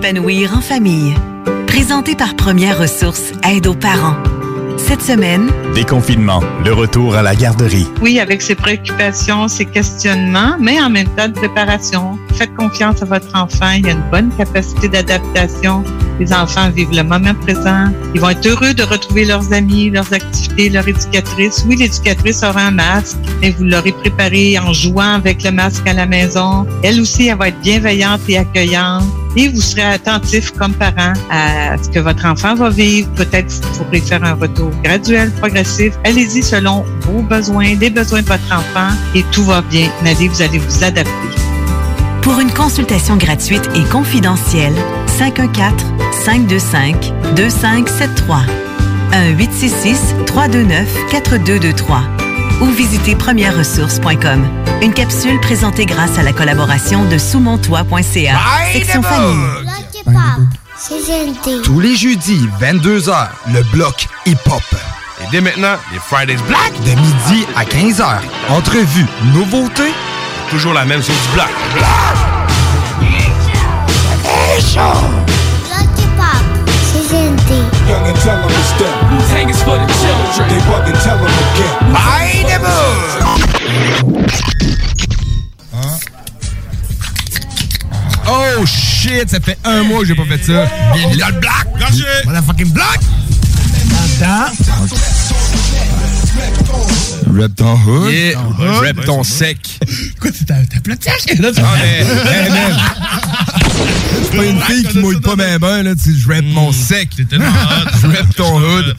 S'épanouir en famille. Présenté par Première Ressources Aide aux parents. Cette semaine, Déconfinement, le retour à la garderie. Oui, avec ses préoccupations, ses questionnements, mais en même temps de préparation. Faites confiance à votre enfant. Il a une bonne capacité d'adaptation. Les enfants vivent le moment présent. Ils vont être heureux de retrouver leurs amis, leurs activités, leur éducatrice. Oui, l'éducatrice aura un masque, mais vous l'aurez préparé en jouant avec le masque à la maison. Elle aussi, elle va être bienveillante et accueillante. Et vous serez attentif comme parent à ce que votre enfant va vivre. Peut-être vous pourrez faire un retour graduel, progressif. Allez-y selon vos besoins, les besoins de votre enfant et tout va bien. Nadie, vous allez vous adapter. pour une consultation gratuite et confidentielle, 514-525-2573. 1-866-329-4223 ou visitez premières-ressources.com. Une capsule présentée grâce à la collaboration de soumontois.ca, section famille. Tous les jeudis, 22h, le bloc hip-hop. Et dès maintenant, les Fridays Black. De midi à 15h. Entrevue, nouveautés. Toujours la même chose du black. Gentil. Young and tell them to step. Tank is for the children. They bug and tell them again. Bye, the Oh shit, ça fait un mois que j'ai pas fait ça. Bienvenue dans le black. Gâché. Motherfucking black. Rep ton hood. Yeah. Rep ton sec. Quoi, t'as t'as plein de Hey, man. C'est pas une fille qui mouille pas mes mains, là. Tu sais, je rep mon sec. Je rep ton hood.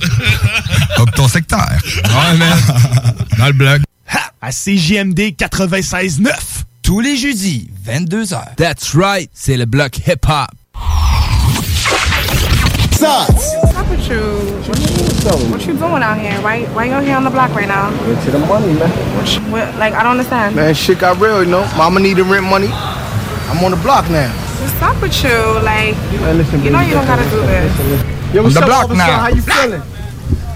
Hop ton secteur. Ouais, man. Dans le blog. À CJMD 96.9. Tous les jeudis, 22h. That's right, c'est le bloc hip-hop. Sucks. What's? What you doing out here? Why, why you out here on the block right now? Get to the money, man. What, like, I don't understand. Man, shit got real, you know. Mama need the rent money. I'm on the block now. What's up with you? Like, Man, listen, you know you don't gotta do this. Yo, what's On the up, block officer? now. How you feeling?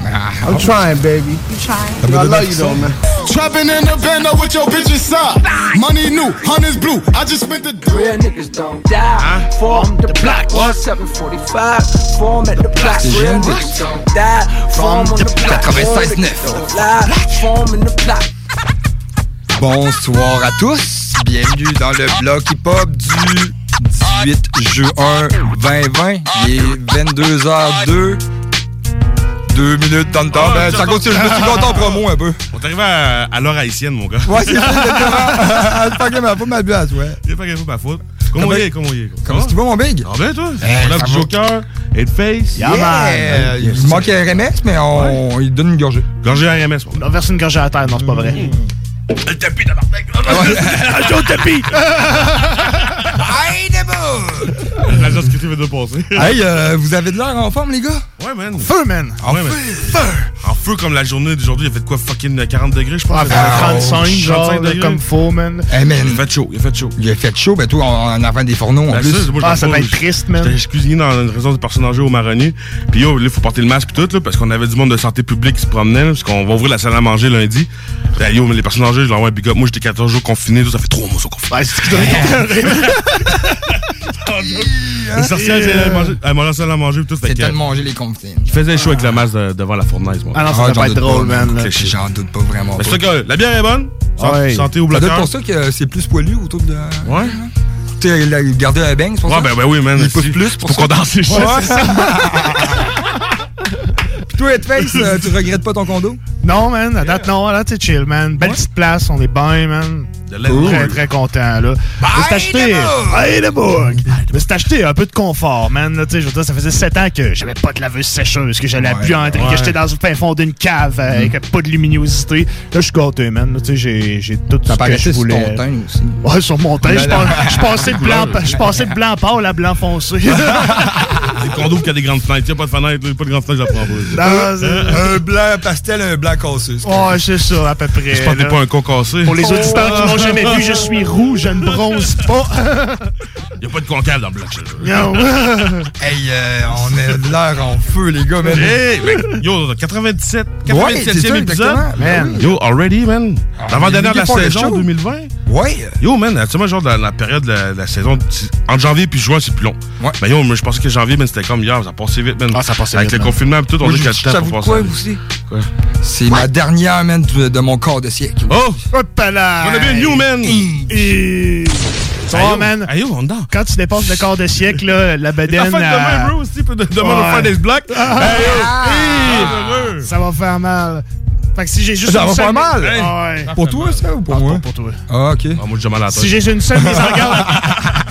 I'm trying, baby. You trying? Yo, I love you though, man. Trapping in the bando with your bitches up. Money new, hunters blue. I just spent the Real niggas don't die. Form the block. 1745. Form at the block. Real niggas don't die. Form on the block. 96.9. Don't lie. Form in the block. Bonsoir à tous. Bienvenue dans le bloc hip-hop du 18 juin 2020. Il est 22h02. Deux minutes dans le temps. Ah, Ben, ça continue. Je me suis content en promo un peu. On est arrivé à, à l'heure haïtienne, mon gars. Ouais, c'est ça, exactement. C'est pas que ma faute, ma ouais. C'est pas chose ma faute. Comment Comment- il est, comment il est? Comment tu vas, mon big? Ah ben, toi? Eh, On a du. Joker, Headface. Yeah, man. Euh, il manque RMS, mais on, il donne une gorgée. Gorgé RMS, On a versé une gorgée à terre, non, c'est pas vrai. Le tapis d'Amartec. Un autre tapis! La chose qui fait de passer. Hey, euh, vous avez de l'air en forme, les gars? Ouais, man. Feu, man! En feu. En feu comme la journée d'aujourd'hui. Il a fait quoi, fucking 40 degrés, je pense? Ah, fait Ah, 35, genre, 35 degrés. comme faux, man. Hey, man. Il a fait chaud, il a fait chaud. Il a fait chaud, ben toi, en, avant des fourneaux, en Ben, plus. ça, moi, Ah, ça doit être triste, man. J'étais cuisiné dans une résidence de personnes âgées au Marronnier. Puis yo, là, il faut porter le masque puis tout, là, parce qu'on avait du monde de santé publique qui se promenait, là, parce qu'on va ouvrir la salle à manger lundi. Ben, yo, mais les personnes âgées, je leur envoie un big up. Moi, j'étais 14 jours confiné, tout, ça fait 3 mois, ça confiné. Ouais, c'est ce qui doit être Les sorcières, elles mangeaient- la salle à manger tout. C'est tellement manger les confines. Il faisait chaud avec le masque de- devant la fournaise, moi. Ah non, ça Ah, doit j'en pas être drôle, man. J'en doute pas vraiment. C'est ça que la bière est bonne. Santé, au Ça bloqueur. être pour ça que c'est plus poilu autour de la... Ouais. garder un bang, c'est pour Ouais, ça? ben, ben oui, man. Il pousse plus pour ça? qu'on danse les Ouais, toi, Headface, euh, tu regrettes pas ton condo? Non, man, à date, non, là, c'est chill, man. Belle petite place, on est bien, man. Cool. Très, très content, là. Je suis acheté. Hey, le bug! Je me suis acheté un peu de confort, man. là, tu sais, je veux dire, ça faisait 7 ans que j'avais pas de laveuse sécheuse, que j'allais à Ouais, buanderie, ouais. que j'étais dans le fin fond d'une cave euh, avec pas de luminosité. Là, je suis gâté, man. là, Tu sais, j'ai j'ai tout Ça ce que je paraissait sur voulais. ton teint aussi. Ouais, sur mon teint, je je passais de blanc, je passais de blanc pâle à blanc foncé. Les condos qui a des grandes fenêtres. Il n'y a pas de fenêtre, pas de grandes fenêtres, j'apprends pas. Non, c'est- Un blanc pastel, un blanc cassé. c'est Ouais, c'est ça, à peu près. Que t'es là. pas un con cassé. Pour les auditeurs qui m'ont jamais vu, je suis roux, je ne bronze pas. Il n'y a pas de concave dans le bloc. Non. Hey, euh, on a de l'air en feu, les gars, man. Hey, yo, 97, Ouais, c'est 97e ça, épisode. Man. Yo, already, man. L'avant-dernière de la le saison show. 2020. Ouais. Yo, man, tu sais, moi, genre, dans la période de la, saison, entre janvier puis juin, c'est plus long. Ouais. Ben, yo, moi, je pensais que janvier, man, c'était comme hier, ça passait vite, man. Ah, ça passait Avec vite, le confinement et tout, on a je- du temps pour passer. quoi aussi? Quoi? C'est ma dernière, man, de, de mon quart de siècle. Oh! Hop là! On a bien new, man! Et... Ayo, man, Ayo, on dort. quand tu dépasses le quart de siècle, là, la La bedaine... fête euh, demain, bro, aussi, demain, on va Ouais. faire des blocs. Ah, Hey, ah, Hey, ça va faire mal. Fait que si j'ai juste Ça va seule... faire mal? Ah, ouais. Pour toi, ça, ou pour Ah, moi? pour toi. Ah, OK. Ah, moi, j'ai mal à la tête. Si j'ai une seule mise en garde...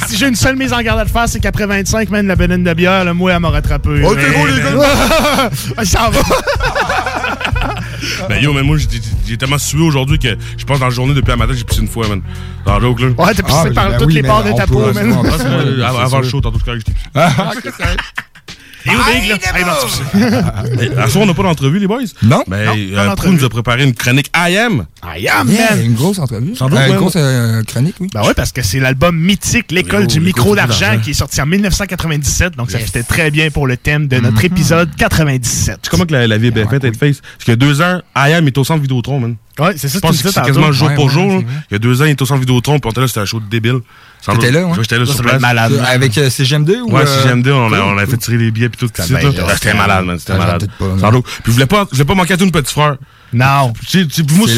si j'ai une seule mise en garde à te faire, c'est qu'après 25, man, la bedaine de bière, là, moi, elle m'a rattrapé. Oh, t'es beau, les gars! Ça va! Ben yo, mais moi, j'ai- tellement sué aujourd'hui que je pense dans la journée depuis la matin, j'ai pissé une fois, man. Dans le joke, là. Ouais, t'as pissé Ah, par ben toutes les parts de ta peau, man. Ah, avant le show, tantôt, je correct, j'ai Ah, où, Big, là? Pissé. À soir, on n'a pas d'entrevue, les boys? Non? Mais euh, Prou nous a préparé une chronique I Am. I am, Yeah, man! une grosse entrevue. Sans doute, ouais, une grosse euh, chronique, oui. Ben ouais, parce que c'est l'album mythique, L'école du micro d'argent, qui est sorti en 1997. Donc, ça fitait très bien pour le thème de notre épisode 97. C'est comment que la, la vie est bien faite, Headface? Parce qu'il y a deux ans, I Am est au centre Vidéotron, man. Ouais, c'est ça Je que tu pense que c'est quasiment jour pour jour. Il y a deux ans, il était au centre Vidéotron, puis on était là, c'était un show de débile. T'étais doute. là, ouais? J'étais là sur place. malade. Euh, Avec euh, CGM2 ou. Ouais, euh, si GMD, on, a, cool, on avait cool. fait tirer les billets puis tout. C'était malade, man. C'était Ah, malade. Puis je voulais pas, je voulais pas manquer à tout une petite frère. Non. C'est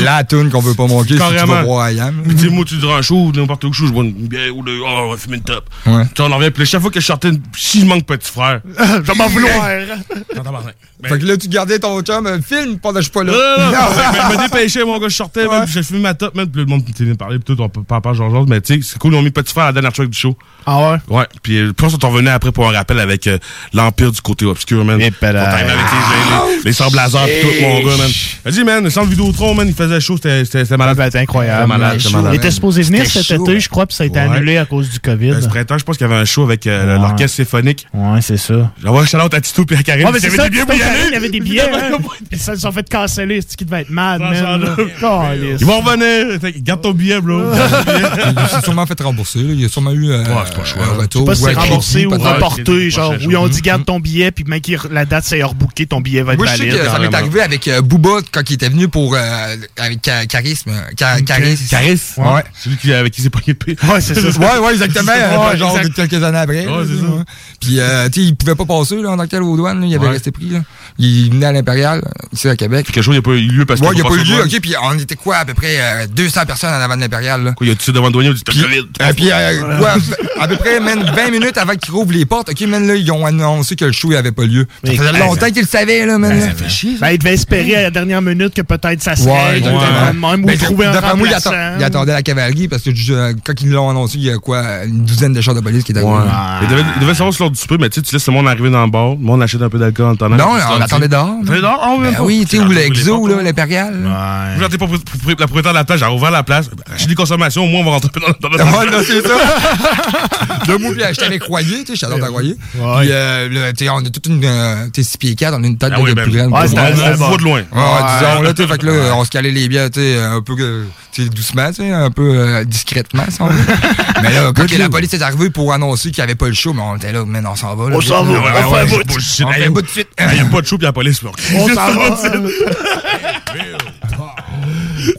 la tune qu'on veut pas manquer si tu Carrément. vas voir IAM. Puis, tu sais, moi, tu diras un show, n'importe où, je bois une bière ou de, oh, on va fumer une top. Ouais. Tu sais, on en revient. Puis, chaque fois que je sortais, une- si je manque petit frère. Je vais m'en vouloir. Fait que là, tu gardais ton chum, euh, film pendant que je suis pas non, là. non, non, je me dépêchais, mon gars, je sortais, puis j'ai fumé ma top, man, puis le monde venu parler, puis tout, on peut pas genre, mais tu sais, c'est cool, ils ont mis petit frère à la dernière track du show. Ah ouais? Ouais, puis euh, puis on s'en revenait après pour un rappel avec euh, l'Empire du côté obscur, man. Les, les, les sœurs Blazers pis tout, mon gars, man. Man, sans le Vidéotron, man, il faisait chaud, c'était c'était- c'était malade. Être incroyable. C'était malade, c'était malade. Il était supposé venir C'était cet chaud, été, je crois, puis ça a été Ouais. annulé à cause du COVID. Euh, Ce printemps, je pense qu'il y avait un show avec euh, Ouais. l'orchestre symphonique. Ouais, c'est ça. J'envoie shout out à Tito et à Karim. Ouais, mais c'est ça, avait des Tito billets pour y Karim, aller. il y avait des billets, hein. Puis ça, ils se sont fait canceller, c'est ce qui devait être mad, man. Ils vont revenir. Garde ton billet, bro. Garde ton billet. Il s'est sûrement fait rembourser. Il y a sûrement eu euh, c'est un Je sais retour. pas si ou c'est un remboursé ou reporté, genre, où ils ont chose. dit garde ton billet, puis même que la date s'est rebooké, ton billet va être Moi, je sais valide. que ça m'est arrivé avec euh, Booba quand il était venu pour. euh, avec Charisme. Charisme. Ouais. Celui qui, avec qui s'est de paix. Ouais, c'est ça. Ouais, ouais, exactement. Ouais, euh, genre exact. quelques années après. Ouais, là, c'est ça. ouais. Puis, euh, tu sais, il pouvait pas passer, là, en tant que tel aux douanes, là, il avait Ouais. resté pris, là. Il venait à l'Impérial, ici à Québec. Quelque chose, il n'y a pas eu lieu parce que. Ouais, il n'y a pas eu lieu, ok, puis on était quoi, à peu près euh, 200 personnes en avant de l'Impérial, là. Quoi, il y a tout devant le douanier, il dit, t'as Puis, le COVID. euh, puis euh, à peu près, man, 20 minutes avant qu'ils rouvrent les portes, ok, man, là, ils ont annoncé que le show n'avait pas lieu. Ça faisait longtemps qu'ils le savaient, là, man. là. Ben, il devait espérer à la dernière minute que peut-être ça serait. Ouais, exactement. Même ou Ben, trouver un d'après moi, il, remplaçant. atta- il attendait la cavalerie parce que euh, quand ils l'ont annoncé, il y a quoi, une douzaine de chars de police qui étaient Ouais. arrivés. Il devait, il devait savoir sur l'heure du souper, mais tu sais, tu laisses le monde arriver dans le bar, le monde achète un peu d'alcool en attendant. Non, on attendait dehors. Ah, Ben pas. oui, tu sais, C'est ou l'exo, l'impérial. là. Vous pour- la propriétaire de la place, j'ai ouvert la place. J'ai des consommations, au moins on va rentrer un peu dans le dans le- Ouais, c'est ça. Deux mots, puis j'étais avec Royer, tu sais, j'adore Royer. Ouais. Puis, euh, là, tu sais, on a toute une, euh, tu sais, 6 pieds 4, on a une tête Ah de ben, plus grande. ouais, bon. voit de loin. Là, tu fait que là, on se calait les bières, tu sais, un peu, doucement, tu sais, un peu euh, discrètement, si on veut. Mais là, quand que la police est arrivée pour annoncer qu'il n'y avait pas le show, mais on était là, mais on s'en va, là. On s'en va, Ouais, ouais, on fait un bout de suite. Il n'y a pas de show, puis la police. On s'en va.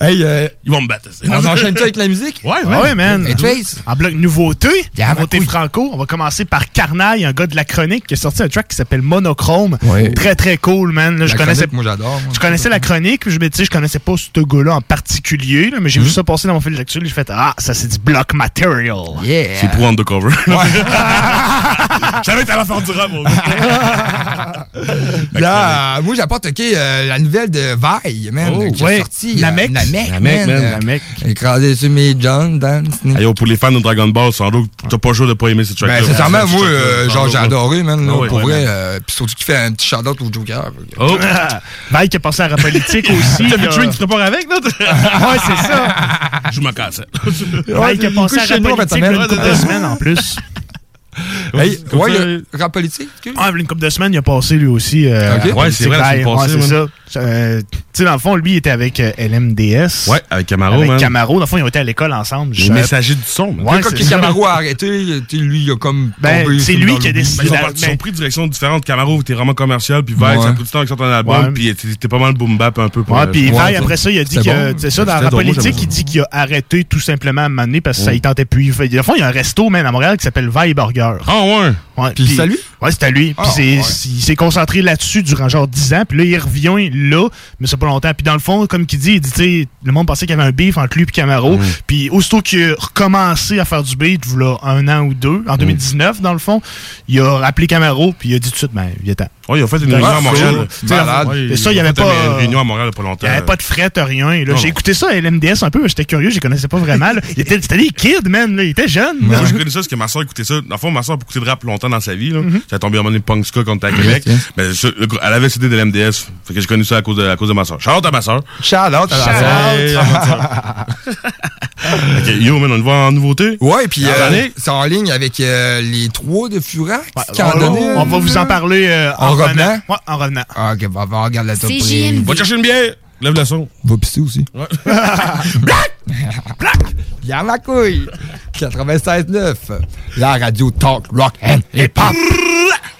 Hey, euh, Ils vont me battre. on enchaîne ça avec la musique? Ouais, Ah ouais, man. Hey, Trace. En bloc nouveauté, Yeah, nouveauté franco, on va commencer par Carnaille, un gars de la chronique qui a sorti un track qui s'appelle Monochrome. Ouais. Très très cool, man. Là, je La connaissais moi, j'adore. Je connaissais la chronique, je me disais, je connaissais pas ce gars-là en particulier, là, mais j'ai vu ça passer dans mon fil d'actualité, j'ai fait ah, ça c'est du block material. Yeah. C'est pour Undercover. Je savais que t'allais faire du rap. Là, moi, j'apporte ok, euh, la nouvelle de Vaille, man, Oh, qui ouais. est sortie. Namek. euh, Namek, Namek, man. Namek. Écrasé sur mes John. Hey, yo, pour les fans de Dragon Ball, sans doute, t'as pas le choix de pas aimer ce track-là. Ben, sincèrement, moi, euh, genre, j'ai adoré, man, là, Ah pour ouais, vrai. euh, Puis surtout qu'il fait un petit shout-out au Joker. Oh! Qui est passé à la politique aussi. T'as vu. Trink qui te prépare avec, là? Ouais, c'est ça. Je m'en casse. Vaille qui est il passé à la politique une couple de semaines en plus. Hey, ouais, ça, il y a rap politique. Ah, une couple de semaines, il a passé lui aussi. euh, Ouais, c'est vrai, la politique. semaine passée, Ouais, c'est ça. Euh, tu sais, dans le fond, lui, il était avec euh, LMDS. Ouais, avec Camaro, Avec man. Camaro. Dans le fond, ils ont été à l'école ensemble. Les messagers du son, man. Ouais, Quand. Camaro a arrêté, lui, il a comme. Ben, c'est lui qui a décidé- Ils ont, la- parti- ils ont pris de directions différentes. Camaro était vraiment commercial, puis Vibe, Ouais. ça a pris du temps avec son album, Ouais. puis c'était pas mal boom bap un peu. Pour, Ouais, puis ça. après ça, il a dit que, c'est ça, dans la politique, il dit qu'il a arrêté tout simplement à m'amener parce que ça, il tentait plus. Dans le fond, il y a un resto, man, à Montréal qui s'appelle Vaille Burger. Ah ouais! Ouais, Puis c'est à lui? Ouais, c'est à lui. Puis Ah, ouais. il s'est concentré là-dessus durant genre 10 ans. Puis là, il revient là, mais c'est pas longtemps. Puis dans le fond, comme il dit, il dit, tu sais, le monde pensait qu'il y avait un beef entre lui et Camaro. Puis aussitôt qu'il a recommencé à faire du beat, voilà, un an ou deux, en 2019, dans le fond, il a rappelé Camaro, puis il a dit tout de suite, ben, viens t'en. Ouais, ils ont fait une Ouais, réunion à Montréal. malade. Ouais, Et ça, il y ont avait fait pas, Une réunion à Montréal il a pas Il longtemps. n'y avait pas de fret, rien. J'ai écouté ça à LMDS un peu, mais j'étais curieux, je les connaissais pas vraiment. Il C'était des kids, man. Là. Il était jeune. Moi, je connais ça parce que ma soeur écoutait ça. Dans le fond, ma soeur a écouté de rap longtemps dans sa vie. Là. Mhm. Ça a tombé en mode punk ska quand on était à Québec. Mais le elle avait CD de l'MDS. Fait que j'ai connu ça à cause de, à cause de ma soeur. Shout out à ma soeur. Shout out à à ma sœur. ok, yo, man, on y va en nouveauté? Ouais, puis En euh, c'est en ligne avec euh, les trois de Furax on, donné. on va vous en parler euh, en, En revenant? Ouais, en revenant. Ah, ok, va, va regarder la top. CJMD. Va chercher une bière. Lève le son. Va pisser aussi. Ouais. Y'a ma couille. 96.9. La radio talk, rock and hip-hop. Je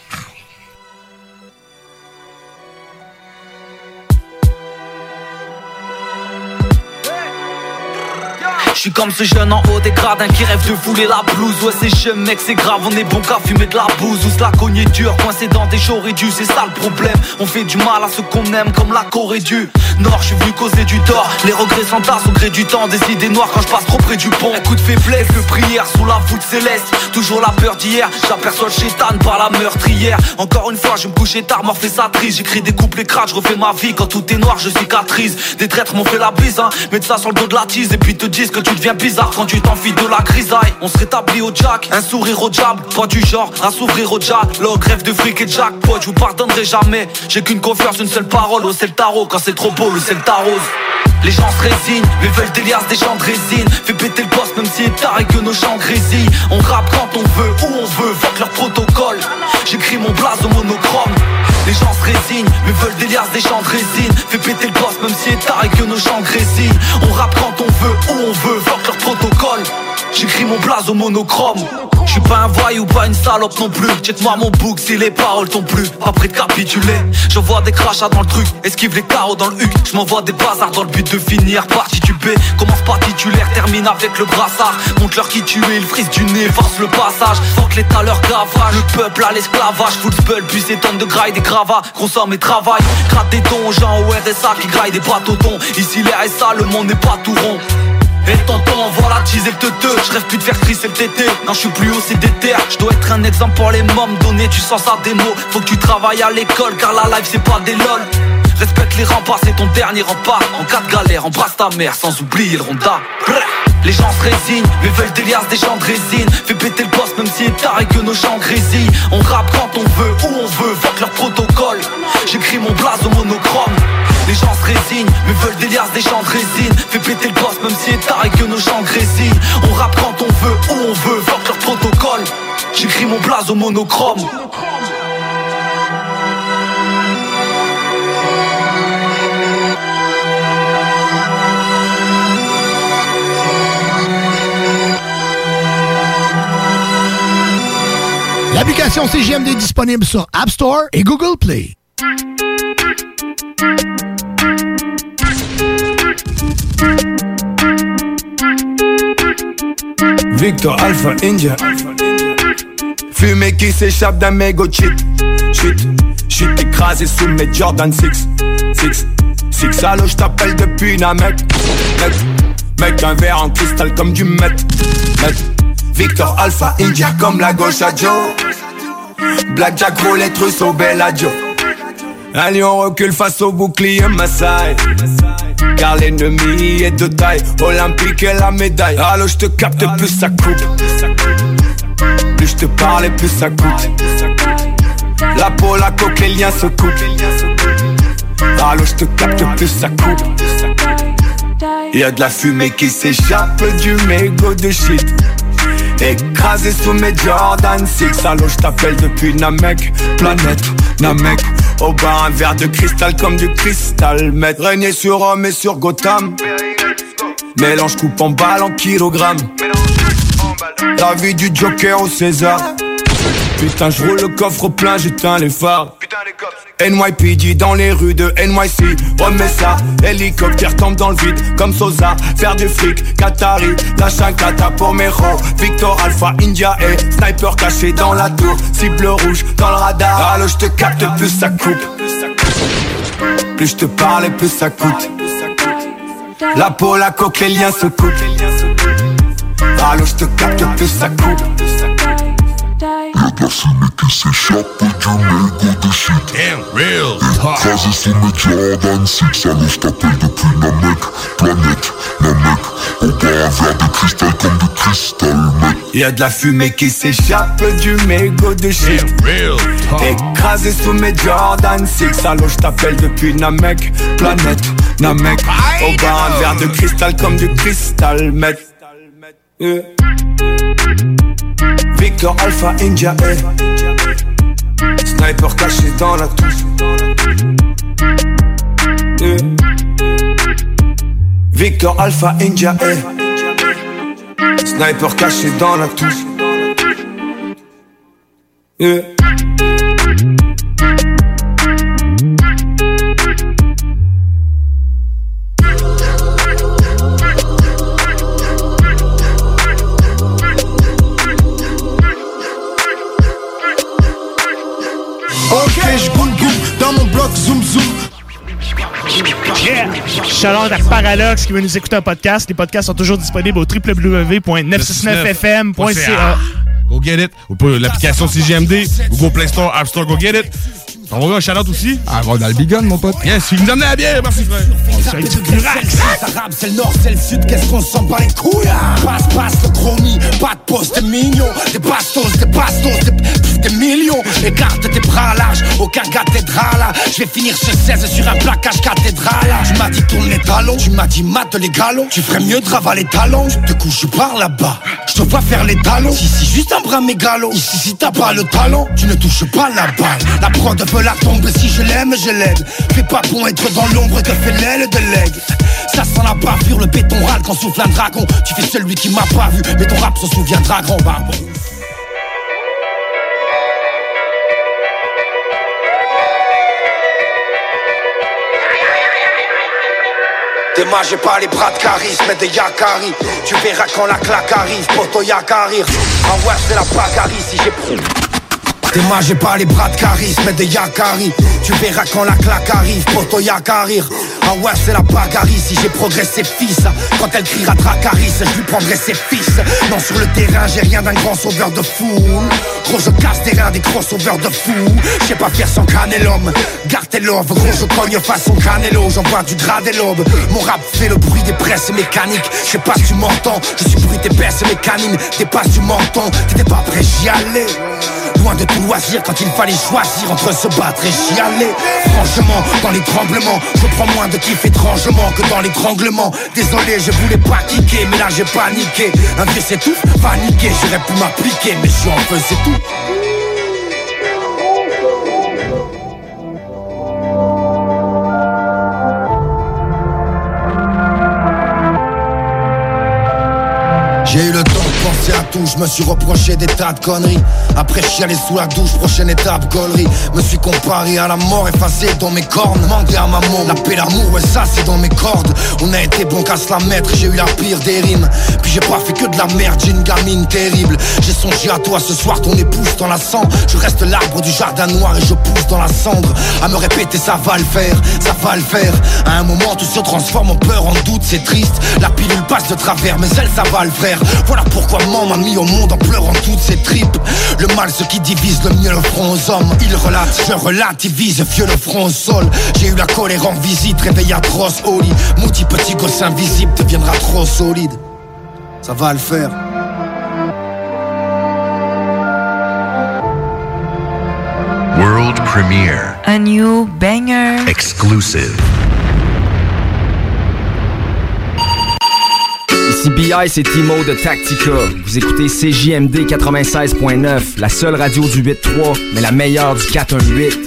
suis comme ce jeune en haut des gradins qui rêve de fouler la blouse. Ouais, c'est jeune mec, c'est grave, on est bon qu'à fumer de la bouse. Ou se la cogner dur, coincé dans des jours réduits, c'est ça le problème. On fait du mal à ceux qu'on aime comme la Corée du Nord. Je suis venu causer du tort. Les regrets s'entassent au gré du temps. Des idées noires quand je passe trop près du pont. Un coup de faiblesse, de prière sous la voûte céleste. Toujours la peur d'hier, j'aperçois le chétan par la meurtrière. Encore une fois, je me couchais tard, morphé sa triste. J'écris des couplets crades, je refais ma vie. Quand tout est noir, je cicatrise. Des traîtres m'ont fait la bise, hein. Mettre ça sur le dos de la tise et puis te disent que tu deviens bizarre quand tu t'enfuis de la grisaille. On se rétablit au jack, un sourire au diable, pas du genre à s'ouvrir au jack. Log rêve de fric et de jackpot, je vous pardonnerai jamais. J'ai qu'une confiance, une seule parole, au c'est le tarot. Quand c'est trop beau, le c'est le tarot. Les gens se résignent, mais veulent des des gens de résine. Fais péter le poste même si est tard et que nos chants grésillent. On rappe quand on veut, où on veut, fuck leur protocole. J'écris mon blaze au monochrome. Les gens se résignent, mais veulent des liasses, des chants de résine. Fais péter le poste même si est tard et que nos chants grésillent. On rappe quand on veut, où on veut, fuck leur protocole. J'écris mon blaze au monochrome. Je suis pas un voyou, pas une salope non plus. Check-moi mon book si les paroles t'ont plu. Prêt de capituler. Je vois des crachats dans le truc. Esquive les carreaux dans le huc. Je des bazars dans le but de finir par tituber. Commence par titulaire, termine avec le brassard. Montre-leur qui tu es, ils frisent du nez, force le passage. Faut que l'état leur gavage. Le peuple à l'esclavage. Full spell, puis ces tonnes de graille, des gravats. Consomme et travaille. Gratte des dons aux gens au RSA qui graillent des bateaux thon. Ici les RSA, le monde n'est pas tout rond. Et tonton, voilà teaser le teuteux Je rêve plus de faire crisser le Non, je suis plus haut, c'est terres. Je dois être un exemple pour les mômes. Donner du sens à des mots. Faut que tu travailles à l'école Car la life, c'est pas des lol. Respecte les remparts, c'est ton dernier rempart. En cas de galère, embrasse ta mère Sans oublier le ronda. Les gens se résignent, mais veulent des liasses, des gens de résine. Fais péter le poste même si est tard et que nos chants grésillent On rappe quand on veut, où on veut, fuck leur protocole. J'écris mon blaze au monochrome les gens se résignent, mais veulent des liasses, des chants de résine. Fais péter le poste même si est tard et que nos chants grésillent On rappe quand on veut, où on veut, fuck leur protocole. J'écris mon blaze au monochrome. L'application CGMD est disponible sur App Store et Google Play. Victor Alpha India. Fumée qui s'échappe d'un mégot shit. Shit, shit écrasé sous mes Jordan 6. 6, 6 allô, je t'appelle depuis Namek. Mec, mec, un verre en cristal comme du met. Met. Victor Alpha India comme la gauche à Joe. Blackjack roulette russe au Bellagio. Un lion recule face au bouclier Maasai Car l'ennemi est de taille Olympique et la médaille. Allô je te capte plus ça coupe Plus je te parle et plus ça coûte. La peau, la coque, les liens se coupent. Allô je te capte plus ça coupe Y'a de la fumée qui s'échappe du mégot de shit Écrasé sous mes Jordan 6 Allô je t'appelle depuis Namek. Planète Namek. Au bar un verre de cristal comme du cristal. Mettre régner sur Rome et sur Gotham. Mélange coupe en balle en kilogrammes La vie du Joker au César. Putain je roule le coffre plein j'éteins les phares NYPD dans les rues de NYC Remets ça, hélicoptère tombe dans le vide Comme Sosa, faire du fric Qatari, lâche un kata pour Victor Alpha, India et Sniper caché dans la tour. Cible rouge dans le radar. Allô je te capte plus ça coupe. Plus je te parle et plus ça coûte. La peau, la coque, les liens se coupent. Allô je te capte plus ça coupe Y'a de la fumée qui s'échappe du mégot de shit. Damn, real Écrasé sous mes Jordan 6 Alors je t'appelle depuis Namek Planète, Namek Au bar un verre de cristal comme de cristal mec. Y'a de la fumée qui s'échappe du mégot de shit. Real Écrasé sous mes Jordan 6 Alors je t'appelle depuis Namek Planète, Namek Au bar un verre de cristal comme du cristal mec Yeah. Victor Alpha India eh. Sniper caché dans la touche Yeah. Victor Alpha India eh. Sniper caché dans la touche. Zoom zoom. Yeah! Shout-out à Paralox qui veut nous écouter un podcast. Les podcasts sont toujours disponibles au www.969fm.ca. Go get it. Ou l'application CGMD, ou go Play Store, App Store, go get it. On va voir un shout-out aussi. Ah, va dans le bigon, mon pote. Yes, il nous amène la bière, merci frère. C'est du arabe, c'est le nord, c'est le sud, qu'est-ce qu'on s'en bat les couilles hein? Passe, passe le chromie, pas de poste, des millions Des bastos, des bastos, des, millions. Écarte tes bras larges, aucun cathédrale Je vais finir ce 16 sur un placage cathédrale Tu m'as dit tourne les talons, tu m'as dit mate les galons. Tu ferais mieux de ravaler les talons, je te couche par là-bas. Je te vois faire les talons, ici juste un bras mégalo. Ici si t'as pas le talent, tu ne touches pas la balle. La prod la tomber si je l'aime, je l'aide Fais pas bon être dans l'ombre que fait l'aile de l'aigle. Ça sent la bavure, le béton râle quand souffle un dragon. Tu fais celui qui m'a pas vu, mais ton rap se souviendra grand barbe Demain j'ai pas les bras de charisme mais des yakari. Tu verras quand la claque arrive, poto yakari. En ouais c'est la bagarre si j'ai Demain j'ai pas les bras de charisme mais des yakari. Tu verras quand la claque arrive, poto yakari Ah ouais c'est la bagarre si j'ai progressé fils. Quand elle criera Dracaris, je lui prendrai ses fils. Non sur le terrain j'ai rien d'un grand sauveur de foule. Gros je casse des reins des crossovers de fou Je pas faire sans canelum Garde tes love, gros je cogne façon canelo J'envoie du gras des lobes. Mon rap fait le bruit des presses mécaniques. Je pas si tu m'entends. Je suis bruit des baisses mécaniques. Des passes du menton T'étais pas prêt j'y allais De tout loisir quand il fallait choisir entre se battre et chialer Franchement, dans les tremblements, je prends moins de kiff étrangement que dans l'étranglement. Désolé, je voulais pas kicker, mais là j'ai paniqué. Un vieux s'étouffe, paniqué, j'aurais pu m'appliquer Mais je suis en feu, c'est tout Je me suis reproché des tas de conneries. Après chialer sous la douche, prochaine étape, gaulerie. Me suis comparé à la mort, effacé dans mes cornes. Demandé à maman, la paix, l'amour, ouais, ça c'est dans mes cordes. On a été bon qu'à se la mettre, j'ai eu la pire des rimes. Puis j'ai pas fait que de la merde, j'ai une gamine terrible. J'ai songé à toi ce soir, ton épouse dans la sang. Je reste l'arbre du jardin noir et je pousse dans la cendre. À me répéter, ça va le faire, ça va le faire. À un moment, tout se transforme en peur, en doute, c'est triste. La pilule passe de travers, mais elle, ça va le faire. Voilà pourquoi maman m'a mis au monde en pleurant toutes ses tripes. Le mal, ce qui divise, le mieux le front aux hommes. Il relate, je relativise, vieux le front au sol. J'ai eu la colère en visite, réveil atroce au lit. Maudit petit gosse invisible deviendra trop solide. Ça va le faire. World premiere. A new banger. Exclusive. Ici BI, c'est Timo de Tactica. Vous écoutez CJMD 96.9, la seule radio du 8.3, mais la meilleure du 418.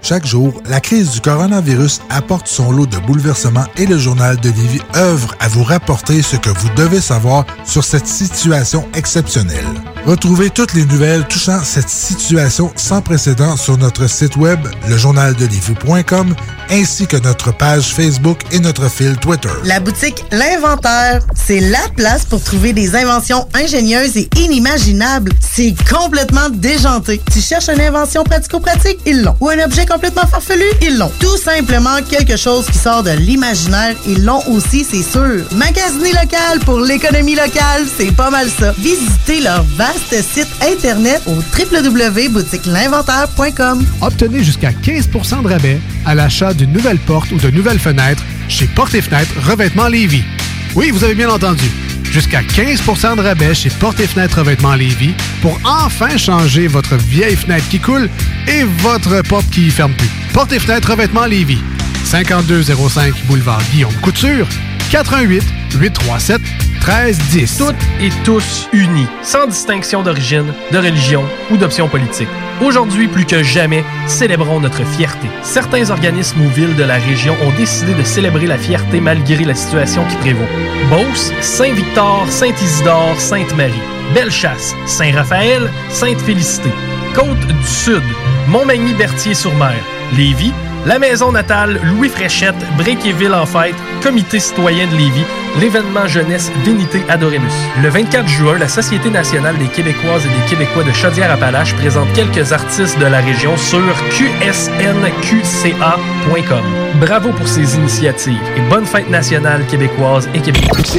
Chaque jour, la crise du coronavirus apporte son lot de bouleversements et le journal de Livy œuvre à vous rapporter ce que vous devez savoir sur cette situation exceptionnelle. Retrouvez toutes les nouvelles touchant cette situation sans précédent sur notre site web, lejournaldelivy.com, ainsi que notre page Facebook et notre fil Twitter. La boutique L'Inventaire, c'est la place pour trouver des inventions ingénieuses et inimaginables. C'est complètement déjanté. Tu cherches une invention pratico-pratique? Ils l'ont. Ou un objet complètement farfelu? Ils l'ont. Tout simplement quelque chose qui sort de l'imaginaire? Ils l'ont aussi, c'est sûr. Magasiner local pour l'économie locale, c'est pas mal ça. Visitez leur vaste site internet au www.boutiquelinventaire.com. Obtenez jusqu'à 15% de rabais à l'achat d'une nouvelle porte ou de nouvelles fenêtres chez Porte et Fenêtres Revêtement Lévis. Oui, vous avez bien entendu. Jusqu'à 15% de rabais chez Porte et Fenêtres Revêtement Lévis pour enfin changer votre vieille fenêtre qui coule et votre porte qui ferme plus. Porte et Fenêtres Revêtement Lévis. 5205 boulevard Guillaume Couture. 88 837 1310. Toutes et tous unis, sans distinction d'origine, de religion ou d'option politique. Aujourd'hui, plus que jamais, célébrons notre fierté. Certains organismes ou villes de la région ont décidé de célébrer la fierté malgré la situation qui prévaut. Beauce, Saint-Victor, Saint-Isidore, Sainte-Marie. Bellechasse, Saint-Raphaël, Sainte-Félicité. Côte du Sud, Montmagny-Berthier-sur-Mer. Lévis, la maison natale Louis Fréchette, Bréquéville en fête, Comité citoyen de Lévis, l'événement jeunesse Vénité Adoremus. Le 24 juin, la Société nationale des Québécoises et des Québécois de Chaudière-Appalaches présente quelques artistes de la région sur qsnqca.com. Bravo pour ces initiatives et bonne fête nationale québécoise et québécoise.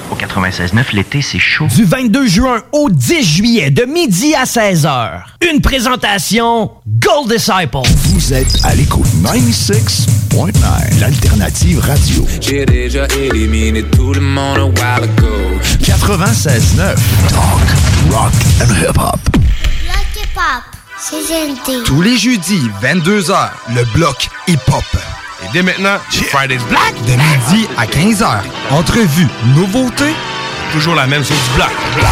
Au 96.9, l'été, c'est chaud. Du 22 juin au 10 juillet, de midi à 16h. Une présentation Gold Disciple. Vous êtes à l'écoute 96.9, l'alternative radio. J'ai déjà éliminé tout le monde a while ago. 96.9, talk, rock and hip-hop. Bloc hip-hop, c'est gentil. Tous les jeudis, 22h, le bloc hip-hop. Et dès maintenant, Friday's Black. De midi à 15h. Entrevue, nouveauté. Toujours la même chose du black. Bloc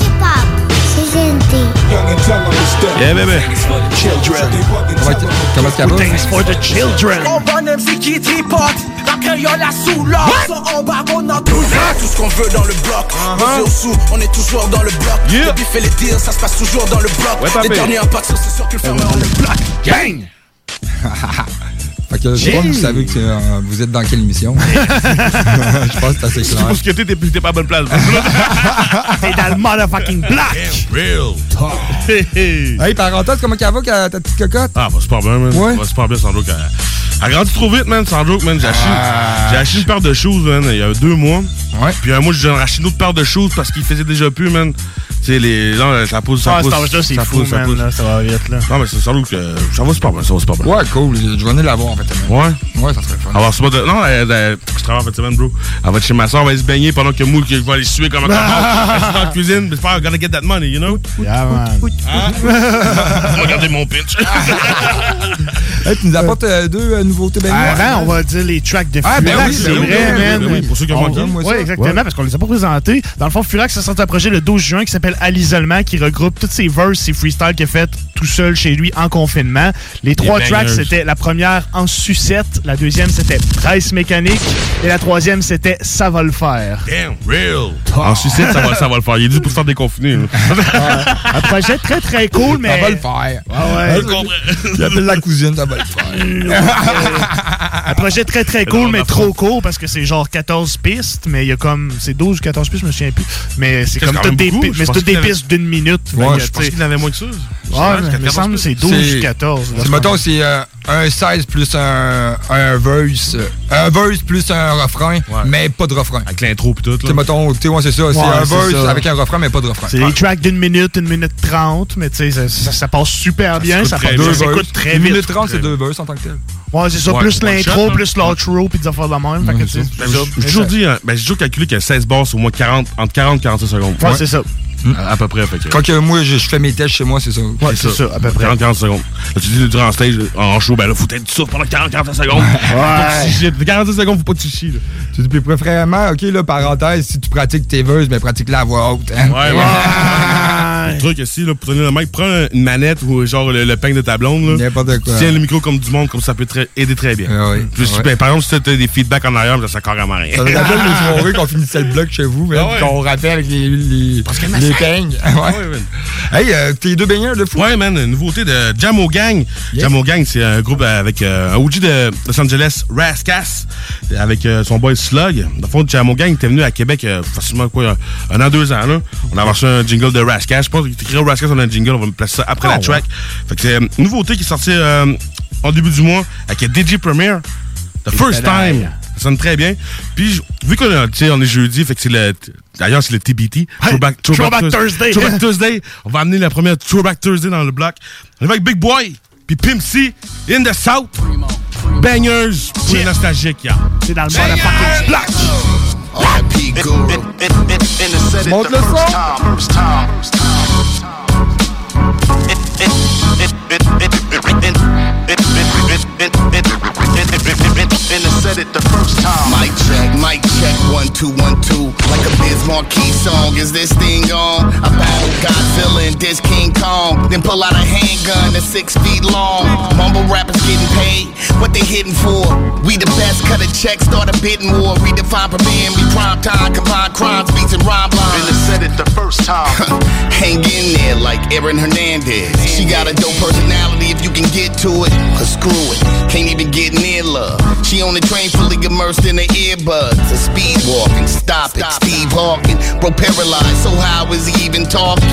hip-hop, c'est gentil. Yeah, baby. Children. Comment ça va? Thanks for the children. On qui tripote, la créole la sous l'or. En bas, on a tout Tout ce qu'on veut dans le bloc. Uh sous, on est toujours dans le bloc. Yeah. Le bif et les deals, ça se passe toujours dans le bloc. Ouais, les derniers à partir, c'est sûr que le fermeur on le bloc. Gang! Fait que je sais pas, vous savez que euh, vous êtes dans quelle émission? je pense que c'est assez clair. penses que t'es, t'es t'es pas à bonne place. T'es dans le motherfucking black! Real talk. Hey, parenthèse, comment ça va, ta ta petite cocotte? Ah, bah, c'est pas bien, man. Ouais. Va super bien, sans joke. Elle elle a grandi trop vite, man, sans joke, man. J'ai acheté, Ah. j'ai acheté une paire de shoes, man, il y a deux mois. Ouais. Puis un mois, j'ai racheté une autre paire de shoes parce qu'il faisait déjà plus, man. Tu sais, les. Là, ça pousse, ça Ah, pousse. cet âge-là, c'est ça fou, pousse, ça pousse. là, ça va vite, là. Non, mais c'est sans doute que ça va super bien, ça va super bien. Ouais, cool. Je vais venir la voir, en fait. Ouais? Ouais, ça serait fun. Alors, c'est pas de. Non, elle- elle- je travaille en fin de semaine, bro. Elle va être chez ma soeur, elle va aller se baigner pendant que moi, que je vais aller suer comme un cochon. Elle dans la cuisine, mais c'est pas, I gotta get that money, you know? Yeah, man. Regardez mon pitch. Hey, tu nous apportes euh, deux euh, nouveautés baigneurs. Avant, on va dire les tracks de Ah, ben Furax, oui, c'est ben oui, vrai, ben oui, man. ben oui, pour ceux qui ont On- manqué, moi, Ouais, ça. exactement, Ouais. parce qu'on les a pas présentés. Dans le fond, Furax a sorti un projet le 12 juin qui s'appelle À l'isolement, qui regroupe tous ses verses, ses freestyles qu'il a fait tout seul chez lui en confinement. Les trois tracks, c'était la première en sucette, la deuxième, c'était Price mécanique, et la troisième, c'était Ça va le faire. Damn, real. En ça va, ça va le faire. Il est dû pour se faire déconfiner. là. Un projet très très cool, mais. Ça va le faire. Ah ouais. Je comprends. J'appelle la cousine, ça va le faire. Un projet très très cool, mais trop court parce que c'est genre 14 pistes, mais il y a comme. C'est 12 ou 14 pistes, je me souviens plus. Mais c'est comme toutes des, beaucoup. pi- Je mais c'est pensais toutes des pistes d'une minute. Ouais, que, je pense qu'il en avait moins que ça. Ouais, il me semble que c'est 12 C'est- ou 14. là. C'est, mettons, c'est euh, un 16 plus un, un verse. Un verse plus un refrain, mais pas de refrain. Avec l'intro pis tout. Tu sais, mettons, tu sais, c'est ça. c'est un verse avec un refrain, mais pas de refrain. C'est des tracks d'une minute, une minute trente, mais tu sais, ça, passe super bien. Ça, s'écoute très Une vite. minute 30, c'est deux verses en tant que tel. Ouais, c'est ça. Ouais, plus l'intro, plus l'outro, puis des affaires de la même. Fait que, tu sais, Ben. J'ai toujours dit, hein, ben, j'ai toujours calculé qu'il y a 16 bars, c'est au moins 40, entre 40 et 45 secondes. Ouais, c'est ça. À, à peu près. Fait que, Quand que moi, je, je fais mes tests chez moi, c'est ça. Ouais, c'est ça, à peu près. 40, 40 secondes. Là, tu dis durant le stage, en show, ben là, faut être du souffle pendant 40, 45 secondes. Ouais. 45 secondes, faut pas te chier, là. Tu dis, puis préférément, OK, là, parenthèse, si tu pratiques tes verses, mais pratique-la à voix haute. Hein? Ouais, ouais. Le truc ici, là, pour tenir le mic, prends une manette ou genre le, le peigne de ta blonde. là. N'importe quoi. Tiens le micro comme du monde, comme ça peut très- aider très bien. Ah oui. Puis, Ouais. ben, par exemple, si t'as des feedbacks en arrière, ça sert carrément à rien. Ça me rappelle les soirées qu'on finissait le bloc chez vous, Ah ouais. qu'on rappelle avec les, les, Parce que les peignes. Ah Ouais. Hey, euh, t'es deux baigneurs de fou. Ouais, man, une nouveauté de Jamo Gang. Jamo Gang, c'est un groupe avec euh, un OG de Los Angeles, Rascas, avec euh, son boy Slug. Dans le fond, Jamo Gang était venu à Québec euh, facilement, quoi, un an, deux ans, là. On a reçu un jingle de Rascas. Je pense qu'il écrit Rascas on a un jingle, on va me placer ça après Ah, la track. Fait que c'est une nouveauté qui est sortie euh, en début du mois avec DJ Premier. The first time. Ça sonne très bien. Puis, vu qu'on on est jeudi, fait que c'est le. D'ailleurs, c'est le TBT. Throwback, Throwback Thursday. Throwback Thursday. On va amener la première Throwback Thursday dans le bloc. On est avec Big Boy, puis Pimp C, In the South. Bangers pour les nostalgiques, yeah. C'est dans le motherfucking block. R.I.P. Guru. Monte le son. Mic check, mic check, one, two, one, two. Like a Biz Marquee song, is this thing on? I battle Godzilla and this King Kong. Then pull out a handgun that's six feet long. Mumble rappers getting paid, what they hitting for? We the best, cut a check, start a bidding war. Redefine premiere, me prime time, combine crimes, beats and rhyme lines. And said it the first time. Hang in there like Aaron Hernandez. She got a dope personality if you can get to it. But screw it, can't even get near love. She on the train fully immersed in the earbuds. A speed walking, stop it. Steve Hawking, bro paralyzed. So how is he even talking?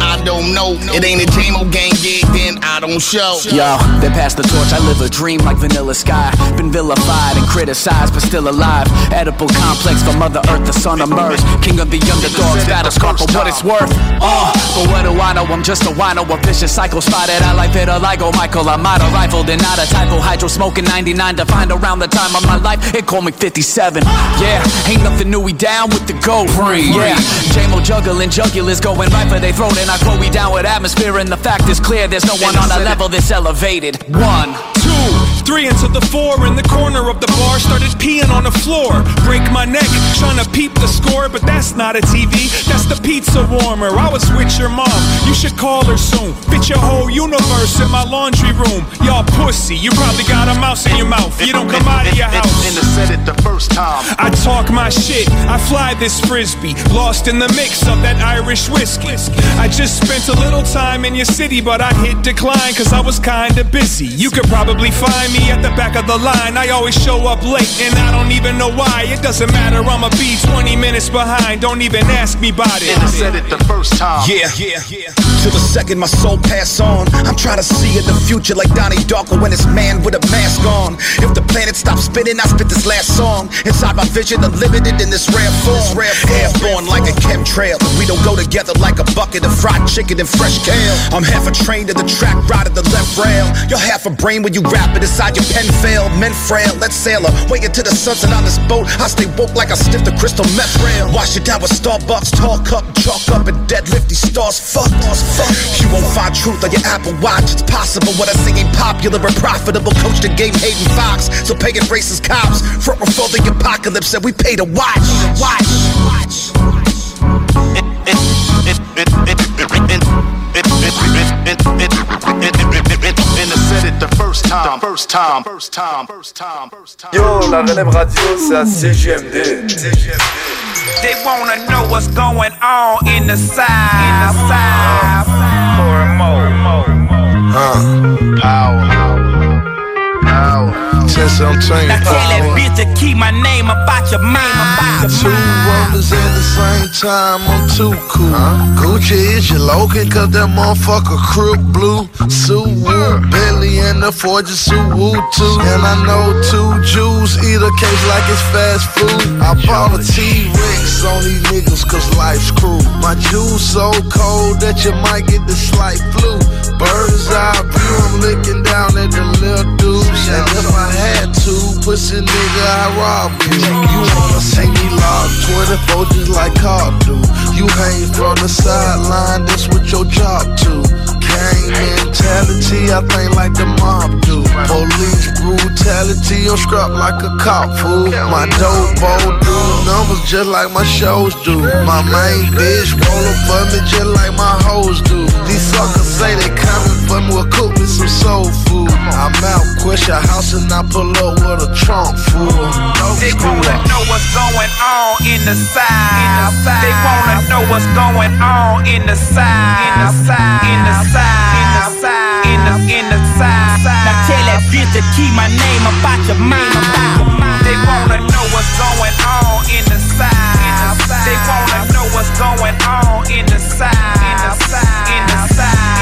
I don't know. It ain't a JMO gang gig, then I don't show. Yo, they pass the torch. I live a dream like Vanilla Sky. Been vilified and criticized, but still alive. Edible complex for Mother Earth, the sun emerged. King of the underdogs, battle scar for what it's worth. Uh, but what do I know? I'm just a wino, a vicious cycle spotted. I like vitiligo, Michael. I'm out of rifle, and not a typo. Hydro smoking 99 to find around the time of my life. It called me 57. Yeah, ain't nothing new. We down with the gold. Yeah, JMO juggling, jugulars going right for they throat, and I go we down with atmosphere. And the fact is clear, there's no one on a level that's elevated. One, Two, three into the four in the corner of the bar. Started peeing on the floor. Break my neck, trying to peep the score, but that's not a TV. That's the pizza warmer. I was with your mom. You should call her soon. Fit your whole universe in my laundry room. Y'all pussy. You probably got a mouse in your mouth. You don't come out of your house. And I said it the first time. I talk my shit, I fly this frisbee, lost in the mix of that Irish whiskey. I just spent a little time in your city, but I hit decline cause I was kinda busy. You could probably find me at the back of the line. I always show up late and I don't even know why. It doesn't matter, I'ma be 20 minutes behind. Don't even ask me about it. And I said it the first time. Yeah, yeah, yeah. Till the second my soul pass on. I'm trying to see in the future like Donnie Darko when it's man with a mask on. If the planet stops spinning, I spit this last song. Inside my vision, unlimited in this rare form. Airborne like a chemtrail. We don't go together like a bucket of fried chicken and fresh kale. I'm half a train to the track, right at the left rail. You're half a brain when you rap it inside your pen fail. Men frail, let's sail away into the sunset on this boat. I stay woke like I sniff the crystal meth rail. Wash it down with Starbucks, talk up, chalk up, and deadlift these stars. Fuck, fuck. You won't find truth on your Apple Watch. It's possible what I sing ain't popular but profitable. Coach the game, Hayden Fox. So paying racist cops front before the apocalypse we pay to watch. Watch. And I said it the first time, first time, first time, first time, first time. Yo, la relève radio, c'est à CGMD. They wanna know what's going on in the side. In the side. More and more. Power. Power. Since I'm trained. Now tell that bitch to keep my name about your mind. Two rollers at the same time, I'm too cool. Gucci is your Logan, cause that motherfucker crook blue. Suwu, Billy and the Forger Suwu too. And I know two Jews eat a cake like it's fast food. I bought a T-Rex on these niggas cause life's cruel. My juice so cold that you might get the slight flu. Bird's eye view, I'm looking down at the little dudes. And if I had to, pussy nigga, I rob you. You wanna see me lock 24 just like Carl do. You hang from the sideline, that's what your job do. Gang mentality, I think like the mob do. Police brutality, I'm scrap like a cop fool. My dope bowl do numbers just like my shows do. My main bitch roll up for me just like my hoes do. These suckers say they coming for me, well cook me some soul food. I'm out, quit your house and I pull up with a trunk full. They wanna know what's going on in the side. They wanna know what's going on in the side. In the side. In the side. Side. In the in the side. Now tell that bitch to keep my name about your mind. They wanna know what's going on in the side. They wanna know what's going on in the side. In the side. In the side.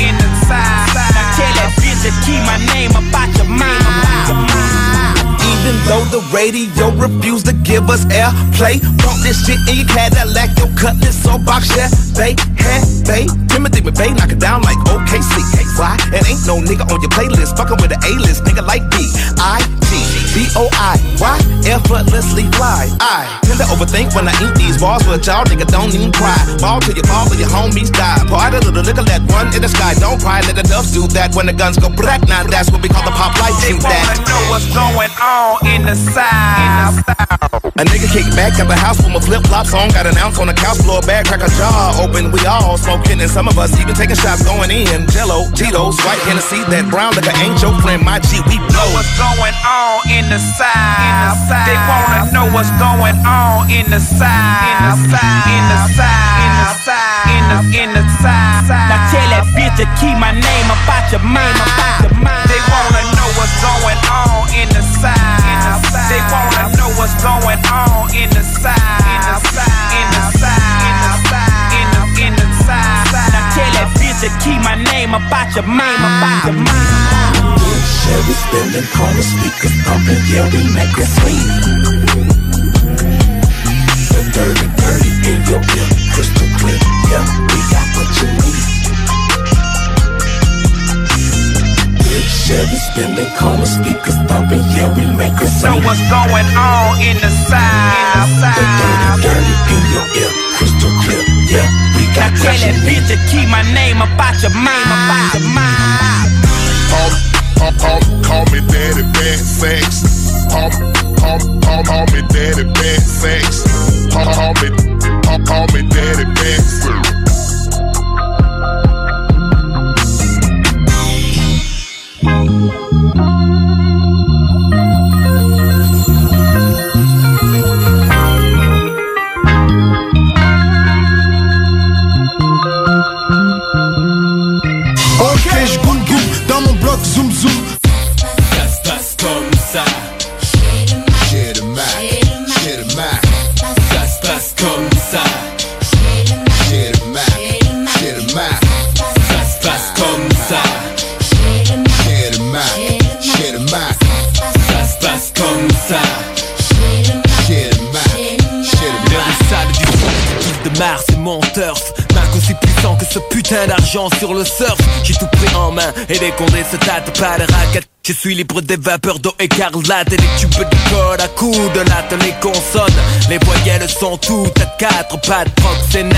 In the side. Now tell that bitch to keep my name though the radio refused to give us airplay, bump this shit in your Cadillac, your cutlass or box, yeah, they, hey, they, Timothy McVeigh, knock it down like OKC. Why? And ain't no nigga on your playlist, fucking with an A-list, nigga like B, I, G, B, O, I, why? Effortlessly fly. I tend to overthink when I eat these bars, but y'all nigga don't even cry. Ball till you fall or your homies die. Part of the little that one in the sky, don't cry, let the doves do that when the guns go black. Now that's what we call the pop light, shoot Wanna that. know what's going on in the side. A nigga kick back at the house with my flip flops on. Got an ounce on the couch floor, bag crack a jaw open. We all smoking, and some of us even taking shots going in. Jello, Tito's, white Hennessy, that brown liquor ain't your friend. My G, we blow. What's going on in the side? They wanna know what's going on in the side. In the side. In the side. In the side. In the in the side. Now tell that bitch to keep my name about your mind. About your mind. They wanna know what's going on what's going on in the side. In the side. In the side. In the side. In the in the side. Now tell that bitch to keep my name about your mind. About your mind. Chevy spinning corner speakers thumping, yeah, we make it sweet. The dirty, dirty in your ear, crystal clear, yeah, we got what you need. Chevy spinning corner speakers thumping, yeah, we make it Know sweet. what's going on in the side. The dirty, dirty in your ear, crystal clear, yeah, we Now got tell what you that bitch to keep my name about your mind. About your mind. Call, call, call, call me daddy bad sex. Call, call, call, call me daddy bad sex. Call, call me, call, call me daddy bad sex. Putain d'argent sur le surf. J'ai tout pris en main et les condés se tâtent pas de raquettes je suis libre des vapeurs d'eau écarlate et des tubes de code à coups de latte. Les consonnes, les voyelles sont toutes à quatre pattes net,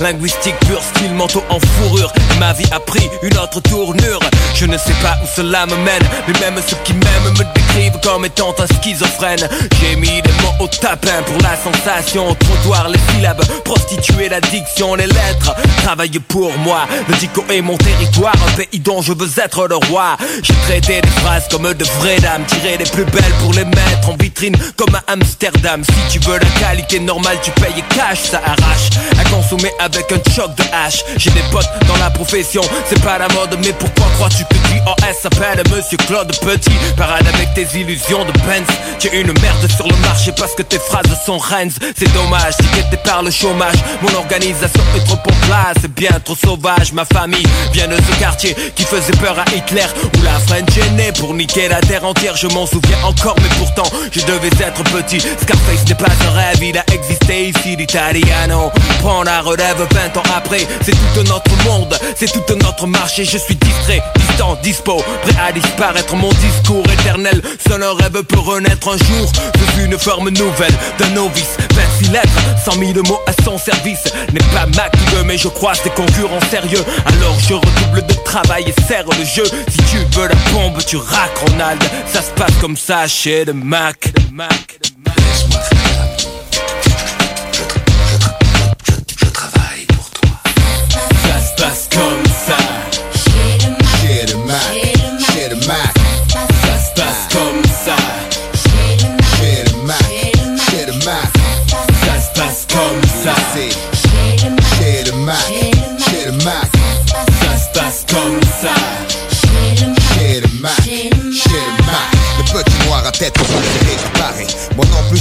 linguistique pur style manteau en fourrure. Ma vie a pris une autre tournure. Je ne sais pas où cela me mène Mais même ceux qui m'aiment me décrivent comme étant un schizophrène. J'ai mis des mots au tapin pour la sensation Trottoir, les syllabes, prostituer l'addiction, les lettres. Travaille pour moi, le dico est mon territoire Un pays dont je veux être le roi. J'ai traité des phrases comme de vraies dames. Tirer les plus belles pour les mettre en vitrine comme à Amsterdam. Si tu veux la qualité normale tu payes cash Ça arrache. À consommer avec un choc de hache. J'ai des potes dans la profession C'est pas la mode mais pourquoi crois-tu que JOS s'appelle Monsieur Claude Petit? Parade avec tes illusions de Benz. Tu une merde sur le marché parce que tes phrases sont Rennes C'est dommage, t'es par le chômage Mon organisation est trop en place. C'est bien trop sauvage Ma famille vient de ce quartier qui faisait peur à Hitler Où la French est pour niquer la terre entière, je m'en souviens encore, mais pourtant je devais être petit. Scarface n'est pas un rêve, il a existé ici, l'Italiano. Prends la relève 20 ans après, c'est tout notre monde, c'est tout notre marché. Je suis distrait, distant, dispo, prêt à disparaître. Mon discours éternel, seul un rêve peut renaître un jour. De une forme nouvelle d'un novice, 26 lettres, 100 000 mots à son service. N'est pas ma mais je crois des concurrents sérieux. Alors je redouble de travail et serre le jeu. Si tu veux la bombe, tu rack Ronald, ça se passe comme ça chez le Mac. Mac. Laisse-moi faire Fantastic.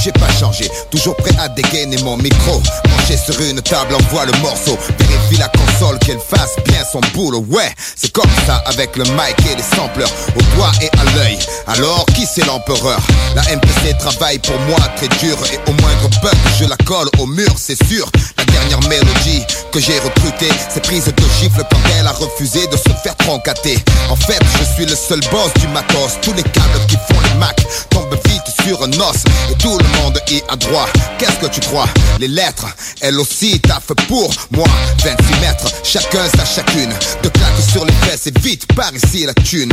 J'ai pas changé. Toujours prêt à dégainer mon micro. Penché sur une table envoie le morceau. Vérifie la console qu'elle fasse bien son boulot. Ouais c'est comme ça avec le mic et les sampleurs. Au doigt et à l'œil. Alors qui c'est l'empereur? La MPC travaille pour moi très dur. Et au moindre bug je la colle au mur c'est sûr. La dernière mélodie que j'ai recrutée C'est prise de gifle quand elle a refusé de se faire troncater. En fait je suis le seul boss du matos. Tous les câbles qui font les Mac tombent vite sur un os. Et tout le Qu'est-ce que tu crois? Les lettres, elles aussi taffent pour moi. 26 mètres, chacun sa chacune. De claques sur les fesses et vite par ici la thune.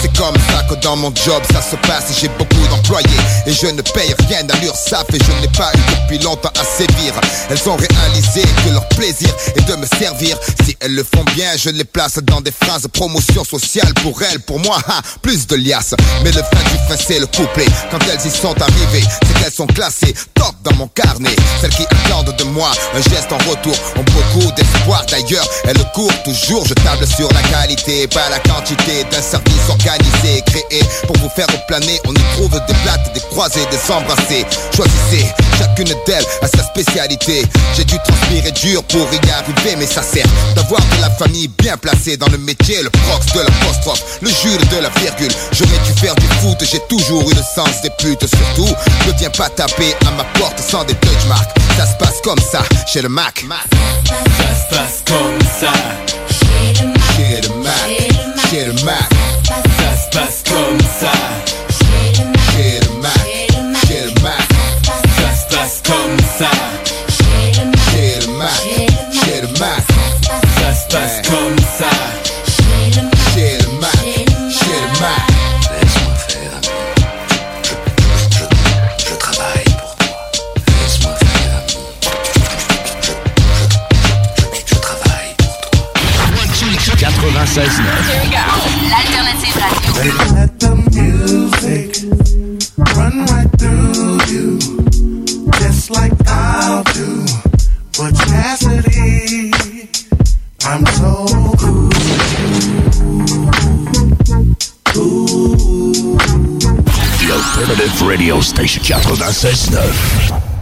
C'est comme ça que dans mon job ça se passe. J'ai beaucoup d'employés et je ne paye rien à l'URSSAF Et je n'ai pas eu depuis longtemps à sévir. Elles ont réalisé que leur plaisir est de me servir. Si elles le font bien je les place dans des phrases Promotion sociale pour elles, pour moi. Ha, Plus de liasses, mais le fin du fin c'est le couplet. Quand elles y sont arrivées, c'est qu'elles sont classées top dans mon carnet. Celles qui attendent de moi un geste en retour. Ont beaucoup d'espoir D'ailleurs, elles courent toujours, je table sur la qualité Pas la quantité d'un service organisé Créé pour vous faire planer. On y trouve des plates, des croisés, des embrassés. Choisissez, chacune d'elles a sa spécialité. J'ai dû transpirer dur pour y arriver Mais ça sert d'avoir de la famille bien placée dans le métier. Le prox de l'apostrophe, le Jules de la virgule. J'aurais dû faire du foot, j'ai toujours eu le sens des putes. Surtout, ne viens pas taper à ma porte sans des touch marks Ça se passe comme ça, chez le Mac Ça se passe comme ça. Chez le Mac. Chez le Mac, chez le Mac Ça se passe comme ça. L'alternative radio. Let the music run right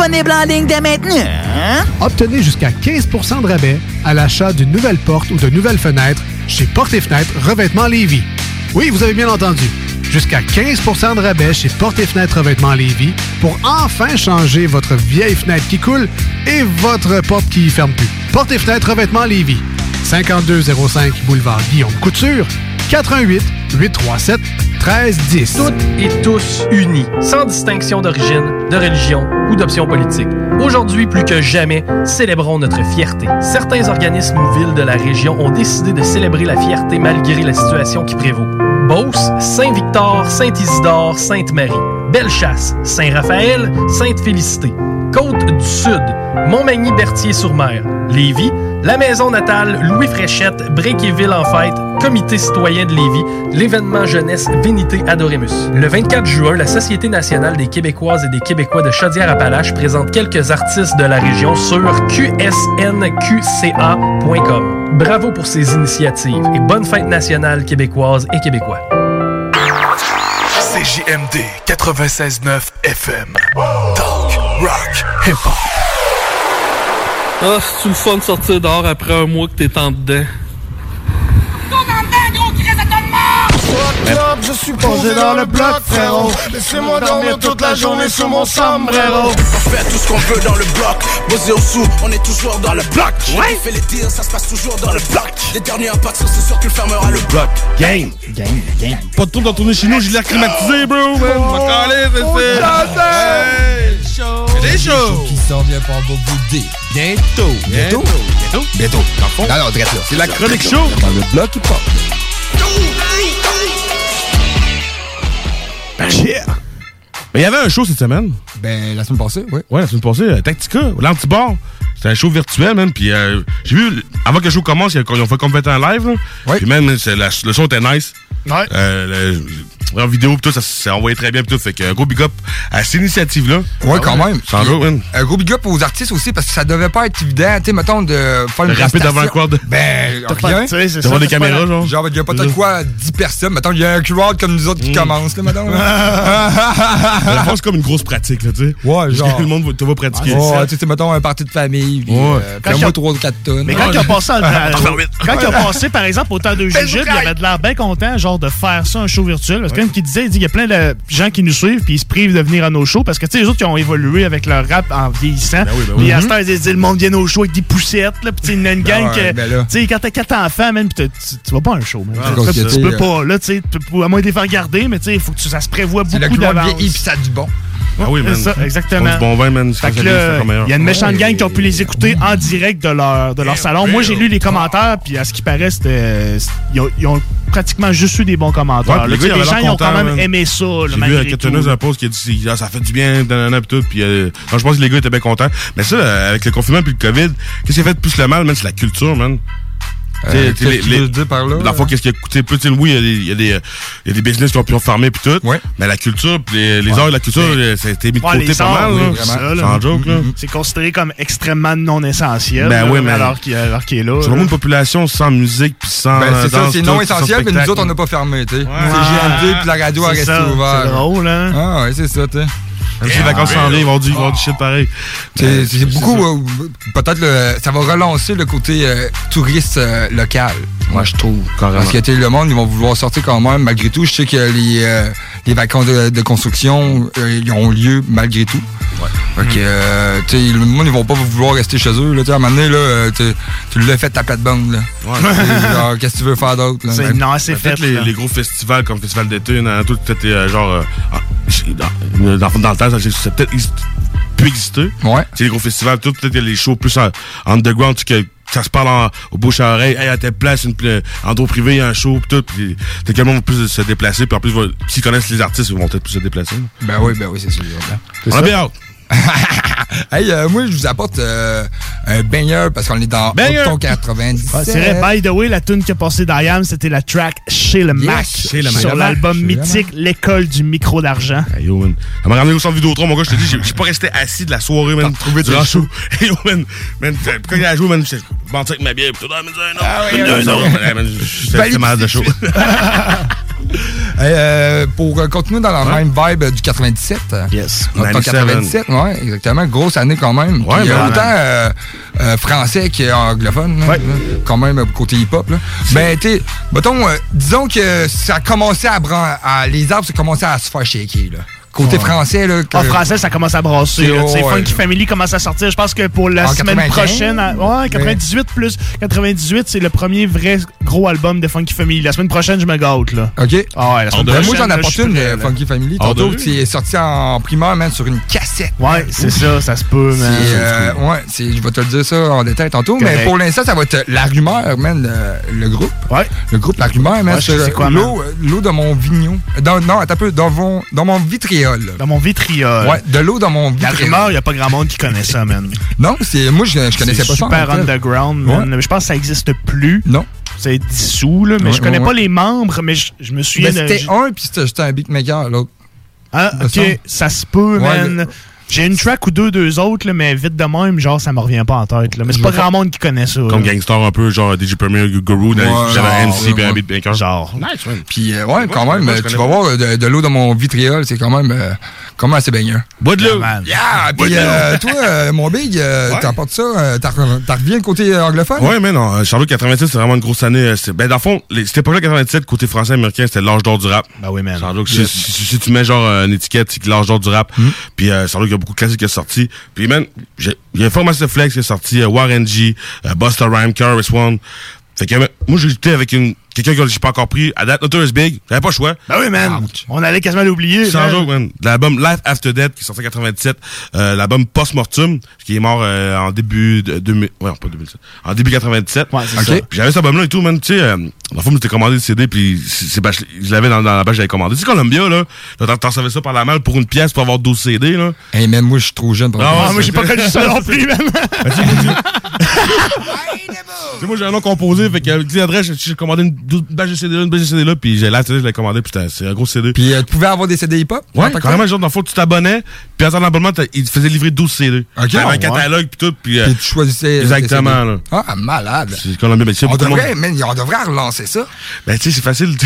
Disponible en ligne dès maintenant. hein? Obtenez jusqu'à 15% de rabais à l'achat d'une nouvelle porte ou de nouvelles fenêtres chez Porte et Fenêtres Revêtement Lévis. Oui, vous avez bien entendu. Jusqu'à 15% de rabais chez Porte et Fenêtres Revêtement Lévis pour enfin changer votre vieille fenêtre qui coule et votre porte qui ferme plus. Porte et Fenêtres Revêtement Lévis. 5205 Boulevard Guillaume Couture. 88 837 1310. Toutes et tous unis, sans distinction d'origine, de religion ou d'option politique. Aujourd'hui, plus que jamais, célébrons notre fierté. Certains organismes ou villes de la région ont décidé de célébrer la fierté malgré la situation qui prévaut. Beauce, Saint-Victor, Saint-Isidore, Sainte-Marie. Bellechasse, Saint-Raphaël, Sainte-Félicité. Côte du Sud, Montmagny-Berthier-sur-Mer. Lévis, la maison natale Louis Fréchette, Bréquéville en fête, Comité citoyen de Lévis, l'événement jeunesse Vénité Adoremus. Le 24 juin, la Société nationale des Québécoises et des Québécois de Chaudière-Appalaches présente quelques artistes de la région sur qsnqca.com. Bravo pour ces initiatives et bonne fête nationale québécoise et québécois. CJMD 96.9 FM. Talk, rock, hip-hop. Ah, c'est-tu le fun de sortir dehors après un mois que t'es en dedans? Je suis posé dans le bloc, frérot. Laissez-moi dormir toute la journée sous mon sombrero. On fait tout ce qu'on veut dans le bloc. Posé au sous, on est toujours dans le bloc. Ouais. fait les tirs, ça se passe toujours dans le bloc. Les derniers impacts, c'est sûr qu'il fermera le bloc. Gang! Gang, gang. Pas de tour dans tourner chez nous, j'ai l'air climatisé, bro! Oh, c'est oh! C'est des shows! Qui s'en vient pour vous bouder. Bientôt. Bientôt. Bientôt. Bientôt. Non, non, là. C'est la chronique show. Dans le bloc hip-hop. Ben, Ben, il y avait un show cette semaine. Ben, la semaine passée, oui. Ouais, la semaine passée, euh, Tactica, l'anti-bar. C'était un show virtuel, même. Puis euh, j'ai vu, avant que le show commence, ils ont fait complètement en live. Là. Puis même, la- le son était nice. Ouais. Euh, le- en vidéo, pis tout, ça s'est envoyé très bien. Pis tout, fait que euh, gros big up à cette initiative-là. Ouais, quand même. Sans. Un gros big up aux artistes aussi, parce que ça devait pas être évident, tu sais, mettons, de faire une De devant un prestation. crowd. Ben, T'as pas- rien. Devant des caméras, pas- genre. Genre, il y a peut-être quoi, 10 personnes. Mettons, il y a un crowd comme nous autres qui commence, là, mettons. Fois, c'est comme une grosse pratique, là, tu sais. Ouais, genre. Le monde va- te va pratiquer. Ouais, tu sais, mettons, un party de famille. Puis, Ouais. euh, il- 3 ou 4 tonnes. Mais quand il a passé, à- à- Parfait. quand il a passé, par exemple, au temps de Jujube, il avait de l'air bien content, genre, de faire ça, un show virtuel. Parce que comme il disait, il dit, il y a plein de gens qui nous suivent, puis ils se privent de venir à nos shows, parce que, tu sais, les autres, qui ont évolué avec leur rap en vieillissant. oui, ben oui. Puis à Mhm. ce temps, ils disent, le monde vient aux shows avec des poussettes, là, puis tu une gang Ben ouais, que, ben tu sais, quand t'as quatre enfants, man, t'as- tu vas pas à un show, man. Ouais, Tu- peux sais, pas, là, tu sais, à moins de les faire garder, mais tu sais, il faut que tu- ça se prévoit beaucoup d'avance. puis ça a du bon. Ah oui, man. C'est ça, exactement. Bon vin, man. Il y a une méchante gang qui ont pu les écouter en direct de leur, de leur salon. Moi, j'ai lu les commentaires, puis à ce qui paraît, c'était. Ils ont, ils ont pratiquement juste eu des bons commentaires. Les gens, ils ont quand même aimé ça, là, J'ai vu malgré la tout. quêteuse un post qui a dit ah, ça fait du bien, nanana, pis tout. Puis euh, non, je pense que les gars étaient bien contents. Mais ça, euh, avec le confinement puis le COVID, qu'est-ce qui a fait plus le mal, man? C'est la culture, man. Euh, Tu sais, qu'est-ce que tu veux dire par là? Dans le fond, qu'est-ce qui a coûté plus? Tu sais, Oui, il y a des- il y, a des, euh, y a des business qui ont pu fermer puis tout. Mais la culture, puis les, les Ouais. arts et la culture, euh, ça a été mis de Ouais, côté pas arts, mal. oui, là. Sans joke, là. C'est considéré comme extrêmement non essentiel. Ben là, oui, mais- Alors qu'il est là. C'est vraiment une population sans musique puis sans. Ben, c'est ça, c'est non essentiel, mais nous autres, on n'a pas fermé, tu sais. Ouais. C'est GMD, puis la radio a resté ouverte. c'est drôle, hein? Ah, ouais, c'est ça, tu sais. Même si les vacances s'en viennent, ils vont dire, ils vont dire shit pareil. C'est c'est beaucoup, euh, peut-être, le- ça va relancer le côté euh, touriste euh, local, moi, je trouve. Parce que, le monde, ils vont vouloir sortir quand même, malgré tout. Je sais que les, euh, les vacances de, de construction, euh, ils ont lieu malgré tout. Fait que, euh, tu sais, le monde, ils vont pas vouloir rester chez eux, là. À un moment donné, là, tu- tu l'as fait ta plate-bande. C'est Qu'est-ce que tu veux faire d'autre? Ben, Ben, Peut-être les, les gros festivals comme Festival d'été, dans tout, peut-être euh, genre. euh, ah, dans, dans, dans le temps, ça c'est peut-être pu exister. Ouais. Sais, les gros festivals, tout, peut-être qu'il y a les shows plus en- underground, que ça se parle en, au bouche à oreille. Hey, à telle place, une, en dos privé, il y a un show, pis tout. Pis t'es va plus se déplacer. Puis en plus, s'ils connaissent les artistes, ils vont peut-être plus se déplacer. Ben oui, ben oui, c'est sûr. On a bien hâte. hey, euh, moi, je vous apporte euh, un baigneur parce qu'on est dans! Octon 97. Ouais, c'est vrai, by the way, la tune qui a passé d'Ayam, c'était la track Chez le Mac. Chez le Mac. Sur l'album mythique L'école du micro d'argent. Hey, yo, man. Elle m'a ramené au centre Vidéotron, mon gars, je te dis, j'ai pas resté assis de la soirée, man. trouvé le show. Hey, yo, man. man quand il a joué, man, j'étais menti avec ma bière, ah, mais un autre, Ah oui, un autre. J'étais malade de show. Hey, euh, pour euh, continuer dans la même vibe euh, du 97. Yes. Octon 97. 97, ouais, exactement. Grosse année quand même. Ouais, Puis, euh, ben, autant euh, euh, français qu'anglophone, là, quand même euh, côté hip-hop. Ben, tu mettons, euh, disons que ça a commencé à, Les arbres, ça commençait à se faire shaker. Là. Côté Ouais. français, là. que- En français, ça commence à brasser. Tu ouais. Funky Family commence à sortir. Je pense que pour la En semaine 95, prochaine, à- ouais, 98 plus 98, c'est le premier vrai gros album de Funky Family. La semaine prochaine, je me gâte, là. OK. Ah ouais, la semaine prochaine, moi, j'en apporte une, prêt, euh. Funky Family. Tantôt, de c'est sorti en primeur, man, sur une cassette. Ouais, c'est ça, ça se peut, man. Euh, ouais, c'est- je vais te le dire ça en détail tantôt, Correct. mais pour l'instant, ça va être La Rumeur, man, le, le groupe. Ouais. Le groupe La Rumeur, man, c'est quoi, l'eau, euh, l'eau de mon vignon. Dans, non, attends un peu, dans mon, dans mon vitriol. Dans mon vitriol. Ouais, de l'eau dans mon La vitriol. rumeur, il n'y a pas grand monde qui connaît ça, man. Non, c'est, moi, je, je connaissais C'est pas ça. en super underground, man. Je pense que ça n'existe plus. Non. C'est dissous, là, mais Ouais, je connais ouais, pas les membres, mais je, je me souviens de- c'était un, puis c'était un beatmaker, l'autre. Ah, ok, ça se peut, man. le- J'ai une track ou deux, deux autres, là, mais vite de même, genre, ça me revient pas en tête. Là. Mais c'est pas grand monde qui connaît ça. Comme là. Gangstar un peu, genre DJ Premier Guru, Ouais, j'avais genre, MC, puis ouais. beatmaker. Genre. Nice, man. Puis, euh, ouais, quand même, euh, tu vas pas. voir, euh, de, de l'eau dans mon vitriol, c'est quand même, euh, quand même assez baigneur. Bois de l'eau. Yeah! Puis, de l'eau. euh, toi, euh, mon big, euh, Ouais. t'apportes ça, euh, t'as t'as reviens côté euh, anglophone? Ouais, mais non, euh, Charlotte 87, c'est vraiment une grosse année. euh, Ben, dans le fond, les- cette époque-là, 87, côté français américain, c'était l'âge d'or du rap. Bah oui, man. Doute, si, tu mets genre euh, une étiquette, c'est que l'âge d'or du rap. Puis euh, beaucoup de classiques qui sont sortis. Puis man, j'ai- Information Flex qui est sorti, euh, Warren G, euh, Busta Rhyme, KRS One. Fait que moi j'ai été avec une quelqu'un que j'ai pas encore pris, à date Notorious Big, j'avais pas le choix. Bah oui, man. On allait quasiment l'oublier. Sans man. joke, man. L'album Life After Death, qui est sorti en 97. Euh, l'album Post Mortum, qui est mort euh, en début de 2000... Ouais, pas 2007. En début 97. Ouais, c'est ça. Puis j'avais cet album-là et tout, man. Tu sais, euh, dans le fond, j'étais commandé le CD, puis c'est, je l'avais dans, dans la bâche que j'avais commandé. Tu sais, Columbia, là, là, t'en- t'en savais ça par la malle pour une pièce pour avoir 12 CD, là. Hey, man, moi, je suis trop jeune pour Ah, ça. ouais, moi, j'ai pas connu ça non plus, man. Ben, moi, j'ai un nom composé, fait que, j'ai- commandé une, bâche de CD là, une bâche de CD là, puis j'ai la CD, je l'ai commandé, puis c'est un gros CD. Puis, euh, tu pouvais avoir des CD hip-hop? Ouais, en carrément, tel? genre, dans le fond, tu t'abonnais, puis à ton abonnement, t'as- il te faisait livrer 12 CD. Ok, T'avais un catalogue, puis tout, puis... euh, tu choisissais. Exactement, tes là. Ah, malade. C'est Columbia, mais On devrait, man, on devrait relancer ça. Ben, tu sais, c'est facile.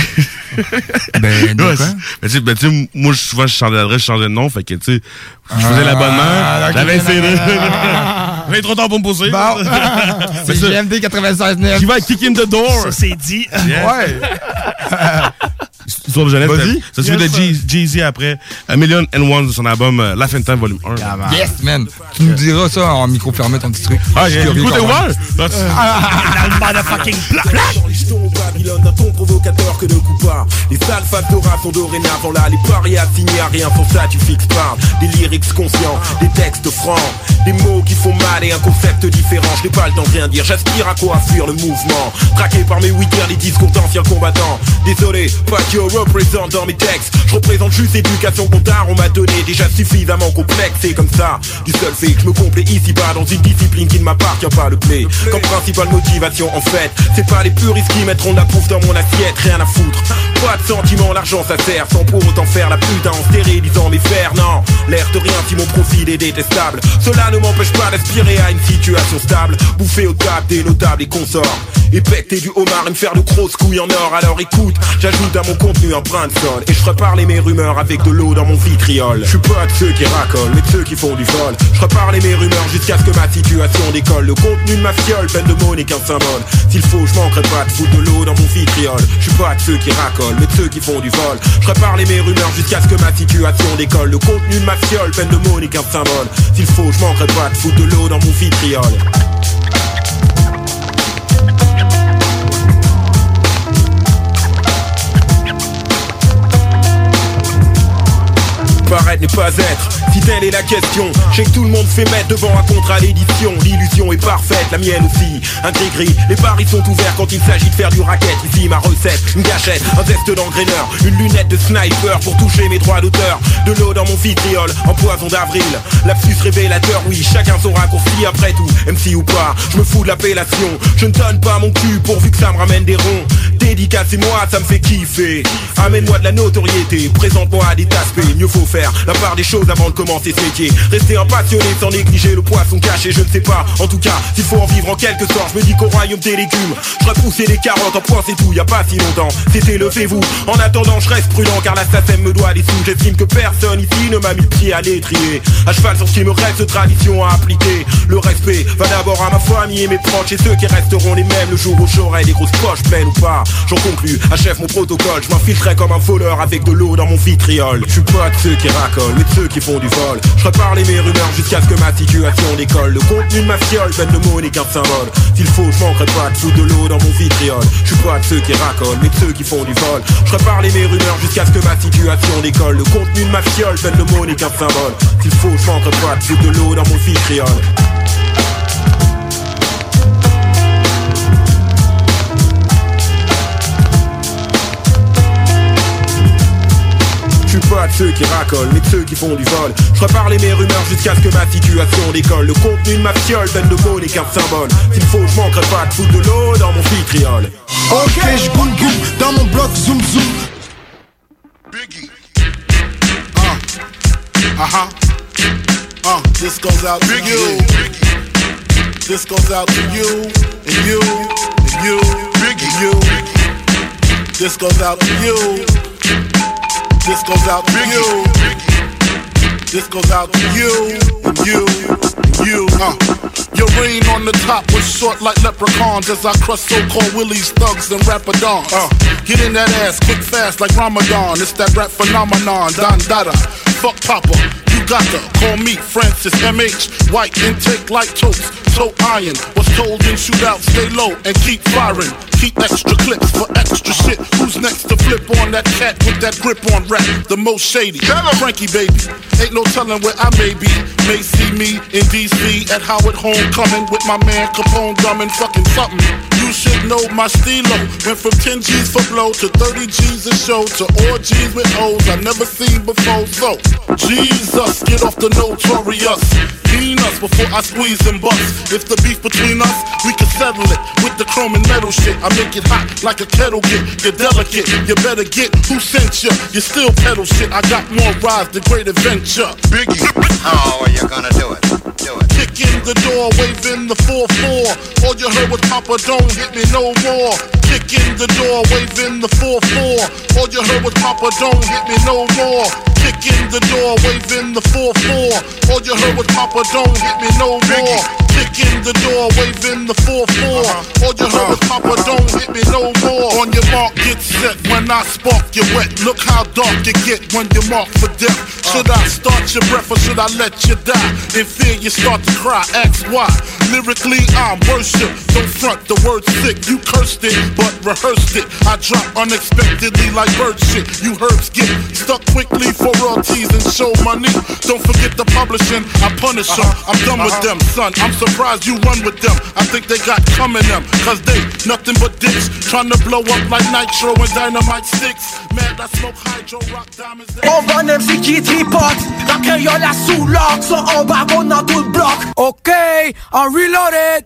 Ben, ben, tu sais, ben, tu sais, moi, je- souvent, je changeais d'adresse, je changeais de nom, fait que, tu sais, je faisais Ah, l'abonnement, ok, j'avais. Ah. J'avais trop tard pour me pousser. Bon. C'est. GMD 96.9. J'y vais avec Kick in the Door? Ça, c'est dit. Yeah. Ouais. De jeunesse. Vas-y. Ça suit de Yes, Jay-Z après. A Million and One de son album euh, Life and Time Volume 1. Yes, man. Tu nous diras ça en micro fermé, ton petit truc. Ah, yeah, écoute, ouvert. même. Là, tu- Dans le motherfucking bloc. Dans les jetons au Babylone d'un ton provocateur que ne coupe pas Les sales faces de rap sont dorénavant là Les paris assignés à rien pour ça tu fixes pas Des lyrics conscients, des textes francs Des mots qui font mal et un concept différent Je n'ai pas le temps de rien dire, j'aspire à quoi fuir le mouvement Traqué par mes week-ends, les discours d'anciens combattants Désolé, pas représente dans mes textes. Je représente juste l'éducation qu'on t'a, on m'a donné Déjà suffisamment complexe et comme ça Du seul fait que je me complais ici-bas dans une discipline qui ne m'appartient pas le blé Comme principale motivation en fait C'est pas les puristes qui mettront de la pouffe dans mon assiette, rien à foutre. Pas de sentiment, l'argent ça sert Sans pour autant faire la putain en stérilisant mes fers. Non, l'air de rien si mon profil est détestable. Cela ne m'empêche pas d'aspirer à une situation stable. Bouffer aux tables des notables et consorts et becter du homard et me faire de grosses couilles en or. Alors écoute, j'ajoute à mon contenu un brin de sol. Et je reparle mes rumeurs avec de l'eau dans mon vitriol. Je suis pas de ceux qui racolent, mais de ceux qui font du vol. Je reparle mes rumeurs jusqu'à ce que ma situation décolle. Le contenu de ma fiole, peine de mots n'est qu'un symbole. S'il faut, je manquerai pas de foutre de l'eau dans mon vitriol. Je suis pas de ceux qui racolent, mais de ceux qui font du vol. Je reparle mes rumeurs jusqu'à ce que ma situation décolle. Le contenu de ma fiole, peine de mots n'est qu'un symbole. S'il faut, je manquerai pas de foutre de l'eau dans mon vitriol paraître n'est pas être. Si telle est la question, je sais que tout le monde fait mettre devant un contrat l'édition. L'illusion est parfaite, la mienne aussi. Un gris-gris, les paris sont ouverts quand il s'agit de faire du racket. Ici ma recette, une gâchette, un test d'engraineur, une lunette de sniper pour toucher mes droits d'auteur. De l'eau dans mon vitriol, en poison d'avril. Lapsus révélateur, oui, chacun son raccourci après tout. MC ou pas, je me fous de l'appellation. Je ne donne pas mon cul pourvu que ça me ramène des ronds. Dédicace et moi, ça me fait kiffer. Amène-moi de la notoriété, présente-moi à des aspects. Mieux faut faire la part des choses avant de commencer ce métier. Rester un passionné sans négliger le poisson caché, je ne sais pas. En tout cas, s'il faut en vivre en quelque sorte, je me dis qu'au royaume des légumes, je pousser les carottes en point c'est tout, y a pas si longtemps. C'était levez-vous. En attendant, je reste prudent car la SACEM me doit des sous. J'estime que personne ici ne m'a mis pied à l'étrier. À cheval sur ce qui me reste, tradition à appliquer. Le respect va d'abord à ma famille et mes proches et ceux qui resteront les mêmes le jour où j'aurai des grosses poches pleines ou pas. J'en conclus, achève mon protocole, je m'infiltrerai comme un voleur avec de l'eau dans mon vitriol. Je suis pas de ceux qui racolent, mais de ceux qui font du vol. Je reparle mes rumeurs jusqu'à ce que ma situation décolle. Le contenu de ma fiole, peine de mots n'est qu'un symbole. S'il faut, je manquerai pas de foutre de l'eau dans mon vitriol. Je suis pas de ceux qui racolent, mais de ceux qui font du vol. Je reparle mes rumeurs jusqu'à ce que ma situation décolle. Le contenu de ma fiole, peine de mots n'est qu'un symbole. S'il faut, je manquerai pas de foutre de l'eau dans mon vitriol. Je suis pas de ceux qui racolent, mais de ceux qui font du vol. Je reparle mes rumeurs jusqu'à ce que ma situation décolle. Le contenu de ma fiole, peine de mots n'est qu'un symbole. S'il faut, je manquerai pas de foutre de l'eau dans mon vitriol. Ok, je goûte dans mon bloc zoom zoom. Uh huh. Uh, this goes out to you. This goes out to you and you and you and you. This goes out to you. This goes out to you. This goes out to you and you and you. Uh. Your reign on the top was short like leprechauns as I crush so-called willies, thugs, and rapadons. Uh. Get in that ass quick fast like Ramadan. It's that rap phenomenon, Don Dada. Fuck Papa, you got to call me Francis MH. White intake like toast, toe iron. What's told in shootout, stay low and keep firing. Keep extra clips for extra shit. Who's next to flip on that cat with that grip on rap? The most shady. Frankie baby, ain't no telling where I may be. May see me in DC at Howard Homecoming with my man Capone drumming fucking something. You should know my stilo. Went from 10 G's for blow to 30 G's a show to all G's with O's I never seen before. So, Jesus, get off the notorious. Clean us before I squeeze and bust. If the beef between us, we can settle it with the chrome and metal shit. I make it hot like a kettle get. You're delicate, you better get who sent you. You still pedal shit. I got more rides than great adventure. Biggie. How are you gonna do it? Do it. Kick in the door, waving the 4-4. All you heard was Papa, don't hit me no more. Kick in the door, waving the 4-4. All you heard was Papa, don't hit me no more. In the door, waving the 4-4. All you heard was Papa, don't hit me no more. Kick in the door, waving the 4-4. Uh-huh. All you heard was Papa, don't hit me no more. On your mark, get set. When I spark, you wet. Look how dark you get when you're marked for death. Uh. Should I start your breath or should I let you die? In fear, you start to cry. Ask why. Lyrically, I'm worship. Don't front the word sick. You cursed it, but rehearsed it. I drop unexpectedly like bird shit. You herbs get stuck quickly for royalties and show money. Don't forget the publishing. I punish them. I'm done with them, son. I'm surprised you run with them. I think they got coming them. Cause they nothing but dicks. Trying to blow up like nitro and dynamite sticks. Mad, I smoke hydro rock diamonds. On va un MC qui tripote La créole la sous lock Sont en baron dans tout le bloc Ok, on reloaded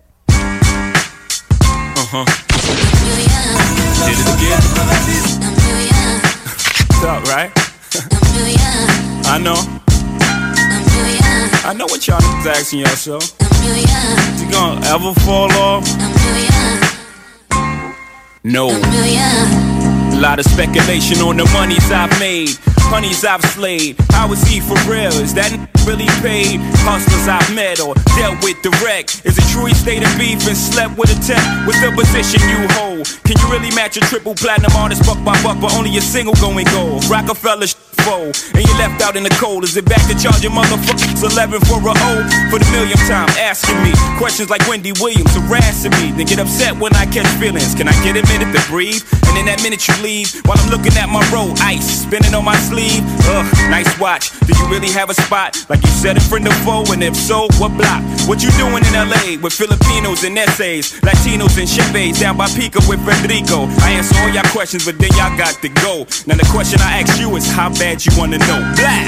Uh-huh. Did it again. What's up, right? I know. I know what y'all niggas asking yourself. You gonna ever fall off? No. A lot of speculation on the monies I've made, honeys I've slayed. How is he for real? Is that really paid? Hustlers I've met or dealt with direct. Is it true he stayed in beef and slept with a tech? What's the position you hold? Can you really match a triple platinum artist buck by buck, but only a single going gold? Rockefeller sh- fold, and you left out in the cold. Is it back to charging motherfuckers 11 for a O? For the millionth time, asking me questions like Wendy Williams harassing me. Then get upset when I catch feelings. Can I get a minute to breathe? And in that minute you leave, while I'm looking at my roll, ice spinning on my sleeve. Ugh, nice watch. Do you really have a spot? Like you said in front of foe, and if so, what block? What you doing in LA with Filipinos and essays, Latinos and Chevys down by Pico with Federico? I answer all y'all questions, but then y'all got to go. Now the question I ask you is how bad you wanna know. Black.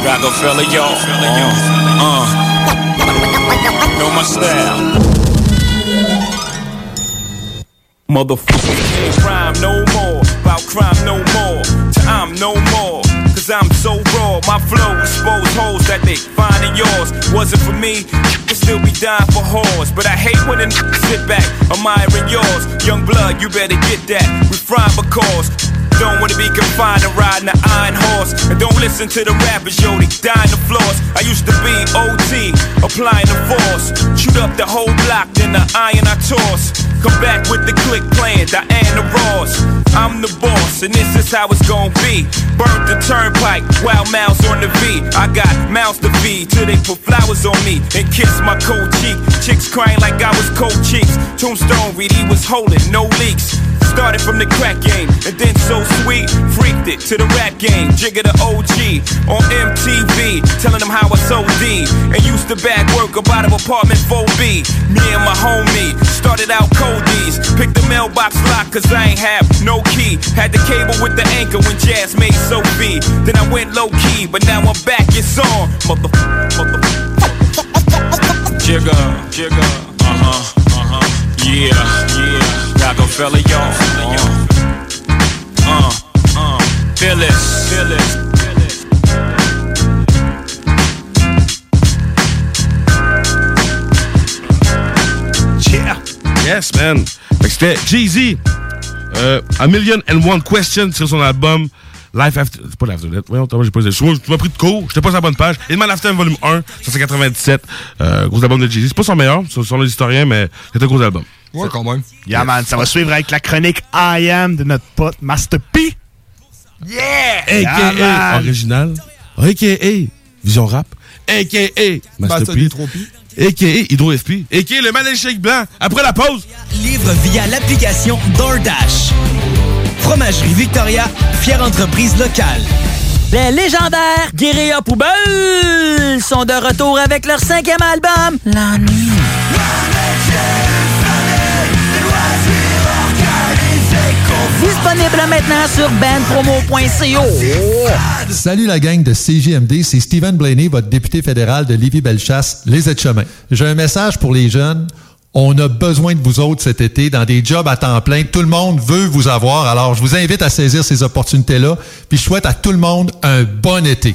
Rockefeller, y'all. Uh, uh. Know my style. Motherfucker can't rhyme no more. About crime no more. To I'm no more. Cause I'm so raw. My flow expose holes that they find in yours. Wasn't for me, you still be dying for whores. But I hate when n- sit back, admiring yours. Young blood, you better get that. Refine because don't wanna be confined to riding an iron horse. And don't listen to the rappers, yo, they dying the floors. I used to be OT, applying the force. Shoot up the whole block, then the iron I toss. Come back with the click playing, Diana Ross. I'm the boss, and this is how it's gonna be. Burnt the turnpike, wild mouths on the V. I got mouths to feed till they put flowers on me and kiss my cold cheek. Chicks crying like I was cold cheeks. Tombstone read he was holding, no leaks. Started from the crack game, and then so sweet, freaked it to the rap game. Jigga the OG on MTV, telling them how I sold D. And used to bag work up out of apartment 4B. Me and my homie started out coldies. Picked the mailbox lock, cause I ain't have no key. Had the cable with the anchor when Jazz made Sophie. Then I went low key, but now I'm back, it's on. Mother, mother. Jigga, jigga, uh huh, uh huh. Yeah, yeah. Yeah. Yes, man. C'était Jay-Z. Euh, A Million and One Questions sur son album Life After. C'est pas Life After Death. Voyons, j'ai pas les. Tu m'as pris de cours. J'étais pas sur la bonne page. Hitman After volume 1, 197. Euh, gros album de Jay-Z. C'est pas son meilleur, sur, sur l'historien, mais c'est un gros album. Ouais, quand même. Yeah, man, ça va suivre avec la chronique I Am de notre pote Master P. Yeah! A.K.A. original. A.K.A. Vision Rap. A.K.A. Master Master P. A.K.A. Hydro FP. A.K.A. le Manel Shake Blanc. Après la pause. Livre via l'application DoorDash. Fromagerie Victoria, fière entreprise locale. Les légendaires Guérilla Poubelle sont de retour avec leur cinquième album, La Nuit. Disponible maintenant sur bandpromo.co. Salut la gang de CGMD, c'est Stephen Blaney, votre député fédéral de Lévis-Bellechasse, les aides-chemins. J'ai un message pour les jeunes. On a besoin de vous autres cet été dans des jobs à temps plein. Tout le monde veut vous avoir. Alors, je vous invite à saisir ces opportunités-là. Puis, je souhaite à tout le monde un bon été.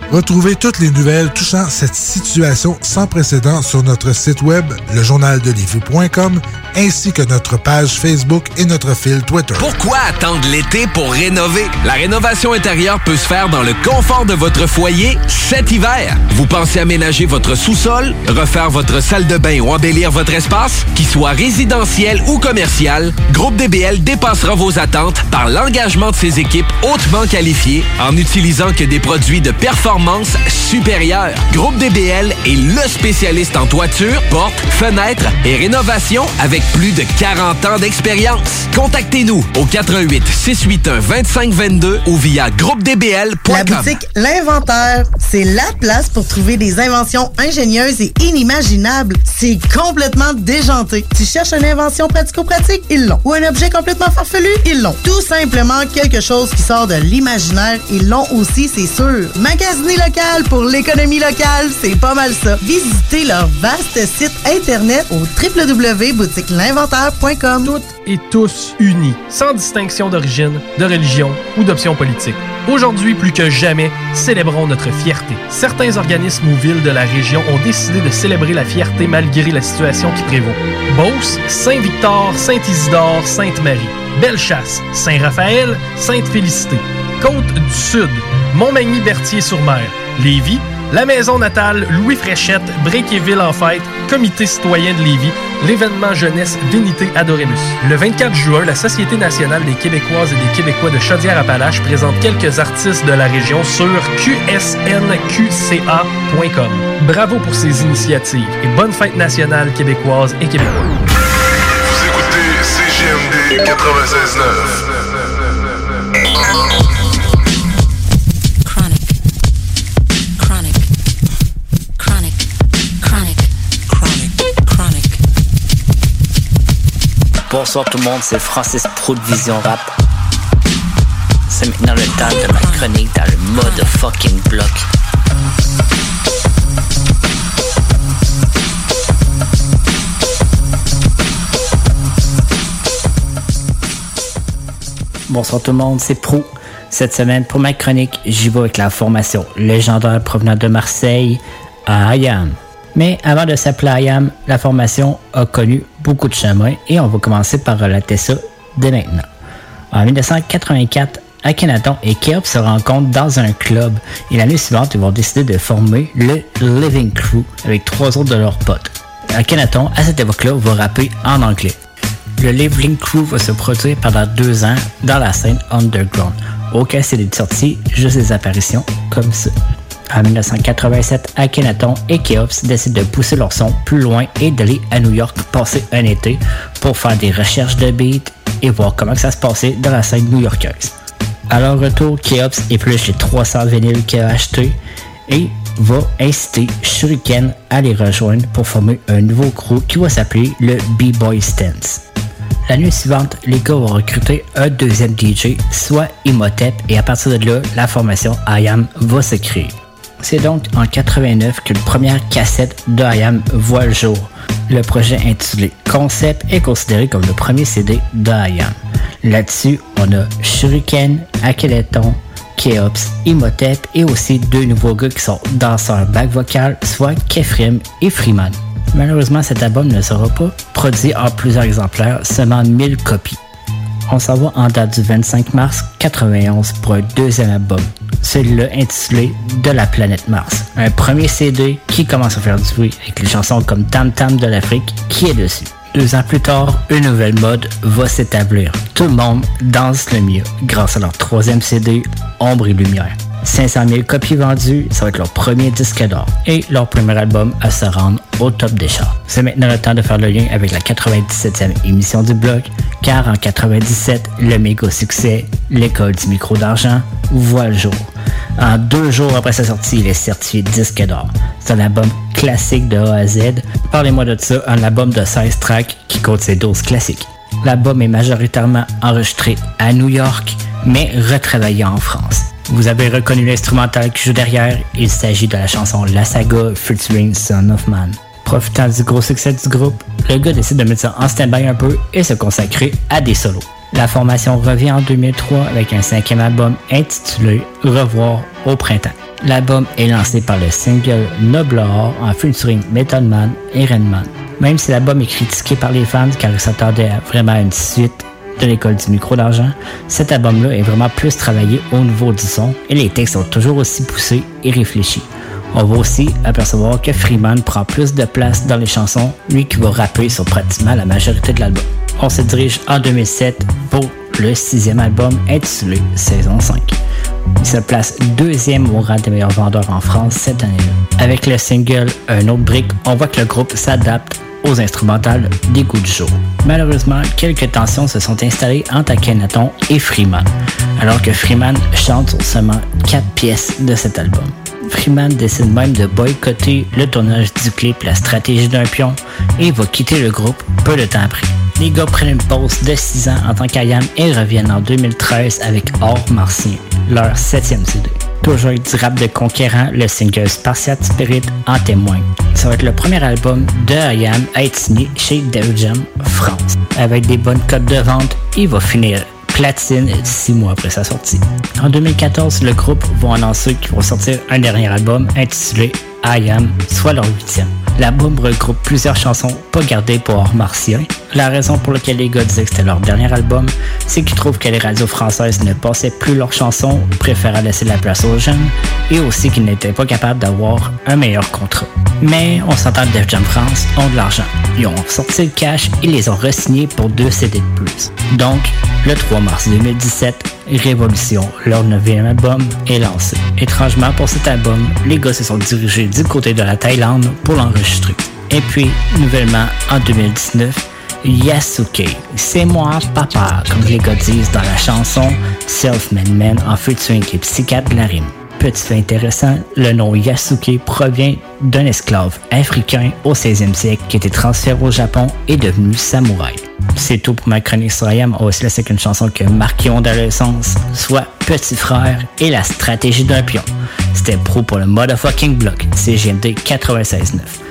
Retrouvez toutes les nouvelles touchant cette situation sans précédent sur notre site web, lejournaldelivie.com, ainsi que notre page Facebook et notre fil Twitter. Pourquoi attendre l'été pour rénover? La rénovation intérieure peut se faire dans le confort de votre foyer cet hiver. Vous pensez aménager votre sous-sol, refaire votre salle de bain ou embellir votre espace? Qu'il soit résidentiel ou commercial, Groupe DBL dépassera vos attentes par l'engagement de ses équipes hautement qualifiées en n'utilisant que des produits de performance supérieure. Groupe DBL est le spécialiste en toiture, portes, fenêtres et rénovation avec plus de 40 ans d'expérience. Contactez-nous au 88 681 2522 ou via groupedbl.com. La boutique L'Inventaire, c'est la place pour trouver des inventions ingénieuses et inimaginables. C'est complètement déjanté. Tu cherches une invention pratico-pratique? Ils l'ont. Ou un objet complètement farfelu? Ils l'ont. Tout simplement quelque chose qui sort de l'imaginaire? Ils l'ont aussi, c'est sûr. Magasiner local pour l'économie locale, c'est pas mal ça. Visitez leur vaste site internet au www.boutiquelinventaire.com. Toutes et tous unis, sans distinction d'origine, de religion ou d'option politique. Aujourd'hui, plus que jamais, célébrons notre fierté. Certains organismes ou villes de la région ont décidé de célébrer la fierté malgré la situation qui prévaut. Beauce, Saint-Victor, Saint-Isidore, Sainte-Marie. Bellechasse, Saint-Raphaël, Sainte-Félicité. Côte du Sud, Montmagny-Berthier-sur-Mer. Lévis, La maison natale Louis Fréchette, Bréquéville en fête, Comité citoyen de Lévis, l'événement jeunesse Vénité Adoremus. Le 24 juin, la Société nationale des Québécoises et des Québécois de Chaudière-Appalaches présente quelques artistes de la région sur qsnqca.com. Bravo pour ces initiatives et bonne fête nationale québécoise et québécois. Vous écoutez CGMD 96.9. Bonsoir tout le monde, c'est Francis Pro de Vision Rap. C'est maintenant le temps de ma chronique dans le mode fucking bloc. Bonsoir tout le monde, c'est Pro. Cette semaine, pour ma chronique, j'y vais avec la formation légendaire provenant de Marseille, à IAM. Mais avant de s'appeler IAM, la formation a connu beaucoup de chemins et on va commencer par relater ça dès maintenant. En 1984, Akhenaton et Keop se rencontrent dans un club et l'année suivante, ils vont décider de former le Living Crew avec trois autres de leurs potes. Akhenaton, à cette époque-là, va rapper en anglais. Le Living Crew va se produire pendant deux ans dans la scène underground. Aucun CD de sortie, juste des apparitions comme ça. En 1987, Akhenaton et Keops décident de pousser leur son plus loin et d'aller à New York passer un été pour faire des recherches de beats et voir comment ça se passait dans la scène new-yorkaise. À leur retour, Keops épluche les 300 vinyles qu'il a achetés et va inciter Shuriken à les rejoindre pour former un nouveau crew qui va s'appeler le B-Boy Stance. La nuit suivante, les gars vont recruter un deuxième DJ, soit Imhotep, et à partir de là, la formation IAM va se créer. C'est donc en 89 que la première cassette de IAM voit le jour. Le projet intitulé Concept est considéré comme le premier CD de IAM. Là-dessus, on a Shuriken, Akeleton, Keops, Imhotep et aussi deux nouveaux gars qui sont danseurs back vocal, soit Kefrim et Freeman. Malheureusement, cet album ne sera pas produit en plusieurs exemplaires, seulement 1000 copies. On s'en va en date du 25 mars 91 pour un deuxième album, celui-là intitulé De la planète Mars. Un premier CD qui commence à faire du bruit avec les chansons comme Tam Tam de l'Afrique qui est dessus. Deux ans plus tard, une nouvelle mode va s'établir. Tout le monde danse le mieux grâce à leur troisième CD, Ombre et Lumière. 500 000 copies vendues, ça va être leur premier disque d'or et leur premier album à se rendre au top des charts. C'est maintenant le temps de faire le lien avec la 97e émission du blog, car en 97, le méga succès, l'école du micro d'argent, voit le jour. En deux jours après sa sortie, il est certifié disque d'or. C'est un album classique de A à Z. Parlez-moi de ça, un album de 16 tracks qui compte ses 12 classiques. L'album est majoritairement enregistré à New York, mais retravaillé en France. Vous avez reconnu l'instrumental qui joue derrière, il s'agit de la chanson La Saga featuring Son of Man. Profitant du gros succès du groupe, le gars décide de mettre ça en stand-by un peu et se consacrer à des solos. La formation revient en 2003 avec un cinquième album intitulé Revoir au printemps. L'album est lancé par le single Noblard en featuring Method Man et Redman. Même si l'album est critiqué par les fans car il s'attendait à vraiment une suite de l'école du micro d'argent, cet album-là est vraiment plus travaillé au niveau du son et les textes sont toujours aussi poussés et réfléchis. On va aussi apercevoir que Freeman prend plus de place dans les chansons, lui qui va rapper sur pratiquement la majorité de l'album. On se dirige en 2007 pour le sixième album intitulé Saison 5. Il se place deuxième au rang des meilleurs vendeurs en France cette année-là. Avec le single Un autre brique, on voit que le groupe s'adapte aux instrumentales des coups du jour. Malheureusement, quelques tensions se sont installées entre Akhenaton et Freeman, alors que Freeman chante seulement 4 pièces de cet album. Freeman décide même de boycotter le tournage du clip La stratégie d'un pion et va quitter le groupe peu de temps après. Les gars prennent une pause de 6 ans en tant qu'Ayam et reviennent en 2013 avec Or Martien, leur septième CD. Toujours avec du rap de conquérant, le single Spartiate Spirit en témoigne. Ça va être le premier album de IAM à être signé chez Def Jam France. Avec des bonnes cotes de vente, il va finir platine six mois après sa sortie. En 2014, le groupe va annoncer qu'ils vont sortir un dernier album intitulé I soit leur huitième. L'album regroupe plusieurs chansons pas gardées pour Hors Martien. La raison pour laquelle les gars disaient que c'était leur dernier album, c'est qu'ils trouvent que les radios françaises ne passaient plus leurs chansons, préféraient laisser la place aux jeunes, et aussi qu'ils n'étaient pas capables d'avoir un meilleur contrat. Mais on s'entend que Def Jam France ont de l'argent. Ils ont sorti le cash et les ont re-signés pour deux CD de plus. Donc, le 3 mars 2017, Révolution, leur neuvième album, est lancé. Étrangement pour cet album, les gars se sont dirigés du côté de la Thaïlande pour l'enregistrer. Et puis, nouvellement, en 2019, Yasuke, c'est moi papa, comme les gars disent dans la chanson Self-Made Man en featuring les psychiatres de la rime. Petit fait intéressant, le nom Yasuke provient d'un esclave africain au 16e siècle qui était transféré au Japon et devenu samouraï. C'est tout pour ma chronique sur IAM. On va laisser une chanson qui a marqué mon adolescence, soit Petit Frère et la stratégie d'un pion. C'était pro pour le motherfucking block, CGMD 96.9.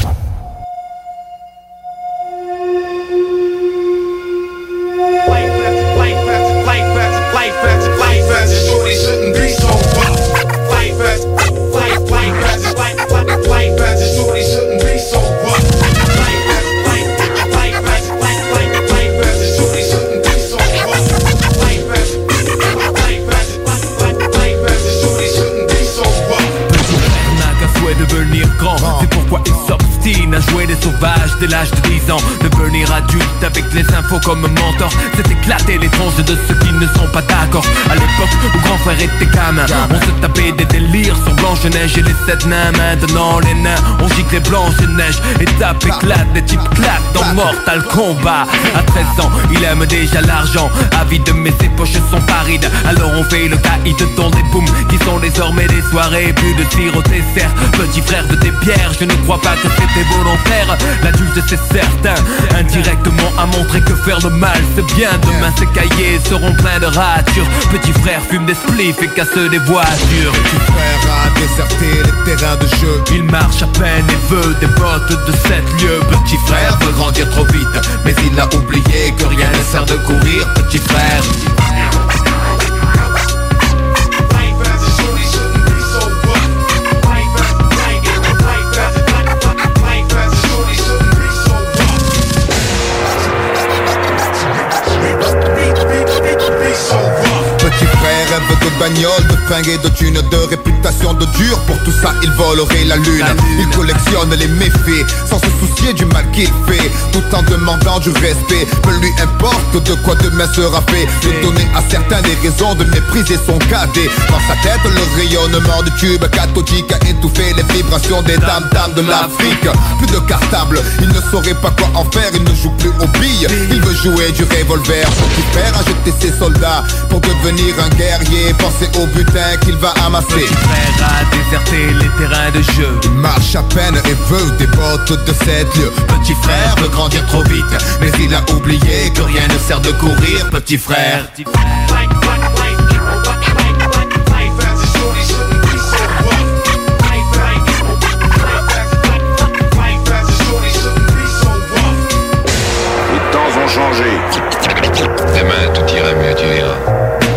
comme mentor. C'est éclater les de ceux qui ne sont pas d'accord Où grand frère était gamin On se tapait des délires sur Blanche-Neige et les sept nains. Maintenant les nains on gicle les Blanche-Neige Étape éclate, des types claquent dans Mortal Kombat. À 13 ans il aime déjà l'argent Avide mais ses poches sont parides. Alors on fait le caïd dans des booms Qui sont désormais des soirées. Plus de tir au dessert Petit frère de tes pierres. Je ne crois pas que c'était volontaire. L'adulte c'est certain Indirectement à montrer que faire le mal c'est bien. Demain ces cahiers seront pleins de ratures. Petit frère fume des spliffs et casse des voitures. Petit frère a déserté les terrains de jeu. Il marche à peine et veut des bottes de 7 lieux. Petit frère veut grandir trop vite Mais il a oublié que rien ne sert de courir Petit frère frère de bagnole, de fringues et de thunes, de réputation de dur. Pour tout ça, il volerait la lune. Il collectionne les méfaits, sans se soucier du mal qu'il fait, tout en demandant du respect. Peu lui importe de quoi demain sera fait. De donner à certains des raisons de mépriser son cadet. Dans sa tête, le rayonnement du tube cathodique a étouffé les vibrations des dames dames de l'Afrique. Plus de cartable, il ne saurait pas quoi en faire. Il ne joue plus aux billes, il veut jouer du revolver. Petit frère a jeté ses soldats pour devenir un guerrier. Pensez au butin qu'il va amasser. Petit frère a déserté les terrains de jeu Il marche à peine et veut des bottes de 7 lieux. Petit frère veut grandir trop vite Mais il a oublié que rien ne sert de courir Petit frère Les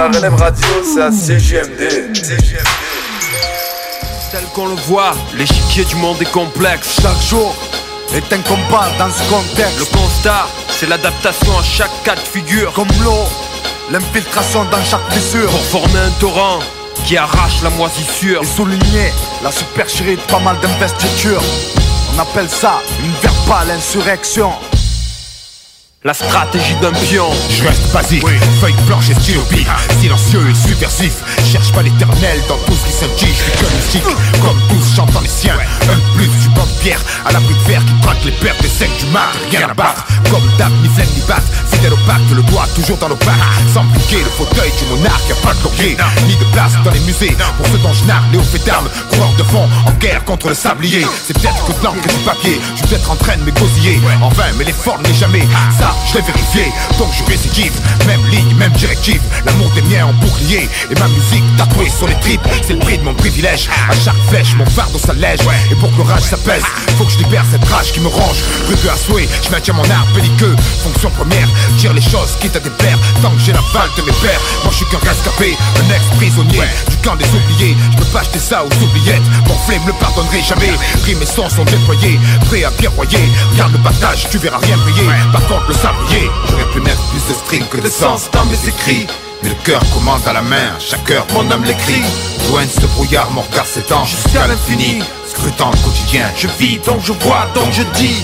La relève radio, c'est à CGMD. Tel qu'on le voit, l'échiquier du monde est complexe. Chaque jour est un combat dans ce contexte. Le constat, c'est l'adaptation à chaque cas de figure. Comme l'eau, l'infiltration dans chaque fissure. Pour former un torrent qui arrache la moisissure. Et souligner la supercherie de pas mal d'investiture. On appelle ça une verbale insurrection. La stratégie d'un pion. Je reste basique, feuille blanche et stylo bic Silencieux et subversif. Cherche pas l'éternel dans tout ce qui se dit Je suis comme musique, comme tous chantant les siens Un plus du banc de pierre À l'abri de fer qui traque les pertes des cinq du mat Rien à battre, comme dame ni flemme ni batte Fidèle au pacte, le doigt toujours dans pattes Sans piquer le fauteuil du monarque Y'a pas de coquet, ni de place dans les musées. Pour ceux dont je narre, Léo fait d'armes. Coureur de fond, en guerre contre le sablier. C'est peut-être que de l'encre et du papier. Je suis peut-être en train de m'égosiller En vain, mais l'effort n'est jamais ça. Je l'ai vérifié, donc je récidive. Même ligne, même directive, l'amour des miens en bouclier. Et ma musique tatouée sur les tripes, c'est le de mon privilège. À chaque flèche, mon fardeau s'allège. Et pour que l'orage s'apaise, faut que je libère cette rage qui me ronge Rugueux à souhait, je maintiens mon art belliqueux Fonction première, dire les choses quitte à déplaire. Tant que j'ai la balle de mes pères, moi je suis qu'un rescapé Un ex-prisonnier du camp des oubliés. Je peux pas acheter ça aux oubliettes, mon flemme le pardonnerai jamais. Rimes et sons sont déployés, prêts à pirouiller Regarde le battage, tu verras rien briller. Par contre le sablier, j'aurais pu mettre plus de string que de sens dans mes écrits mais le cœur commande à la main, chaque heure mon âme l'écrit. Loin de ce brouillard, mon regard s'étend jusqu'à l'infini. Scrutant le quotidien, je vis donc je vois donc je dis.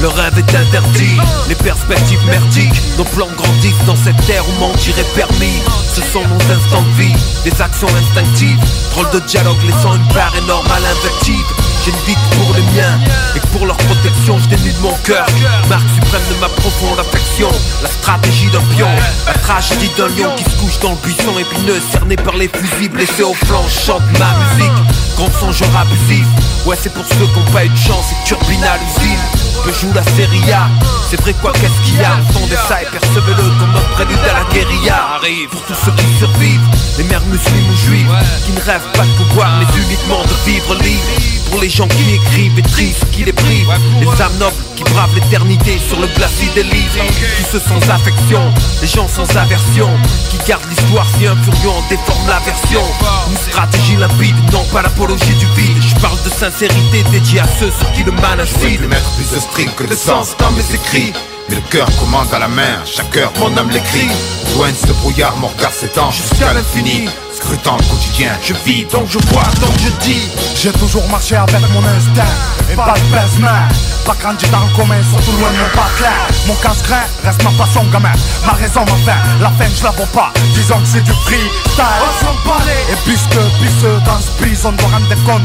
Le rêve est interdit, les perspectives merdiques. Nos plans grandissent dans cette terre où mentir est permis. Ce sont nos instants de vie, des actions instinctives. Drôle de dialogue laissant une part énorme à l'invective j'ai une vie pour les miens Et pour leur protection je dénude mon cœur. Marque suprême de ma profonde affection La stratégie d'un pion. La tragédie d'un lion qui se couche dans le buisson épineux Cerné par les fusils blessés au flanc. Chante ma musique Grand songeur abusif. Ouais c'est pour ceux qui n'ont pas eu de chance Et turbine à l'usine. Je joue la série A C'est vrai quoi qu'est-ce qu'il y a? Le son des sailles percevez-le comme notre prélude à la guérilla. Arrive. Pour tous ceux qui survivent Les mères musulmanes ou juives Qui ne rêvent pas de pouvoir Mais uniquement de vivre libre. Pour les gens qui écrivent et tristes qui les privent Les âmes nobles qui bravent l'éternité sur le glacis des livres. Tous ceux sans affection, les gens sans aversion Qui gardent l'histoire si un furieux en déforme la version. Une stratégie limpide, non pas l'apologie du vide. Je parle de sincérité dédiée à ceux sur qui le mal incide. Mettre plus de string que de sens dans mes écrits mais le cœur commande à la main, chaque heure mon âme l'écrit. Loin de ce brouillard, mon regard s'étend jusqu'à l'infini. Scrutant le quotidien, je vis donc je vois donc je dis. J'ai toujours marché avec mon instinct et pas de baisse-main Pas grandi dans le commun, surtout loin de mon pas clair. Mon casse-grain reste ma passion gamin. Ma raison, ma fin, la fin je la vois pas. Disons que c'est du freestyle Et puisque, puisque dans ce bise on doit rendre des comptes.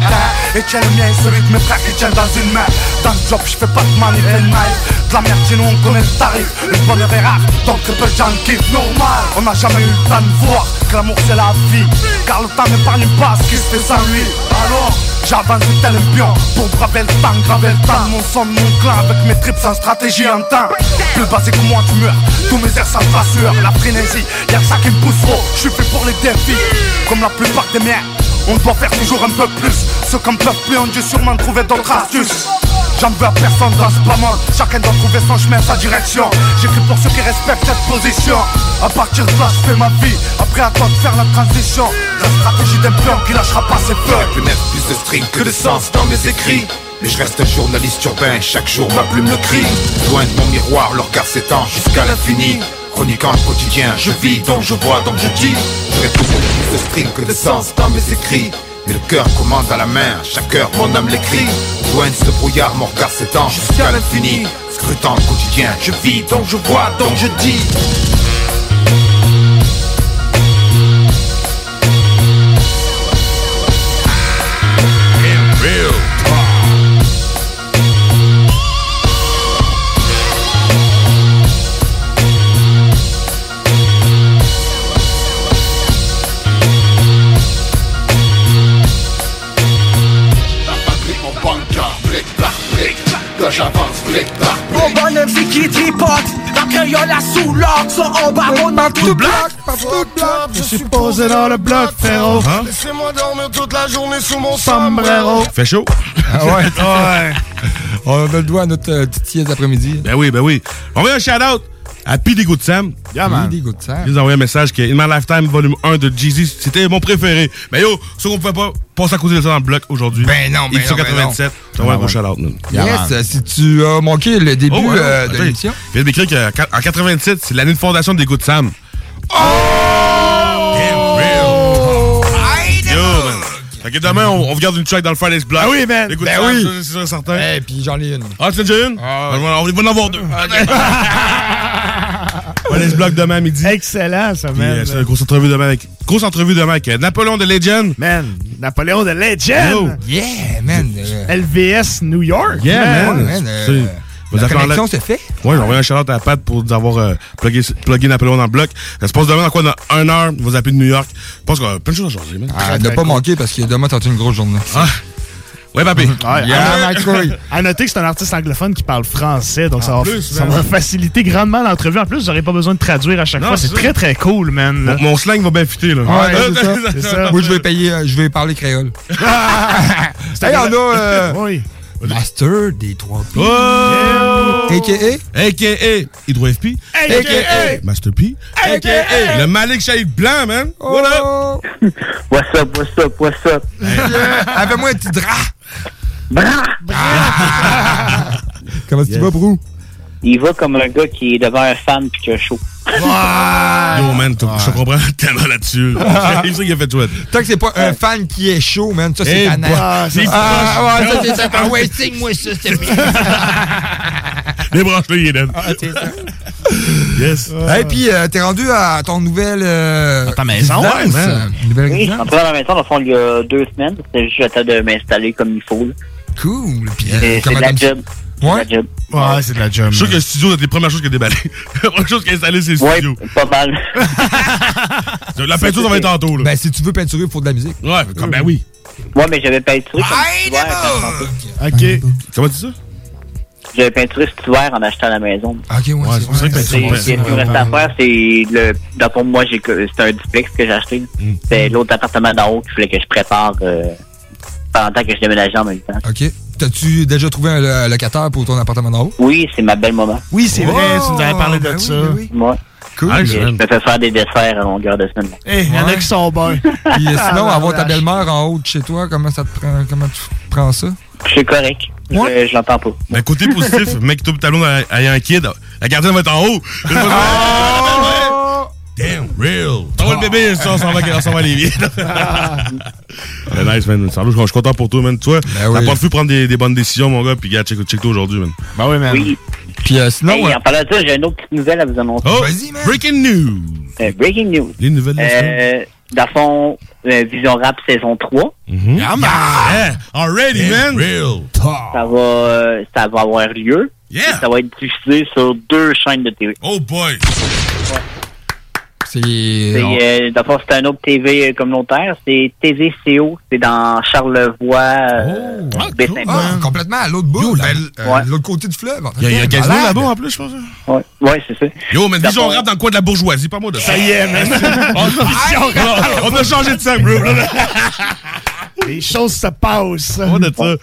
Et tiens le mien et celui de mes frères qui tiennent dans une main. Dans le job je fais pas de manip et de la merde nous on le tarif Le bonheur est rare, donc peu de normal On n'a jamais eu le temps de voir que l'amour c'est la vie Car le temps n'épargne pas ce qui se fait sans lui Alors J'avance tel un pion pour braver le temps, graver le temps Mon son mon clan avec mes trips en stratégie en temps. Plus basé que moi, tu meurs. Tous mes airs sans sueur, la frénésie. Y'a que ça qui me pousse trop. Je suis fait pour les défis. Comme la plupart des miens. On doit faire toujours un peu plus. Ceux qui ne peuvent plus ont dû sûrement trouver d'autres astuces. J'en veux à personne dans ce monde Chacun doit trouver son chemin, sa direction. J'écris pour ceux qui respectent cette position. À partir de là, je fais ma vie. Après, toi de faire la transition. La stratégie d'un pion qui lâchera pas ses feux. Plus mettre plus de string que de sens dans mes écrits. Mais je reste un journaliste urbain, chaque jour ma plume le crie. Loin de mon miroir, le regard s'étend jusqu'à l'infini. Chroniquant le quotidien, je vis, donc je vois, donc je dis. Je tout plus de string que de sens dans mes écrits le cœur commande à la main, chaque heure mon âme l'écrit. Loin de ce brouillard, mon regard s'étend jusqu'à l'infini. Scrutant le quotidien, je vis, donc je vois, donc je dis j'avance, blic par Mon bonhomme c'est qui tripote? La créole à sous l'orgue Ça en bas on manque tout bloc Je suis posé dans le bloc frérot. Laissez-moi dormir toute la journée sous mon sombrero Fait chaud. Ah ouais, ouais. On a le doigt à notre euh, petite sieste d'après-midi. Ben oui, ben oui. On va un shout-out à P. Good Sam. Yeah, man. P. Good Sam. Il nous a envoyé un message que In My Lifetime, volume 1 de Jeezy, c'était mon préféré. Mais yo, ça qu'on pouvait pas passer à cause de ça dans le bloc aujourd'hui. Ben non, ben Édition non, ben 87. Ça va un gros shout-out, man. Yes, si tu as manqué le début Oh, ouais, euh, de l'émission. Il vient de m'écrire qu'en 87, c'est l'année de fondation des Good Sam. Oh! Fait que demain, on, on regarde une track dans le Friday's Block. Ah oui, man. Good Ben oui. c'est sûr et certain. Et puis j'en ai une. Ah, tu as déjà une? Ah, Ben, on va en avoir deux. Friday's Block demain à midi. Excellent, ça, man. euh, c'est une grosse entrevue demain avec, grosse entrevue demain avec euh, Napoléon de Legend. Man, Napoléon de Legend. Yo. Yeah, man. LVS New York. Yeah, man. man, euh, C'est- la Vous avez connexion se fait. Ouais, j'ai envoyé un shout-out à Pat pour nous avoir euh, plugué, plugué Napoléon dans le bloc. Ça se passe demain dans quoi? Dans un heure, vous appeler de New York. Je pense qu'on a plein de choses à changer, man. Ah, ne pas manquer parce que demain, t'as une grosse journée. Ah. Ouais, papy. Ouais, Yeah, à, ma couille. à noter que c'est un artiste anglophone qui parle français, donc ça, va, plus, ça va faciliter grandement l'entrevue. En plus, j'aurais pas besoin de traduire à chaque Non, fois. C'est très très cool, man. là. Mon, mon slang va bien fitter, là. Ouais, Euh, c'est ça. C'est ça. Moi, je vais payer, euh, je vais parler créole. C'est Hey, on a euh, Oui. Master des trois P. Oh! A.K.A. A.K.A. Hydro FP. A.K.A. Master P. A.K.A. Le Malik Shahid blanc, man. What up? What's up, what's up, what's up? Yeah. Fais-moi un petit drap. Bra! Comment tu vas, Brou? Il va comme un gars qui est devant un fan puis qui a chaud. Yo, man, t'as- je comprends tellement là-dessus. C'est ça qu'il a fait chouette. Tant que c'est pas un fan qui est chaud, man, ça, c'est Eh, tannant. bah, c'est Ah, ouais, ça, c'est ça. Ah, ouais, signe-moi ça, te plaît. Débranche-le, il est dead. Ah, c'est ça. Yes. Et puis, euh, t'es rendu à ton nouvelle. Euh, À ta maison, ouais, man. Nouvelle Oui, je suis rentré dans la maison, dans le fond, il y a deux semaines. C'était juste le temps de m'installer comme il faut. là. Cool. Puis, C'est euh, c'est de la t'aimes job. C'est de Ouais. la job. Ouais, c'est de la job. Je suis sûr que le studio, c'est les premières choses qui a déballé. La première chose qui a installé, c'est le Ouais, studio. pas mal. La peinture, ça va être tantôt, là. Ben, si tu veux peinturer, il faut de la musique. Ouais, comme, ben oui. Ouais, mais j'avais peinturé comme. OK. Comment tu dis ça? J'avais peinturé cet hiver en achetant la maison. Ok, ouais, Ouais, c'est ça que Ce qui me reste à faire, c'est le. Dans le fond, moi, j'ai que- c'est un duplex que j'ai acheté. Mm. C'est l'autre appartement d'en haut qu'il fallait que je prépare euh, pendant que je déménageais en même temps. Ok. T'as-tu déjà trouvé un lo- locataire pour ton appartement d'en haut? Oui, c'est ma belle maman. Oui, c'est vrai, Oh, tu nous avais parlé de ben oui, ça. ben oui. Moi, Cool. Ah, je je- me fais faire des desserts à longueur de semaine. Eh, il y en a Ouais. qui sont bons. Puis euh, sinon, Ah, avoir ta belle-mère en haut de chez toi, comment ça te prend, comment tu prends ça? C'est correct. Je, Ouais. je l'entends pas. Ben, côté positif, mec, tout le tableau ayant un kid, la gardienne va être en haut. Damn, real. T'envoies le bébé, ça, on s'en va, on s'en va nice, man. Salut, je suis content pour toi, man. Toi, Ben oui. t'as pas pu prendre des, des bonnes décisions, mon gars, puis gars, check, check toi aujourd'hui, man. Ben oui, man. Oui. Puis euh, sinon, Hey, euh, en parlant de ça, j'ai une autre petite nouvelle à vous annoncer. Oh, Vas-y, man. breaking news. Euh, breaking news. Les nouvelles de la semaine. Euh, dans le fond, euh, Vision Rap saison 3, Mhm. Yeah, already, man. Real. ça va, euh, ça va avoir lieu. Yeah. Ça va être diffusé sur deux chaînes de TV. Oh boy. C'est. C'est, euh, d'abord, c'est un autre TV communautaire. C'est TVCO. C'est dans Charlevoix. euh, Baie-Saint-Paul. Ah, complètement à l'autre bout, là, euh, Ouais. l'autre côté du fleuve. Il y a, y a Gazino là-bas en plus, je pense. Ouais, ouais c'est ça. Yo, mais disons, on rap dans le coin de la bourgeoisie, pas moi de ça. Ça y est, man. on, on a changé de sac, bro. Les choses se passent. On de ça. Euh,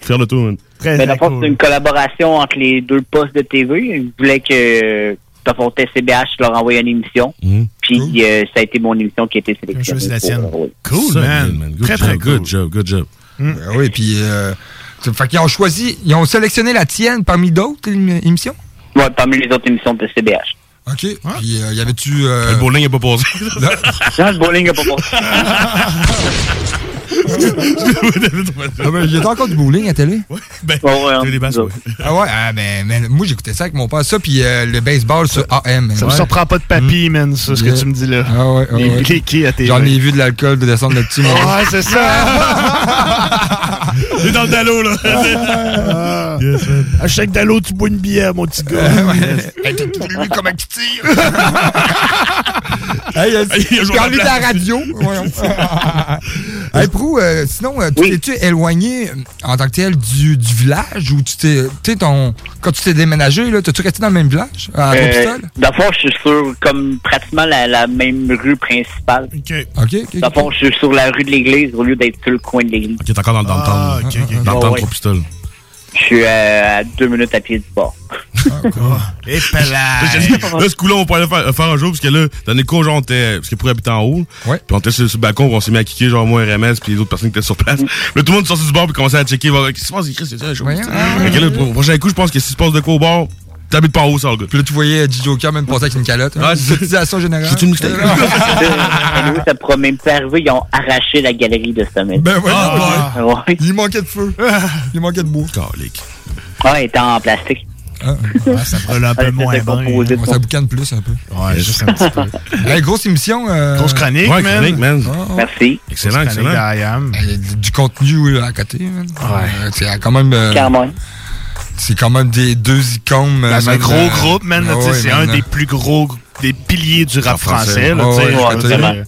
Faire le tour, man. Très, cool. c'est une collaboration entre les deux postes de TV. Ils voulaient que d'abord, TCBH leur envoie une émission. Puis euh, ça a été mon émission qui a été sélectionnée. choisi la pour, tienne. euh, oui. Cool, Ça, man. Good Très, job, très cool. Good job, good job. Ben oui, puis. Euh, fait qu'ils ont choisi, ils ont sélectionné la tienne parmi d'autres émi- émissions? Ouais, parmi les autres émissions de TCBH. OK. Puis, euh, y avait-tu. Euh... Le bowling n'est pas posé. Non, le bowling n'a pas passé. Ah ben, il y a encore du bowling à télé? Ouais, ben, ouais, des basses, ouais. Ah ouais, ah, ben, ben, moi j'écoutais ça avec mon père, ça, puis euh, le baseball sur AM. Ça me surprend pas de papy, man, ça, ce que Yeah. tu me dis là. Ah ouais, ah Les ouais. bliqués à tes J'en ai vu de l'alcool de descendre là-dessus, moi. Ouais, c'est ça. C'est dans le dallo, là. Ah. À chaque dallo, tu bois une bière, mon petit gars. Hey, t'as tout vu comment tu tires? hey, Il j'ai envie de la radio. Hey, Prou, euh, sinon, euh, tu t'es-tu éloigné euh, en tant que tel du, du village ou tu t'es. Tu sais, ton. Quand tu t'es déménagé, là, t'as-tu resté dans le même village? À Euh, Trois-Pistoles? dans le fond, je suis sur comme pratiquement la, la même rue principale. OK, OK. Dans le fond, je suis sur la rue de l'église au lieu d'être sur le coin de l'église. Ok, t'es encore dans le downtown. Ah, ok, ok. Dans le trois pistoles. Je suis euh, à deux minutes à pied du bord. Et Là, ce coup-là, on pourrait le faire, faire un jour, parce que là, dans les cours, genre, on était, parce que pour habiter en haut, Ouais. puis on était sur, sur le balcon, puis on s'est mis à kicker, genre, moi, RMS, puis les autres personnes qui étaient sur place. Là, tout le monde sorti du bord, puis commençait à checker, voir, qu'est-ce qui se passe, c'est ça, là, pour le prochain coup, je pense que si se passe de quoi au bord, t'habites pas en haut, ça, le gars? Puis là, tu voyais. Joker même passer avec une calotte. Ouais, Hein? c'est- Cotisation générale. C'est une mixtape. Anyway, ça pourra même pas arriver, ils ont arraché la galerie de ce mec. Ben ouais, Ah, ouais. Ouais. Il manquait de feu. Il manquait de bois. Calique. Ouais, il était en plastique. Ouais, ça brûle un peu Ouais, moins Ouais, ça boucane plus un peu. Ouais, juste un petit peu. Hey, grosse émission. euh, Grosse chronique, Ouais, man. chronique, man. ah, ah. Merci. Excellent, Grosse excellent. d'IAM. Il y a du- contenu euh, à côté, man. Euh, c'est quand même. euh, Carrément. C'est quand même des deux icônes. euh, Dans un man, gros euh, groupe, man. ah ouais, c'est man, un euh, des plus gros, des piliers du rap français. français. là, sais, ouais, dire.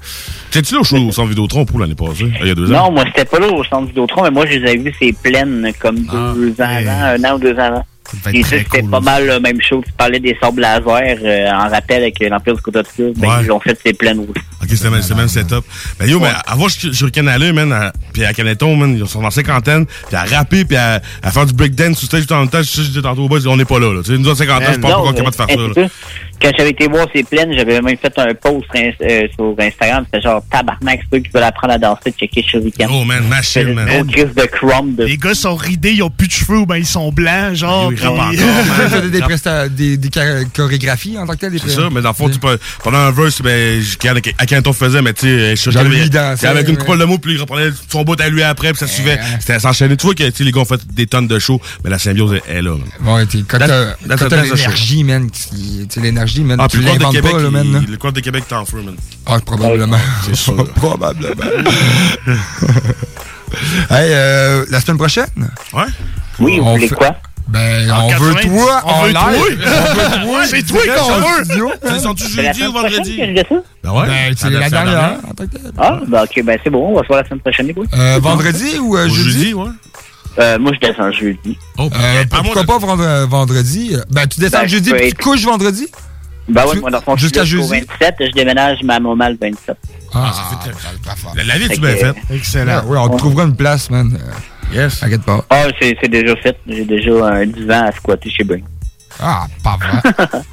T'es-tu là au show au centre Vidéotron pour l'année passée? Il y a deux ans? Non, moi, c'était pas là au centre Vidéotron, mais moi, je les avais vus, c'est pleines, comme deux ans avant, un an ou deux ans avant. Être ça, c'était cool. pas mal la même chose. Tu parlais des sables laser euh, en rappel avec euh, l'Empire du Côte d'Obscur. Ben, Ouais. ils l'ont fait, c'est pleines aussi. Ok, c'était le même- setup. Ben yo, mais avant, je suis Canalé, man, à- puis à Caneton, man, ils sont en cinquantaine, puis à rapper, puis à, à faire du breakdance sur stage tout en même temps. Je sais, je disais tantôt au boss, on n'est pas là, là. Tu sais, nous, cinquantaine, je pense pas qu'on est capable de faire ça, euh. Quand j'avais été voir ces plaines, j'avais même fait un post euh, sur Instagram. C'était genre tabarnak, ceux qui veulent apprendre à danser, checker Shuriken. Oh, man, machine, man. Gros crise de crumb. De... Les gars sont ridés, ils ont plus de cheveux ou ben ils sont blancs, genre. Encore, Tu faisais des, presta- des, des choré- chorégraphies en tant que tel. des C'est ça, mais dans le fond, tu peux, pendant un verse, ben, je- quand- à Canton faisait, mais tu sais, c'était avec une couple de mots, puis il reprenait son bout à lui après, puis ça suivait. C'était s'enchaîner. Tu vois que, tu sais, les gars ont fait des tonnes de shows, mais la symbiose est, là, man. Ouais, quand t'as quand l'énergie, man, qui- tu sais, l'énergie, man, Ah, tu l'inventes Québec, pas, là, man. là. il- le Quad de Québec t'en feu, man. Ah, probablement. C'est sûr. probablement. hey, euh, la semaine prochaine? Ouais? Oui, vous On voulez fait- quoi? Ben, En on veut 90, toi on en veut live. toi. On veut toi. C'est toi qu'on en veut. sont-tu jeudi ou vendredi? je dis? Ben ouais. Ben, c'est la dernière. en. Ah, ben ok, ben c'est bon, on va se voir la semaine prochaine, les boys. Euh, vendredi ou euh, jeudi? jeudi, ouais. Euh, moi, je descends jeudi. Oh, Euh, pourquoi pas vendre- vendredi? Ben, tu descends Ben, jeudi je puis tu couches vendredi? Ben ouais, Tu- moi, dans le fond, je suis jusqu'à jeudi? 27, je déménage ma maman le 27. Ah, ça fait très- faire. La, la vie, tu bien faite. Excellent. Oui, on te trouvera une place, man. Euh, Yes. T'inquiète pas. Ah, c'est c'est déjà fait. J'ai déjà un divan à squatter chez Bing. Ah, pas vrai.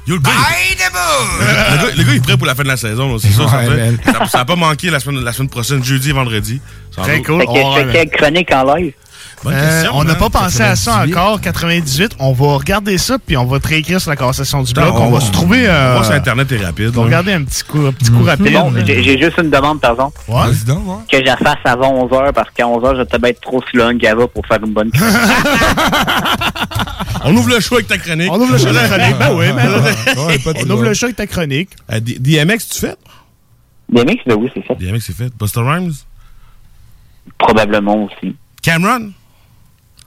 Yo, le gars, il- le, gars, le gars, il est prêt pour la fin de la saison, c'est ça, ça, ça, ça a pas manqué la semaine, la semaine prochaine, jeudi et vendredi. Très cool. Fait que je fais quelques chroniques en live? Bonne Euh, question, on n'a man. pas pensé à ça 98. encore, 98. On va regarder ça, puis on va te réécrire sur la conversation du blog. on On, va se trouver. On Euh, va sur Internet est rapide. on va regarder un petit coup, un petit coup rapide. Bon, là. j'ai juste une demande, par exemple. Que je la fasse avant 11h, parce qu'à 11h, je vais peut-être être trop slow un gava pour faire une bonne chronique. On ouvre le show avec ta chronique. On ouvre le show avec ta chronique. Ben oui, mais on ouvre le show avec ta chronique. Euh, DMX, tu fais? Des mix, ben oui, c'est fait. DMX, c'est fait. Buster Rhymes? Probablement aussi. Cameron?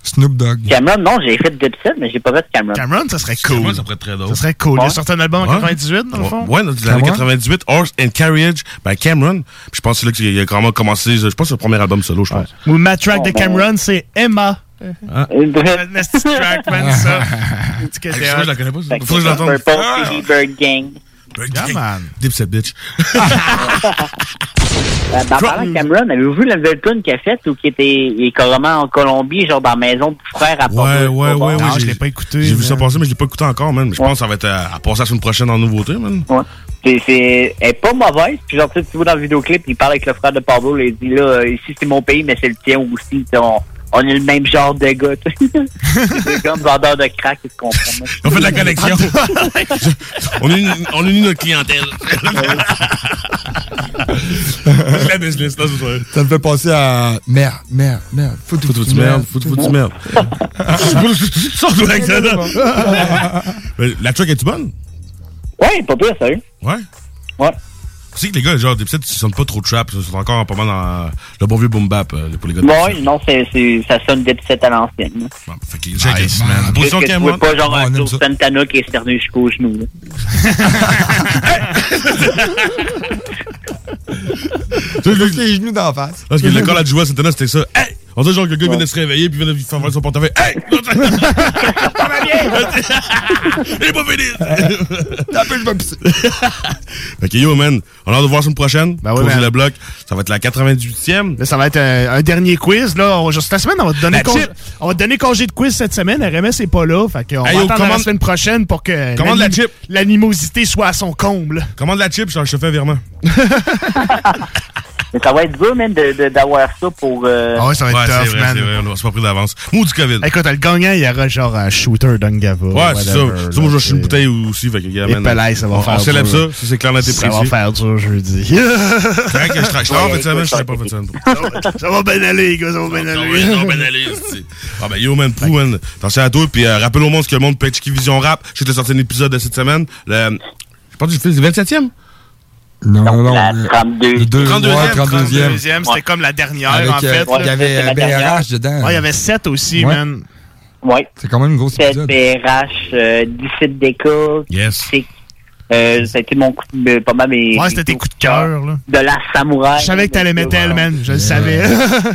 Snoop Dogg. Cameron, non, j'ai fait Dipset, mais j'ai pas fait Cameron. Cameron, ça serait cool. Cameron, ça pourrait être très drôle. Ça serait cool. Il a Ouais. sorti un album en Ouais. 98, dans le fond. Ouais, dans les années 98, Horse and Carriage, ben Cameron. Puis je pense que c'est là qu'il a vraiment commencé, je pense que c'est le premier album solo, je pense. Ou ma track Oh, de. Cameron, c'est Emma. Ah. Un nasty track, man, ça. Ah, hot. je la connais pas, Faut que je l'entende. Purple Gang. Yeah, man. Dipset, bitch. Euh, ben, en parlant de Cameron, avez-vous vu la nouvelle tune qu'il a faite ou qui était il est carrément en Colombie, genre dans la maison du frère à Ouais, Pablo ouais, ouais, ouais. Non, je j'ai- l'ai pas écouté. J'ai vu ça passer, mais je l'ai pas écouté encore, man. Mais je pense que ça va être à, à passer la semaine prochaine en nouveauté, man. Ouais. C'est, c'est, elle est pas mauvaise. Puis genre, tu sais, tu vois dans le vidéoclip, il parle avec le frère de Pablo, il dit là, euh, ici c'est mon pays, mais c'est le tien aussi. On, on est le même genre de gars. tu sais. c'est comme vendeur de crack, ils se comprennent. On fait de la connexion. on, unit, on unit notre clientèle. C'est la business, là, c'est ça. Ça me fait penser à. Merde, merde, merde. Faut Faut tu merde, faut faut tu merde. Sors-toi avec ça, là. Mais La track est-tu bonne? Ouais, pas pire, sérieux. Ouais? Ouais. Tu sais que les gars, genre, des petites, ils sonnent pas trop trap, ils sont encore pas mal dans le bon vieux boom bap euh, pour les gars Ouais, non, c'est, c'est, ça sonne Dipset à l'ancienne. là. Fait que, check it, man. Juste Position que tu vois pas genre Ah, un Claude ça. Santana qui est cerné jusqu'aux genoux. Tu sais, le- les genoux d'en face. Parce que le call à Joua Santana, c'était ça. Hey! On dirait genre que le gars vient de se réveiller puis vient de faire voir son portefeuille. Hey! Il est pas fini! T'as je vais pisser. Fait que yo, man, on a hâte de voir la semaine prochaine. Ben ouais, Poser man. le bloc. Ça va être la 98e. Là, ça va être un, un dernier quiz. Là, on, juste la semaine, on va te donner congé, on va te donner congé de quiz cette semaine. RMS n'est pas là. Fait qu'on Hey, va yo, attendre la semaine prochaine pour que Commande la l'anim- chip. l'animosité soit à son comble. Commande la chip, je te fais un virement. Mais ça va être dur, même, d'avoir ça pour. euh, Ah ouais, ça va être Ouais, tough, vrai, man. vrai, on s'est pas pris d'avance. Mou du COVID. Écoute, le gagnant, il y aura genre un shooter d'Ungava. Ouais, c'est ça. Ça, moi, je acheter une bouteille aussi. Fait que, man, ça va on, faire On célèbre dur. ça, si c'est clair, net et Ça précis. va faire dur jeudi. C'est vrai que je tra- je travaille en de semaine, je travaille pas de semaine. ça va bien aller, les gars, ça va bien aller. oui, ça va bien aller, Ah ben yo man, prou man, attention à toi, puis euh, rappelle au monde ce que le monde peut checker Vision Rap. Je t'ai sorti un épisode de cette semaine. Je pense que j'ai fait le 27e. Non, non, non. la le- 32. Le deux- 32e, ouais, 32e. Deuxième, c'était comme la dernière, Avec, en fait. euh, là. il y avait la euh, dernière. BRH dedans. Ouais, il y avait 7 aussi, Ouais. man. Ouais. C'est quand même une grosse 7 épisode. BRH, euh, 17 DK, Yes. Euh, ça a été mon coup de, pas mal mes. Ouais, c'était tes coups de cœur, là. De la samouraï. Je savais que t'allais mettre elle, man. Je le savais.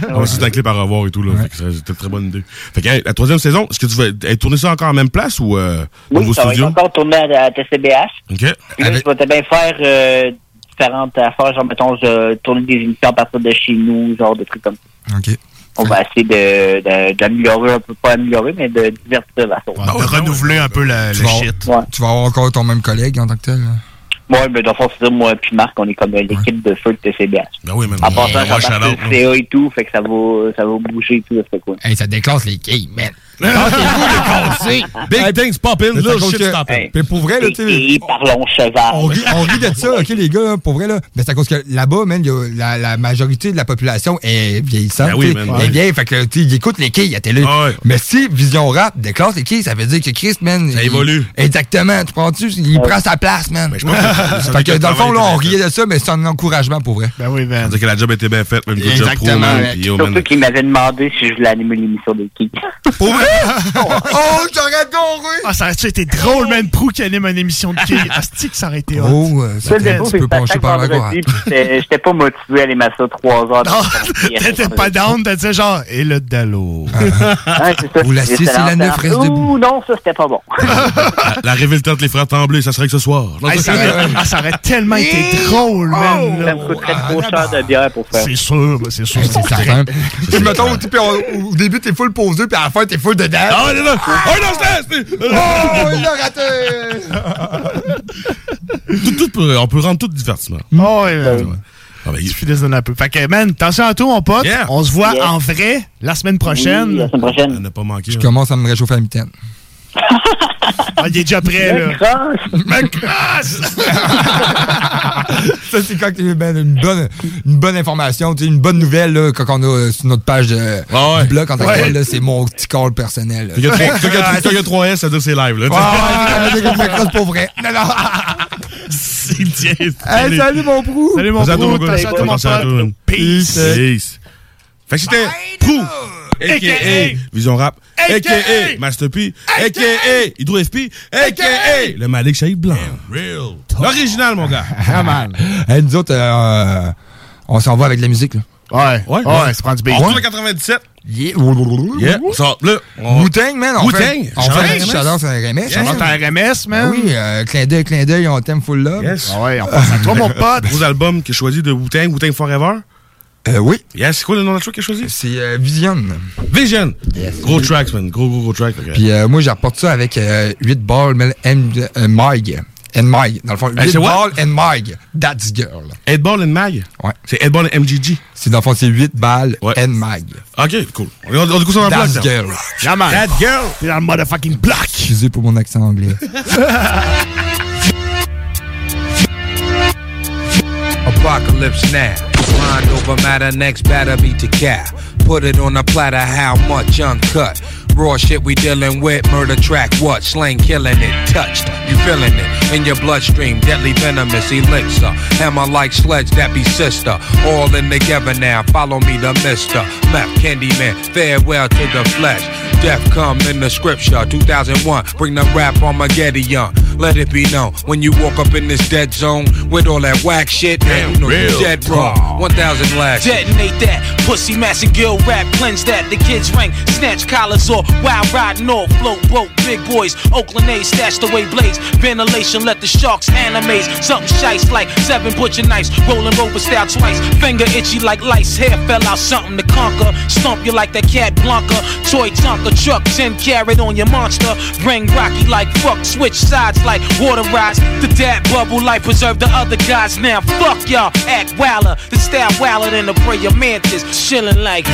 On va c'est un clip à revoir et tout là. Fait que ça, C'était une très bonne idée. Fait que hey, la troisième saison, est-ce que tu vas être tourner ça encore en même place ou euh, Oui, ça va encore tourné à, à TCBH. Ok. Puis là, je vais te bien faire euh, différentes affaires. Genre, mettons, je tourner des émissions à partir de chez nous, genre de trucs comme ça. OK. On va essayer de, de- d'améliorer un peu, pas améliorer, mais de divertir la sauce. de renouveler un peu le, Tu le vas, shit. Ouais. tu vas avoir encore ton même collègue en tant que tel. Ouais, mais dans le fond, c'est ça, moi puis Marc, on est comme euh, l'équipe de feu de TCBH. Ben oui, man. En passant, ça le CA et tout, fait que ça va, ça va bouger et tout, ça fait quoi. Hey, ça déclasse les quilles, man. Big things poppin', little shit que- stoppin'. Hey. Mais pour vrai, là, tu sais. Parlons cheval. On rit, on rit de ça, OK, les gars, là, pour vrai, là. Mais c'est à cause que là-bas, man, il y a la, la majorité de la population est vieillissante. Ben oui, man, Elle est ouais. vieille, fait que, tu sais, ils écoutent les quilles à télé. Ah ouais. Mais si Vision Rap déclasse les quilles, ça veut dire que Chris, man. Ça il- évolue. Exactement, tu prends-tu? Il prend sa place, man. Mais je pense que ça veut fait que, dans le fond, là, on riait de ça, mais c'est un encouragement pour vrai. Ben oui, man. veut dire que la job était bien faite, même Exactement. Puis Surtout qu'il m'avait demandé si je voulais animer l'émission des Kicks. Pour vrai? oh, j'aurais adoré! Ah, ça aurait été drôle, man. Prou qui anime une émission de quilles. Asti que ça aurait été hot? Oh, euh, Ça, tu c'est peux pencher par la droite. j'étais pas motivé à aller mettre ça trois heures. Non, t'étais pas down, t'as dit genre, et le dallo. Ça. Vous l'assiez, J'étais c'est la dans- neuf, reste Ouh, debout. non, ça, c'était pas bon. La, la révélation entre les frères Tremblay, ça serait que ce soir. Ça, aurait, ah, ça aurait tellement été drôle, man. Ça me coûterait trop cher de bière pour faire. C'est sûr, c'est sûr. C'est certain. Puis mettons, au début, t'es full posé, puis à la fin, t'es full dedans. Ah, ouais, là! Oh, non, c'est Oh, il l'a raté! tout, tout peut- On peut rendre tout divertissement. Oh, ouais, man. Ah, ben, Il suffit de se donner un peu. Fait que, man, attention à toi, mon pote. Yeah. On se voit Yeah. en vrai la semaine Oui, prochaine. la semaine on prochaine. n'a pas manqué. Je hein. commence à me réchauffer à la mitaine. Ah, il est déjà prêt, là. cross. Me crasse! Ça, c'est quand tu ben, une bonne, une bonne information, une bonne nouvelle, là, quand on a euh, sur notre page de, Ah ouais. du blog en tant que Ouais. tel, là, c'est mon petit call personnel. Fait qu'il y a trois- fait qu'il y a- fait qu'il y a 3S, ça veut dire que c'est live, là. Ouais, ouais, que c'est pas vrai. Non, non. C'est bien. Hey, salut, mon prou! Salut, mon Salut, pote. mon man. Peace. Peace. Fait que c'était Prou a.k.a. Vision Rap, a.k.a. Master P, a.k.a. Hydro FP, a.k.a. le Malik Shahid Blanc. L'original, mon gars. Ah, man. Hey, nous autres, euh, on s'en va avec la musique, là. Ouais. Ouais, ouais, ça prend du beat. On tourne le 97. Yeah. Yeah. On sort là. on- Wu-Tang, man. On Wu-Tang. fait, on fait un shout-out à RMS. Shout-out à RMS, man. Oui, euh, clin d'œil, clin d'œil, on t'aime full love. Yes. Ah ouais, on pense à toi, mon pote. Gros album qui est choisi de Wu-Tang, Wu-Tang Forever. Euh, oui. Yes, c'est quoi le nom de la track qu'il a choisi? C'est euh, Vision. Vision. Gros tracks, man. Gros, gros, gros tracks. ok. Puis euh, moi, j'apporte ça avec euh, 8 balles mais M, euh, Mag. And Mag. Dans le fond, 8 Hey, c'est what? balles and Mag. That's girl. 8 Ball and Mag? Ouais. C'est 8 Ball and MGG. C'est dans le fond, c'est 8 balles and Mag. Ok, cool. On, on, on découvre ça dans le That's girl. Yeah, man. That girl. Dans le motherfucking block. Excusez pour mon accent anglais. Apocalypse now. Mind over matter, next batter be to cap. Put it on a platter, how much uncut? Raw shit we dealing with, murder track what? Slang killing it, touched, you feeling it in your bloodstream, deadly venomous elixir. Hammer like sledge that be sister, all in together now. Follow me, the Mister Meth Candyman. Farewell to the flesh. Death come in the scripture. 2001, bring the rap Armageddon. Let it be known when you walk up in this dead zone with all that whack shit, man, you know you real dead wrong. 1,000 last. Detonate that, pussy mass and gill rap, cleanse that. The kids rank, snatch collars or wild riding off, float boat, big boys, Oakland A's, stashed away blades, ventilation, let the sharks animate. Something shice like seven butcher knives, rolling rover style twice, finger itchy like lice, hair fell out, something to conquer. Stomp you like that cat Blanca, toy Tonka truck, 10 carrot on your monster. Ring rocky like fuck, switch sides like water rise, The dad bubble life preserve the other guys. Now fuck y'all, act wilder, the style wilder than the prayer mantis, chilling like.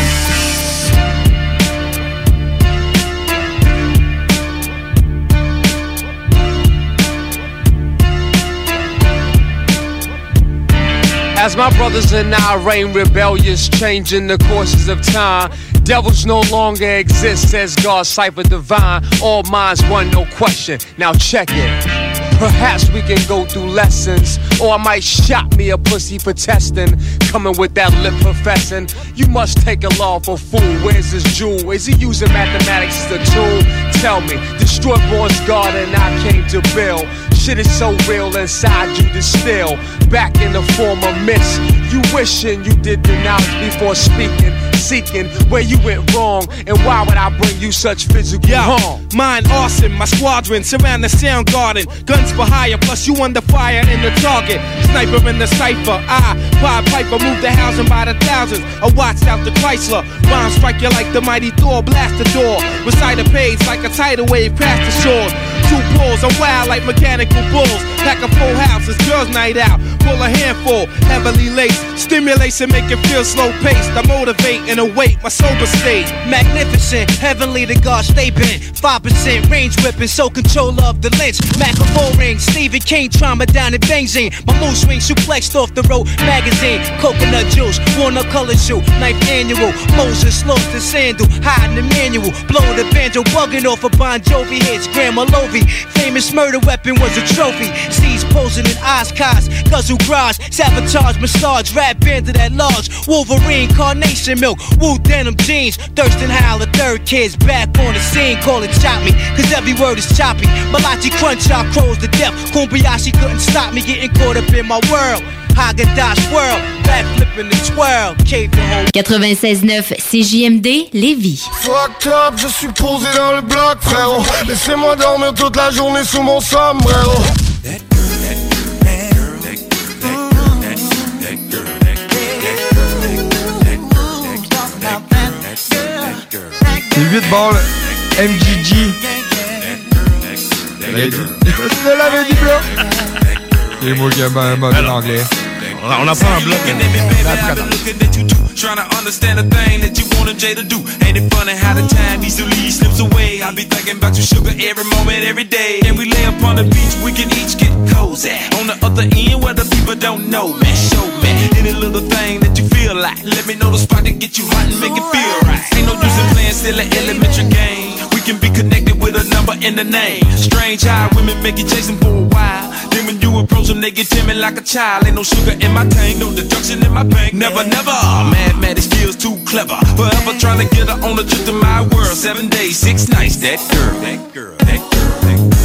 As my brothers and I reign rebellious, changing the courses of time. Devils no longer exist, says God, cipher divine. All minds one, no question. Now check it. Perhaps we can go through lessons, or I might shot me a pussy for testing. Coming with that lip professing, you must take a law for fool. Where's his jewel? Is he using mathematics as a tool? Tell me, destroy God and I came to build. Shit is so real inside you to still. Back in the form of mist, you wishing you did the knowledge before speaking, seeking where you went wrong, and why would I bring you such physical harm? Mine arson, my squadron surround the sound garden. Guns for hire, plus you under fire in the target. Sniper in the cipher. I, Pied Piper, move the housing by the thousands. I watched out the Chrysler. Bomb strike you like the mighty Thor, blast the door. Recite a page like a tidal wave past the shore. Two pulls, I'm wild like mechanical bulls. Pack a full house, it's girls' night out. Pull a handful, heavily laced. Stimulation make it feel slow paced. I motivate and await my sober state. Magnificent, heavenly to God stay bent. 5% range whipping, so control of the lynch. Mac a full ring, Stephen King trauma down in Benzine. My mood swing suplexed off the road magazine. Coconut juice, walnut color shoe, knife annual. Moses lost the sandal, hiding the manual. Blow the banjo, bugging off a Bon Jovi hits. Grandma Lovey, famous murder weapon was a trophy. Steve's posing in Oscars, garage, sabotage, massage, rap bandit at large. Wolverine, carnation milk, woo denim jeans. Thurston Howell, the third kid's back on the scene. Call it chop me, cause every word is choppy. Malachi crunch out crows to death. Kumbayashi couldn't stop me getting caught up in my world. Haagen-Dazs world, backflipping the twirl. Cave the whole 96.9 CJMD Lévis. Fucked up, je suis posé dans le bloc, frérot. Laissez-moi dormir toute la journée sous mon sombrero. C'est 8 balles MGG. Je l'avais dit, bro. C'est moi qui ai un mode en anglais. On bloc. Trying to understand the thing that you wanted Jay to do. Ain't it funny how the time easily slips away? I be thinking about you, sugar, every moment, every day. And we lay up on the beach, we can each get cozy. On the other end, where the people don't know, man, show me any little thing that you feel like. Let me know the spot to get you hot and make it feel right. Ain't no use in playing silly elementary game. We can be connected with a number and a name. Strange how women make you chase them for a while. Then when you approach them, they get timid like a child. Ain't no sugar in my tank, no deduction in my bank. Never, never. Oh, mad, mad, it feels too clever. Forever trying to get her on the trip to my world. Seven days, six nights. That girl, that girl, that girl, that girl.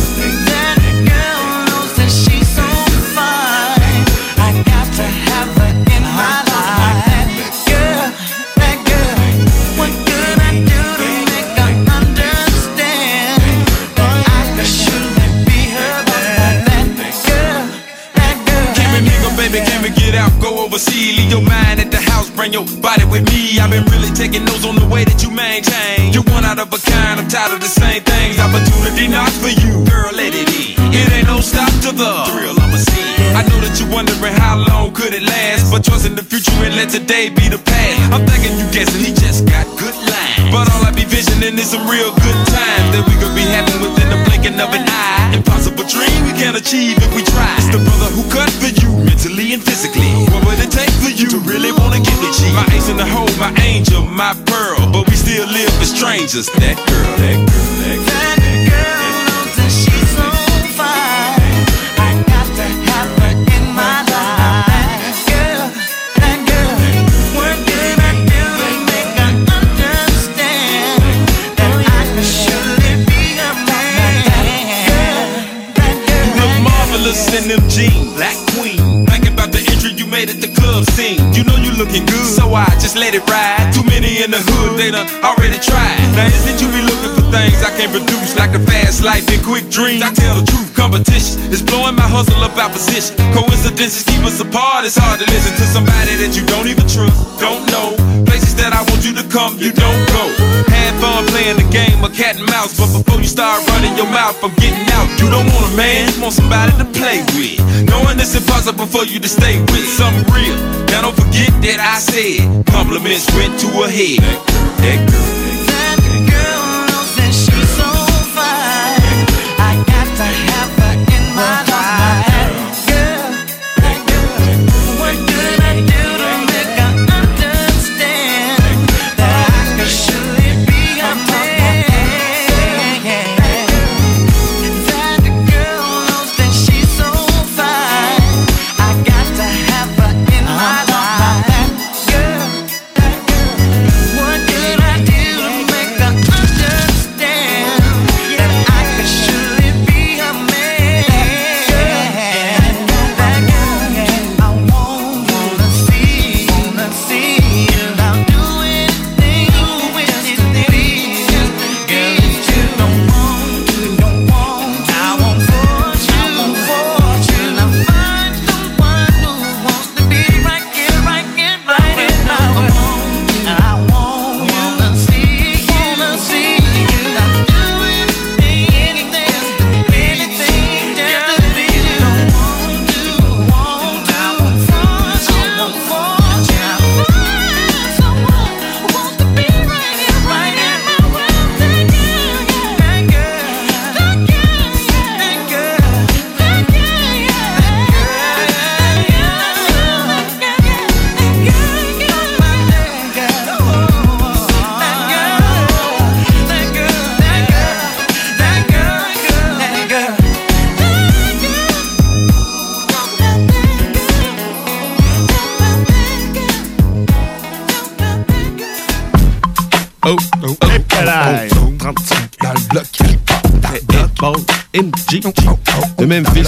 Way that you. One out of a kind, I'm tired of the same things. Opportunity knocks for you, girl, let it in. It ain't no stop to the thrill I'ma see. I know that you're wondering how long could it last, but trust in the future and let today be the past. I'm thinking you guessing he as strangers. That girl, that girl, that girl. That girl knows that she's so fine. I got to have her in my life. That girl, that girl. What could I do to make her understand that I could surely be her man? That girl, You look marvelous in them jeans, black queen. Thinking about the entry you made at the club scene. You know you looking good, so I just let it ride. Already tried. Now is it you be looking for things I can produce, like a fast life and quick dreams? I tell the truth, competition is blowing my hustle up out position. Coincidences keep us apart. It's hard to listen to somebody that you don't even trust, don't know. Places that I want you to come, you don't go. Have fun playing the game of cat and mouse, but before you start running your mouth, I'm getting out. Want somebody to play with. Knowing it's impossible for you to stay with something real. Now don't forget that I said compliments went to her head. That girl, that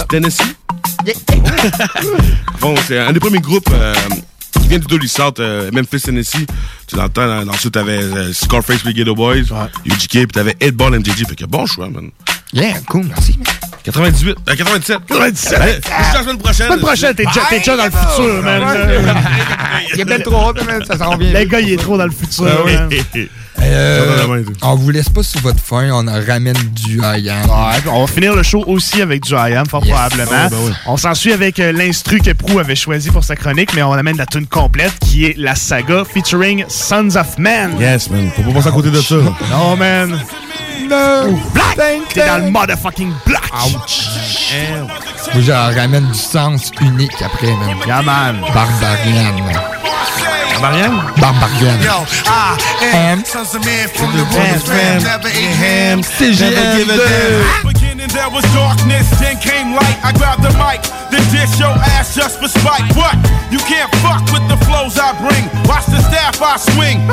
Tennessee? bon, c'est un des premiers groupes euh, qui vient du Dolly South, euh, Memphis, Tennessee. Tu l'entends, dans ensuite t'avais euh, Scarface with Ghetto Boys, UGK, puis t'avais Ed Ball MJG. Fait que bon choix, man. Yeah, cool, merci. 98, euh, 97. 97. Ouais, c'est la semaine prochaine. Semaine prochaine, t'es déjà, t'es déjà dans le futur, man. Il y a peut-être trop hâte, mais ça s'en vient. Le gars, il est trop dans le futur. Ah oui. man. Euh, on vous laisse pas sur votre faim, on en ramène du IAM. Ouais, on va finir le show aussi avec du IAM, fort Yes. probablement. Oui, ben oui. On s'ensuit avec euh, l'instru que Prou avait choisi pour sa chronique, mais on amène la tune complète qui est la saga featuring Sons of Man. Yes, man. Faut pas passer à côté de ça. Non, man. No. Black! T'es dans le motherfucking black! Moi, je ramène du sens unique après, man. Yeah, man. Barbarian. Barbarian? Barbarian. Yo, I am sons of man from the roots, fam. Never ate ham, CGM2. There was darkness, then came light. I grabbed the mic, then dish your ass just for spite. What? You can't fuck with the flows I bring. Watch the staff I swing.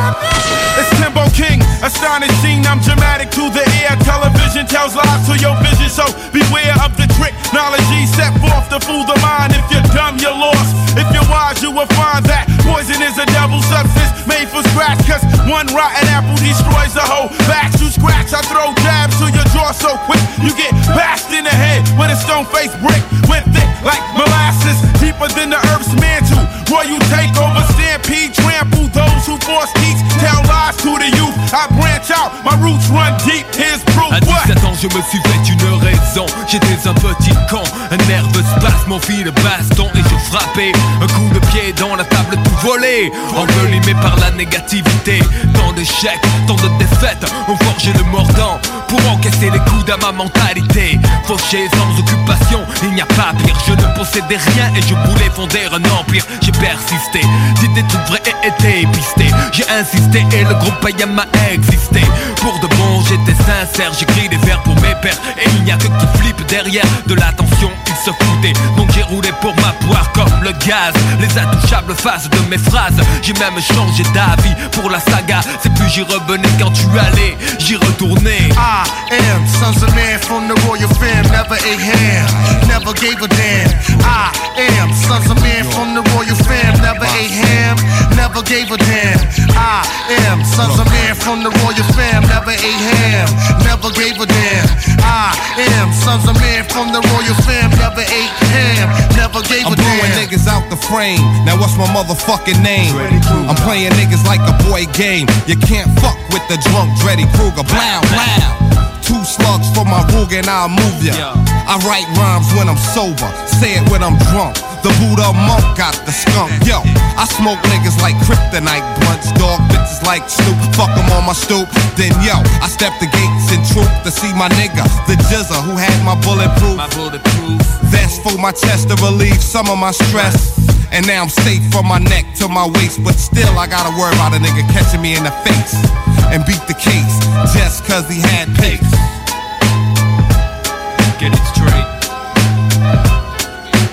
It's Timbo King, astonishing. I'm dramatic to the ear. Television tells lies to your vision, so beware of the trick. Knowledge set forth to fool the mind. If you're dumb, you're lost. If you're wise, you will find that poison is a devil substance made for scratch. Cause one rotten apple destroys the whole batch. You scratch, I throw jabs to your jaw so quick. You get bashed in the head with a stone faced brick. Went thick like molasses, deeper than the earth's mantle. Roy, you take over, stampede, trample those who force teach. Tell lies to the youth. I branch out, my roots run deep. Here's proof. À 17 ans, je me suis fait une raison. J'étais un petit con, un nerveux spasme, mon fil de baston et je frappais. Un coup de pied dans la table, tout volé. Envelimé par la négativité. Tant d'échecs, tant de défaites ont forgé le mordant pour encaisser les coups à ma mentalité. Fauché sans occupation, il n'y a pas pire. Je ne possédais rien et je voulais fonder un empire. J'ai persisté, j'ai des trucs vrais et été pisté. J'ai insisté et le groupe Payam a existé. Pour de bon, j'étais sincère, j'écris des vers pour mes pères. Et il n'y a que qui flippe derrière de l'attention, ils se foutaient. Donc j'ai roulé pour ma poire comme le gaz. Les intouchables faces de mes phrases. J'ai même changé d'avis pour la saga. C'est plus j'y revenais quand tu allais, j'y retournais. I am sons of man from the royal fam, never ate ham, never gave a damn. I am sons of man from the royal fam, never ate ham, never gave a damn. I am sons of man from the royal fam, never ate ham, never gave a damn. I am sons of man from the royal fam, never ate ham, never gave a damn. I'm blowing niggas out the frame. Now what's my motherfucking name? I'm playing niggas like a boy game. You can't fuck with the drunk Dreddy Kruger. Blow, blow. Two slugs for my rug and I'll move ya. I write rhymes when I'm sober, say it when I'm drunk. The Buddha monk got the skunk. Yo, I smoke niggas like kryptonite blunts, dog bitches like Snoop. Fuck 'em on my stoop. Then yo, I step the gates in troop to see my nigga, the Jizza, who had my bulletproof. My bulletproof. Vest for my chest to relieve some of my stress. And now I'm safe from my neck to my waist, but still I gotta worry about a nigga catching me in the face and beat the case just cause he had pace. Get it straight.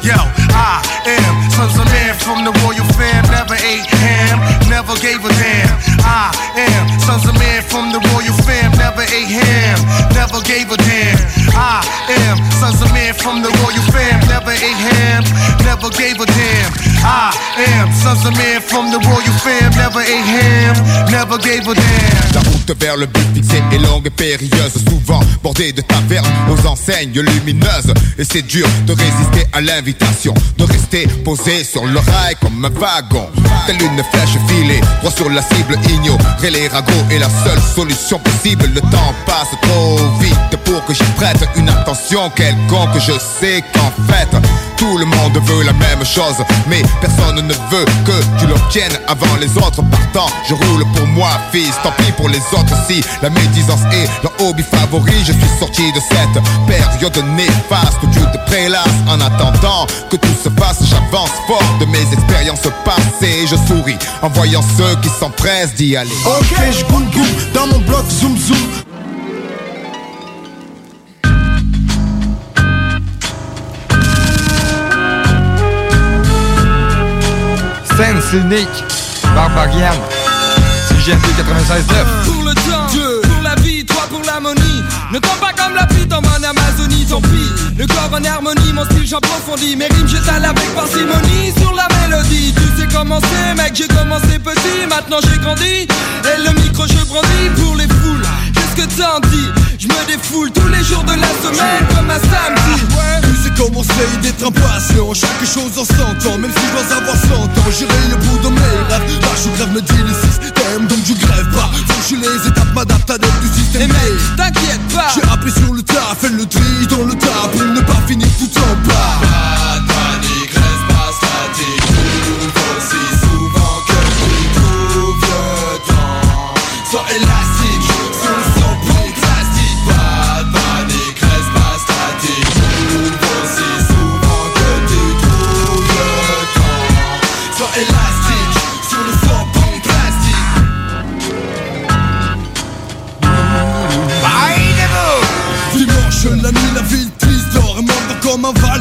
Yo, I am sons of man from the royal fam, never ate ham, never gave a damn. I am sons of man from the royal fam, never ate ham, never gave a damn. I am sons of man from the royal fam, never ate ham, never gave a damn. I am sons of man from the royal fam, never ate ham, never gave a damn. La route vers le but fixé est longue et périlleuse, souvent bordée de tavernes aux enseignes lumineuses. Et c'est dur de résister à l'invitation, de rester posé sur le rail comme un wagon. Telle une flèche filée, droit sur la cible, ignorer les ragots est la seule solution possible. Le temps passe trop vite pour que j'y prête une attention quelconque. Je sais qu'en fait, tout le monde veut la même chose, mais personne ne veut que tu l'obtiennes avant les autres. Partant, je roule pour moi, fils, tant pis pour les autres. Si la médisance est leur hobby favori, je suis sorti de cette période néfaste où tu te prélasses en attendant que tout se passe. J'avance fort de mes expériences passées. Je souris en voyant ceux qui s'empressent d'y aller. Ok, je goum goum dans mon bloc zoom zoom. Scène Barbarian, CGMD 96.9. Pour le temps, pour la vie, toi pour l'harmonie. Ne tombe pas comme la pluie, tombe en Amazonie, tant pis. Le corps en harmonie, mon style j'approfondis. Mes rimes j'étale avec parcimonie sur la mélodie. Tu sais comment c'est, mec, j'ai commencé petit, maintenant j'ai grandi. Et le micro je brandis pour les foules. Qu'est-ce que t'en dis. Je me défoule tous les jours de la semaine comme un samedi. Sais comment c'est d'être impatient Chaque chose en s'entend. Même si je dois avoir 100 ans J'irai au bout de mes rêves. Là je grève me dit les systèmes Donc je grève pas. Franchis les étapes M'adapte à l'aide du système Et mec, t'inquiète pas. J'ai appris sur le tas Fait le tri dans le tas Pour ne pas finir tout en bas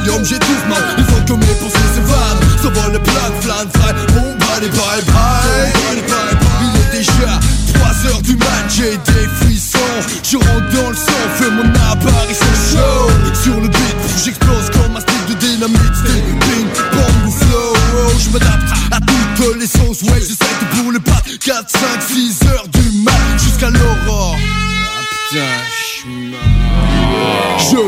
valium, j'étouffe man Il faut que mes pensées s'évanent S'envole le plaques, flan, fry Bon bye bye bye Il est déjà 3 heures du mat, j'ai des frissons. Je rentre dans le sang, fais mon apparition show Sur le beat, j'explose comme un stick de dynamite. Stick, ping, bang ou flow. Je m'adapte à toutes les sauces. Ouais, je pour les pattes 4, 5, 6 heures du mat. Jusqu'à l'aurore Je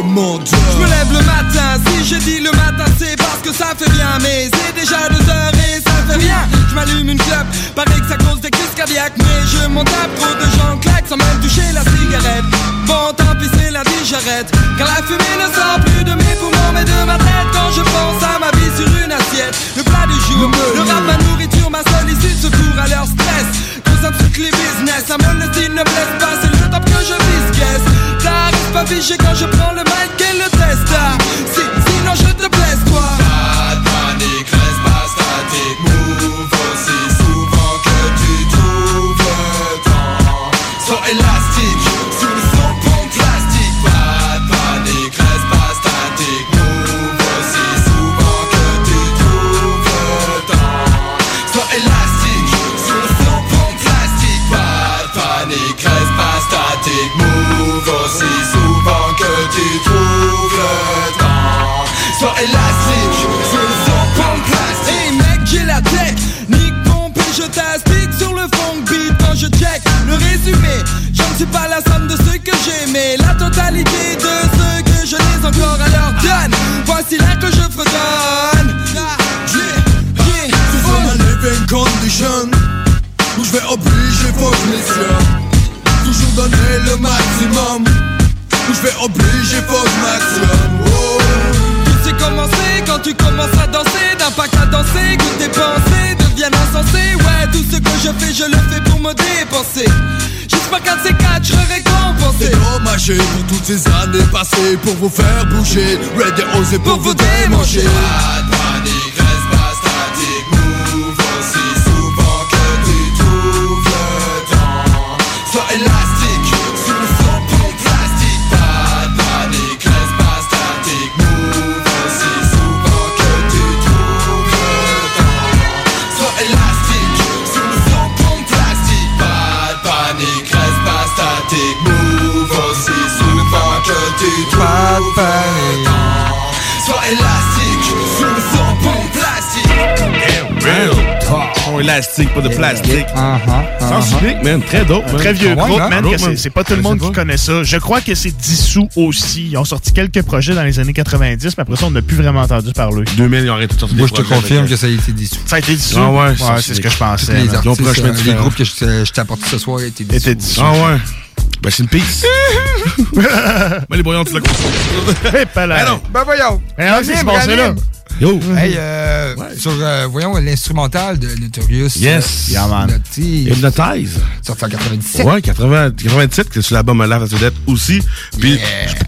m'endors. Je me lève le matin, si je dis le matin c'est parce que ça fait bien Mais c'est déjà deux heures et ça fait rien. Je m'allume une clope, paraît que ça cause des crises cardiaques. Mais je m'en tape, trop de gens claquent sans même toucher la cigarette. Bon tant pis c'est la vie j'arrête. Car la fumée ne sort plus de mes poumons mais de ma tête. Quand je pense à ma vie sur une assiette. Le plat du jour, le rap, ma nourriture, ma seule issue de secours à leur stress. Toutes les business, un le style ne blesse pas C'est le top que je vise, guess T'arrives pas figé quand je prends le mic et le test ah. Si, Sinon je te blesse toi. Pas de panique, reste pas statique toutes ces années passées Pour vous faire bouger. Ready oser pour vous démanger élastique, pas de plastique. Uh-huh, Sans unique, man. Très dope, man. très vieux Ah groupe, hein? man, Dope, que c'est- pas tout le monde qui connaît ça. Je crois que c'est dissous aussi. Ils ont sorti quelques projets dans les années 90, mais après ça, on n'a plus vraiment entendu parler. 2000, ils ont arrêté de sortir Moi, je te confirme que ça a été dissous. Ça a été dissous? Ah ouais, c'est ce que je pensais. Les man. euh, les groupes que je t'ai- je t'ai apporté ce soir étaient dissous. Ah ouais. Ben, c'est une piste. Mais les brouillons, tu l'as. Eh, pas là. Ah non. Ben voyons. Ah, c'est ce là. Yo. Hey, euh, sur, euh, voyons, l'instrumental de Notorious. Yes. Yeah, man. Hypnotize. Sorti en 97. Ouais, 80, 87, que sur l'album Live at Death aussi. Puis,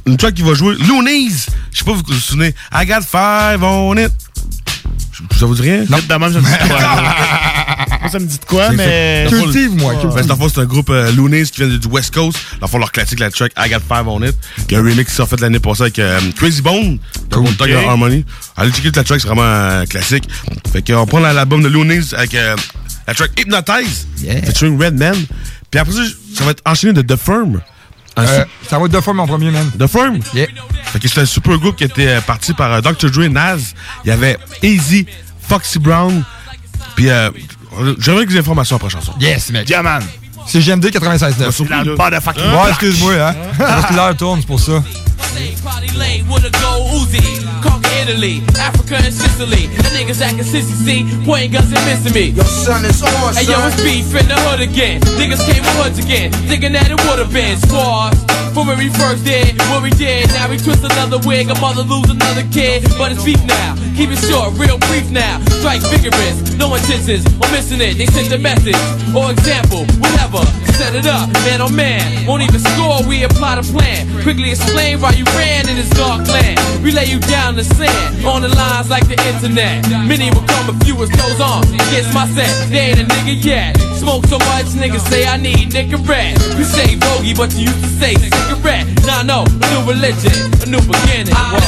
une track qui va jouer, Loonies. Je sais pas si vous vous souvenez. I got five on it. Ça vous dit rien? Non, de même, ça me dit de quoi? Moi, ça me dit de quoi, mais. fond, Cultive-moi, Ben, cultive. c'est dans le c'est un groupe euh, Loonies qui vient du West Coast. Dans le fond, leur classique, la track I Got Five on It. Puis un remix qui s'est fait l'année passée avec euh, Crazy Bone, de Thugs and Harmony. Allez checker la track, c'est vraiment euh, classique. Fait qu'on prend l'album de Loonies avec euh, la track Hypnotize, Yeah. featuring Redman. Puis après ça, ça va être enchaîné de The Firm. Un Euh, ça va être deux fois mon premier, man. The Firm? Yeah. Fait que c'était un super groupe qui était euh, parti par euh, Dr. Dre, Nas. Il y avait Easy, Foxy Brown. Puis euh, j'aimerais des informations après chanson. Yes, mec. Diamant. C'est GMD 96.9. surpris, La là. motherfucking Ouais, excuse-moi, hein. Parce que l'heure tourne, c'est pour ça. Party lane with a gold Uzi. Conquer Italy, Africa and Sicily. The niggas acting sissy, see, pointing guns and missing me. Your son is on, Hey yo, it's beef in the hood again. Niggas came with hoods again, thinking that it would've been squads. From when we first did what we did, now we twist another wig, a mother lose another kid. But it's beef now, keep it short, real brief now. Strike vigorous, no intentions on missing it. They send the message or example, whatever. Set it up, man on man. Won't even score, we apply the plan. Quickly explain why you ran in this dark land. We lay you down the man on the lines like the internet. Many will come, a few as goes on. Against my set, they ain't a nigga yet. Smoke so much, niggas say I need Nicorette. You say bogey, but you used to say cigarette. Nah, no, a new religion, a new beginning. I'm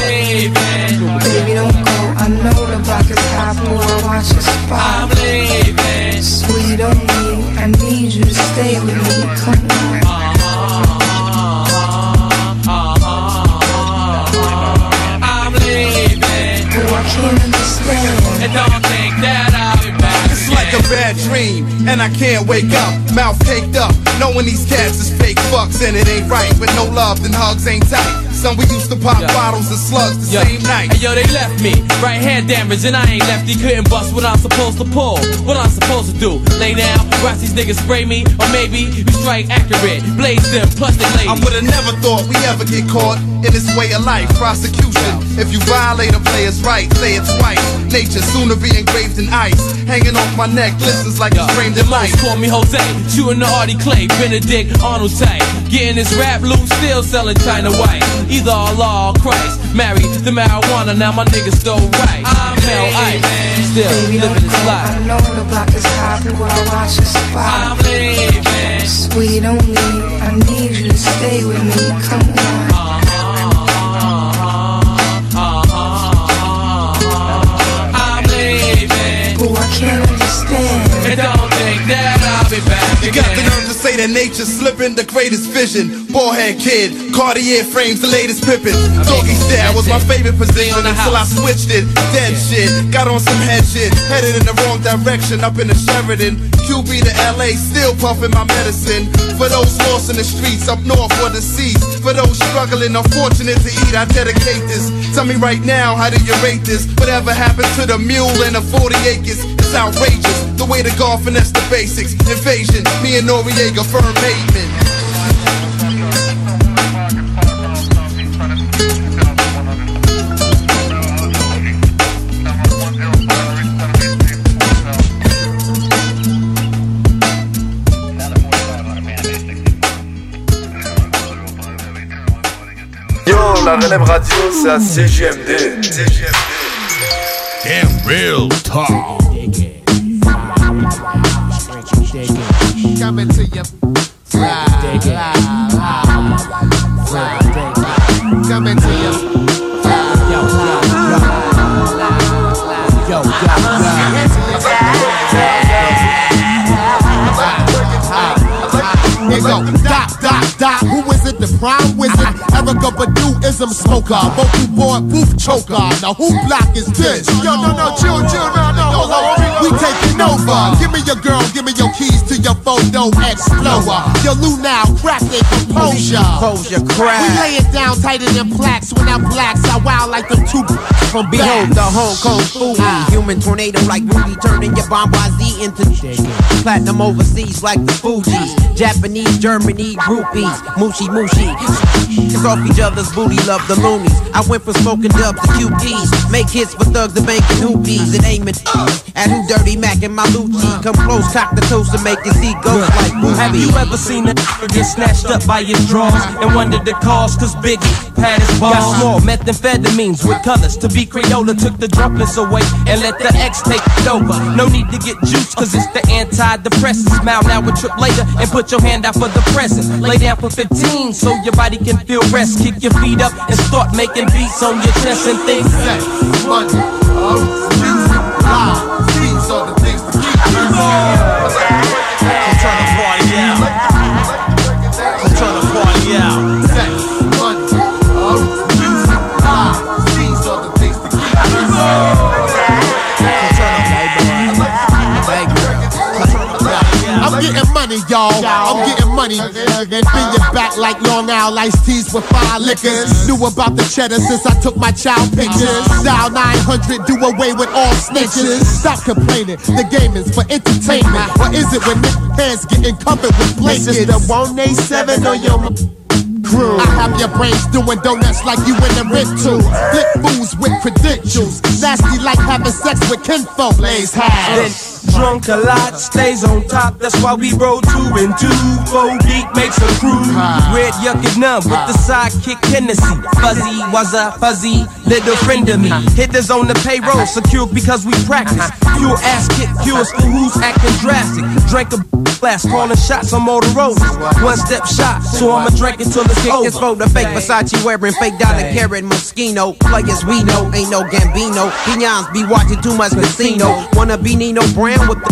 Baby, don't go. I know the block is hot, boy. Watch your spot. I'm leaving. Sweet on me. I need you to stay with me. Come on. I can't wake up. Mouth caked up, knowing these cats is fake fucks, and it ain't right. With no love, then hugs ain't tight. Son, we used to pop bottles and slugs the Yo. same night. Hey, yo, they left me. Right hand damage, and I ain't lefty. Couldn't bust what I'm supposed to pull. What I'm supposed to do. Lay down, watch these niggas spray me. Or maybe you strike accurate. Blaze them, plus they lady. I would've never thought we ever get caught in this way of life. Prosecution. If you violate a player's right, say it white. Nature soon to be engraved in ice. Hanging off my neck, glistens like it's framed in light. Call me Jose, shooting the Artie Clay, Benedict Arnold type. Getting this rap loot, still selling China White. Either Allah or Christ. Married the marijuana, now my niggas still right. I'm Mel Ice, still Baby, living this life. I know the block is hot, I Watch your spot. I'm leaving. Sweet on me. I need you to stay with me. Come on. Uh-huh. Uh-huh. Uh-huh. I'm leaving. Oh, I can't understand. And don't think that I'll be back You got the nerve to say that nature's slipping, the greatest vision. Ballhead kid, Cartier frames, the latest Pippin. Doggy style was my favorite position until I switched it. Dead shit, got on some head shit, headed in the wrong direction up in the Sheridan. QB to LA, still puffing my medicine. For those lost in the streets up north or the seas, for those struggling, unfortunate to eat, I dedicate this. Tell me right now, how do you rate this? Whatever happened to the mule and the 40 acres? It's outrageous. The way the golf finesse the basics. Invasion, me and Noriega, firm pavement. Yo, la relève radio, c'est à CGMD. Damn real talk. Coming to you. Live, Coming to you. Yo, yo, yo, yo, yo, yo, yo, yo, yo, yo, yo, yo, yo, wizard. Erica Badu ism smoker. Vocal board booth choker. Now who block is this? Yo, no, no, chill, chill, no, no, hold on. We taking over. Give me your girl, give me your keys to your photo explorer. Your Luna, crack it, composure. Composure, crack. We lay it down tighter than plaques. When I'm blacks, I wild like them two from Behold the Hong Kong fool, Ah. human tornado like Rudy, turning your Bombazi into platinum overseas like the Fugees. Japanese, Germany, groupies, mushy mushy. It's off each other's booty, love the loonies. I went from smoking dubs to QPs, make hits for thugs and banking hoopies, and aiming at who dirty Mac and my Lucci. Come close, cock the toast to make it see ghosts like boobies. Have you ever seen a get snatched up by his drawers and wondered the cause? Cause Biggie had his balls. Got small methamphetamines with colors. To be Crayola took the drunkenness away and let the X take it over. No need to get juice cause it's the antidepressant. Smile now with trip later and put your hand out for the present. Lay down for 15 so your body can feel rest. Kick your feet up and start making beats on your chest and think. money, oh, music, live. These are the things to keep me back like Long Island iced teas with five liquors. Knew about the cheddar since I took my child pictures. Dial 900, do away with all snitches. Stop complaining. The game is for entertainment. Or is it when hands getting covered with blankets? This is the 187 on your crew. I have your brains doing donuts like you in a rental. Flip fools with credentials. Nasty like having sex with kinfolk. Blaze high. Drunk a lot, stays on top. That's why we roll two and two. Four deep makes a crew. Red yuck and numb with the sidekick Hennessy. Fuzzy was a fuzzy little friend of me. Hitters on the payroll, secure because we practice. Pure ass kick cures for who's acting drastic. Drank a glass, calling shots on Motorola. One step shot, so I'ma drink until it's Kick this over. for the fake Versace wearing fake dollar carrot Moschino. Players we know, ain't no Gambino. Piñons be watching too much casino. Wanna be Nino Brown with the.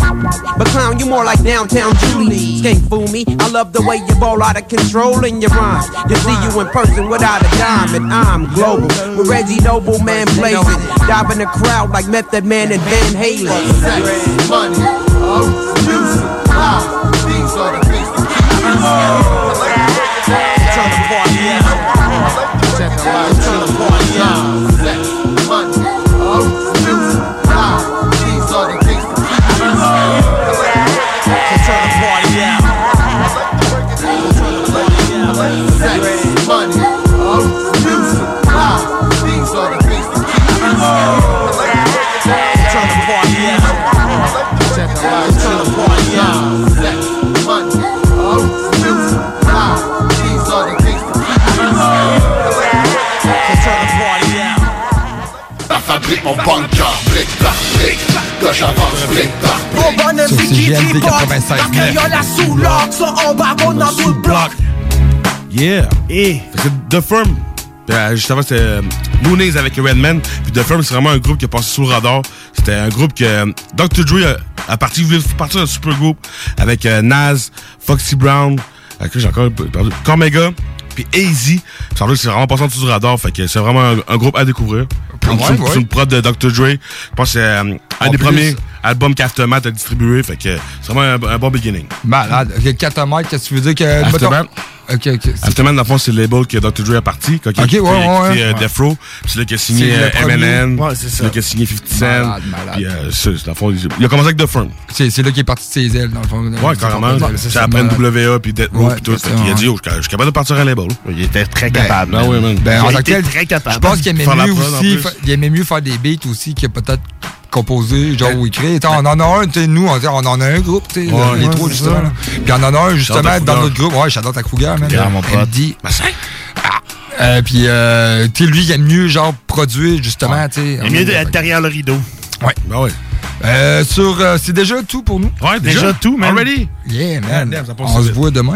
But clown, you more like downtown Julie. Can't fool me. I love the way you ball out of control in your rhymes. You see you in person without a dime, and I'm global. With Reggie Noble, man blazing. Dive in the crowd like Method Man and Van Halen. La fabrique mon bunker, brique par brique Que j'avance brique par brique Bon bonhomme, qui tripote 96.9. Dans Crayola sous l'orgue, ça en bas, on dans tout le bloc Yeah. Et The Firm. Euh, juste avant, c'était euh, Moonings avec Redman. Puis The Firm, c'est vraiment un groupe qui a passé sous le radar. C'était un groupe que euh, Dr. Dre a, a parti, voulait partir d'un super groupe avec euh, Nas, Foxy Brown, euh, que j'ai encore perdu, Cormega, puis AZ. Ça veut dire que c'est vraiment passé en dessous du radar. Fait que c'est vraiment un, un groupe à découvrir. Ouais, c'est, ouais. une prod de Dr. Dre. Je pense que c'est euh, un En des plus. premiers albums qu'Aftermath a distribué. Fait que c'est vraiment un, un bon beginning. Malade. Ok, 4 mètres, qu'est-ce que tu veux dire que. Aftermath. Ok, ok. c'est- Aftermath, dans le fond, c'est le label que Dr. Dre a parti. Quand il Ok, a quitté- ouais, ouais, a quitté, ouais. euh, Death Row. Puis c'est là qu'il a signé C'est euh. Eminem. Ouais, c'est ça. là qu'il a signé 50 Cent. Malade, malade. Puis euh, c'est, c'est dans le fond, il il a commencé avec The Firm. C'est c'est là qu'il est parti de ses ailes, dans le fond. Ouais, carrément. C'est ça, après malade. NWA puis Death Row Ouais, puis tout. c'est qu'il a dit, oh, je suis- capable de partir un label. il était très Ben, capable. Ben oui, man. Ben, Il en tant que été tel, très capable. je pense qu'il aimait mieux aussi, il aimait mieux faire des beats aussi que peut-être composer, genre ou écrire. Attends, on en a un, tu nous, on, on en a un groupe, tu sais, Ouais, les ouais, trois, justement. Puis on en a un, justement, dans notre groupe. Ouais, j'adore ta Kruger, man. Mon pote. MD. Euh, puis, euh, tu sais, lui, il aime mieux, genre, produire, justement, tu sais. Il est mieux d'être derrière le rideau. Ouais. Ben ouais. Euh, sur, euh, c'est déjà tout pour nous. Ouais, Déjà? déjà. tout, man. Already? Yeah, man. On se voit demain.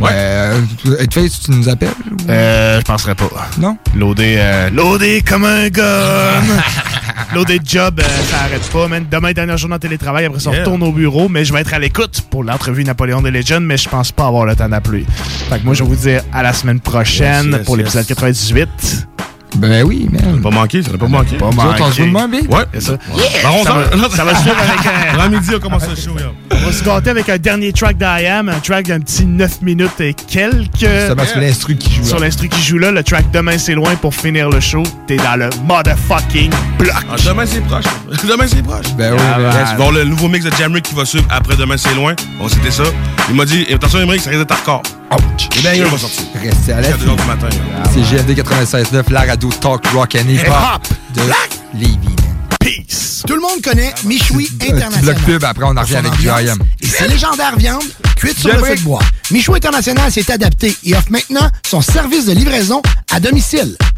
Ouais. Euh, Headface, tu nous appelles? ou- Euh, je penserais pas. Non? Loadé, euh, loadé comme un gun. loadé de job, euh, ça arrête pas, man. Demain, dernière journée en télétravail. Après ça, on Yeah. retourne au bureau. Mais je vais être à l'écoute pour l'entrevue Napoléon de Legend, mais je pense pas avoir le temps d'appeler. Fait que moi, je vais vous dire à la semaine prochaine Yes, yes, pour l'épisode yes. 98. Ben oui, Ça n'a pas manqué, ça n'a pas manqué. Pas Nous autres, on se voit manqué. demain, B? Ouais. C'est ça. Par Ça 11 va, ça va se faire avec un... Avant midi, on commence le show, yo. On va se gâter avec un dernier track d'IAM, un track d'un petit 9 minutes et quelques. C'est parce que l'instru qui joue. Sur là. l'instru qui joue là, le track Demain c'est loin pour finir le show. T'es dans le motherfucking bloc. Ah, demain, c'est proche. Demain, c'est proche. Ben oui, Ah, ben, ben, le nouveau mix de Jamrick qui va suivre après Demain, c'est loin. Bon, c'était ça. Il m'a dit, attention, Emmerich, ça risque d'être hardcore. Ouch. Sortir. Restez à la 4 heures du matin. yo. C'est GMD 96.9, la radio talk rock and hip-hop de Lévis. Peace. Tout le monde connaît Michoui petit bloc International. pub, après on en revient avec IAM. Et sa légendaire viande, cuite sur le feu de bois. Michoui International s'est adapté et offre maintenant son service de livraison à domicile.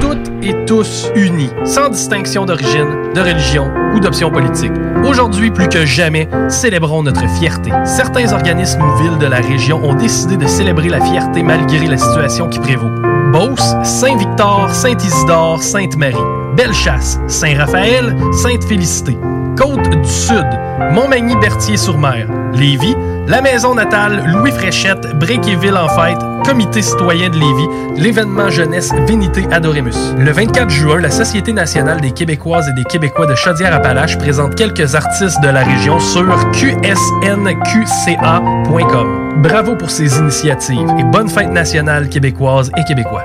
toutes et tous unis, sans distinction d'origine, de religion ou d'option politique. Aujourd'hui, plus que jamais, célébrons notre fierté. Certains organismes ou villes de la région ont décidé de célébrer la fierté malgré la situation qui prévaut. Beauce, Saint-Victor, Saint-Isidore, Sainte-Marie. Bellechasse, Saint-Raphaël, Sainte-Félicité. Côte du Sud, Montmagny-Berthier-sur-Mer, Lévis, la maison natale Louis Fréchette, Bréquéville en fête, Comité citoyen de Lévis, l'événement jeunesse Vénité Adoremus. Le 24 juin, la Société nationale des Québécoises et des Québécois de Chaudière-Appalaches présente quelques artistes de la région sur qsnqca.com. Bravo pour ces initiatives et bonne fête nationale québécoise et québécois.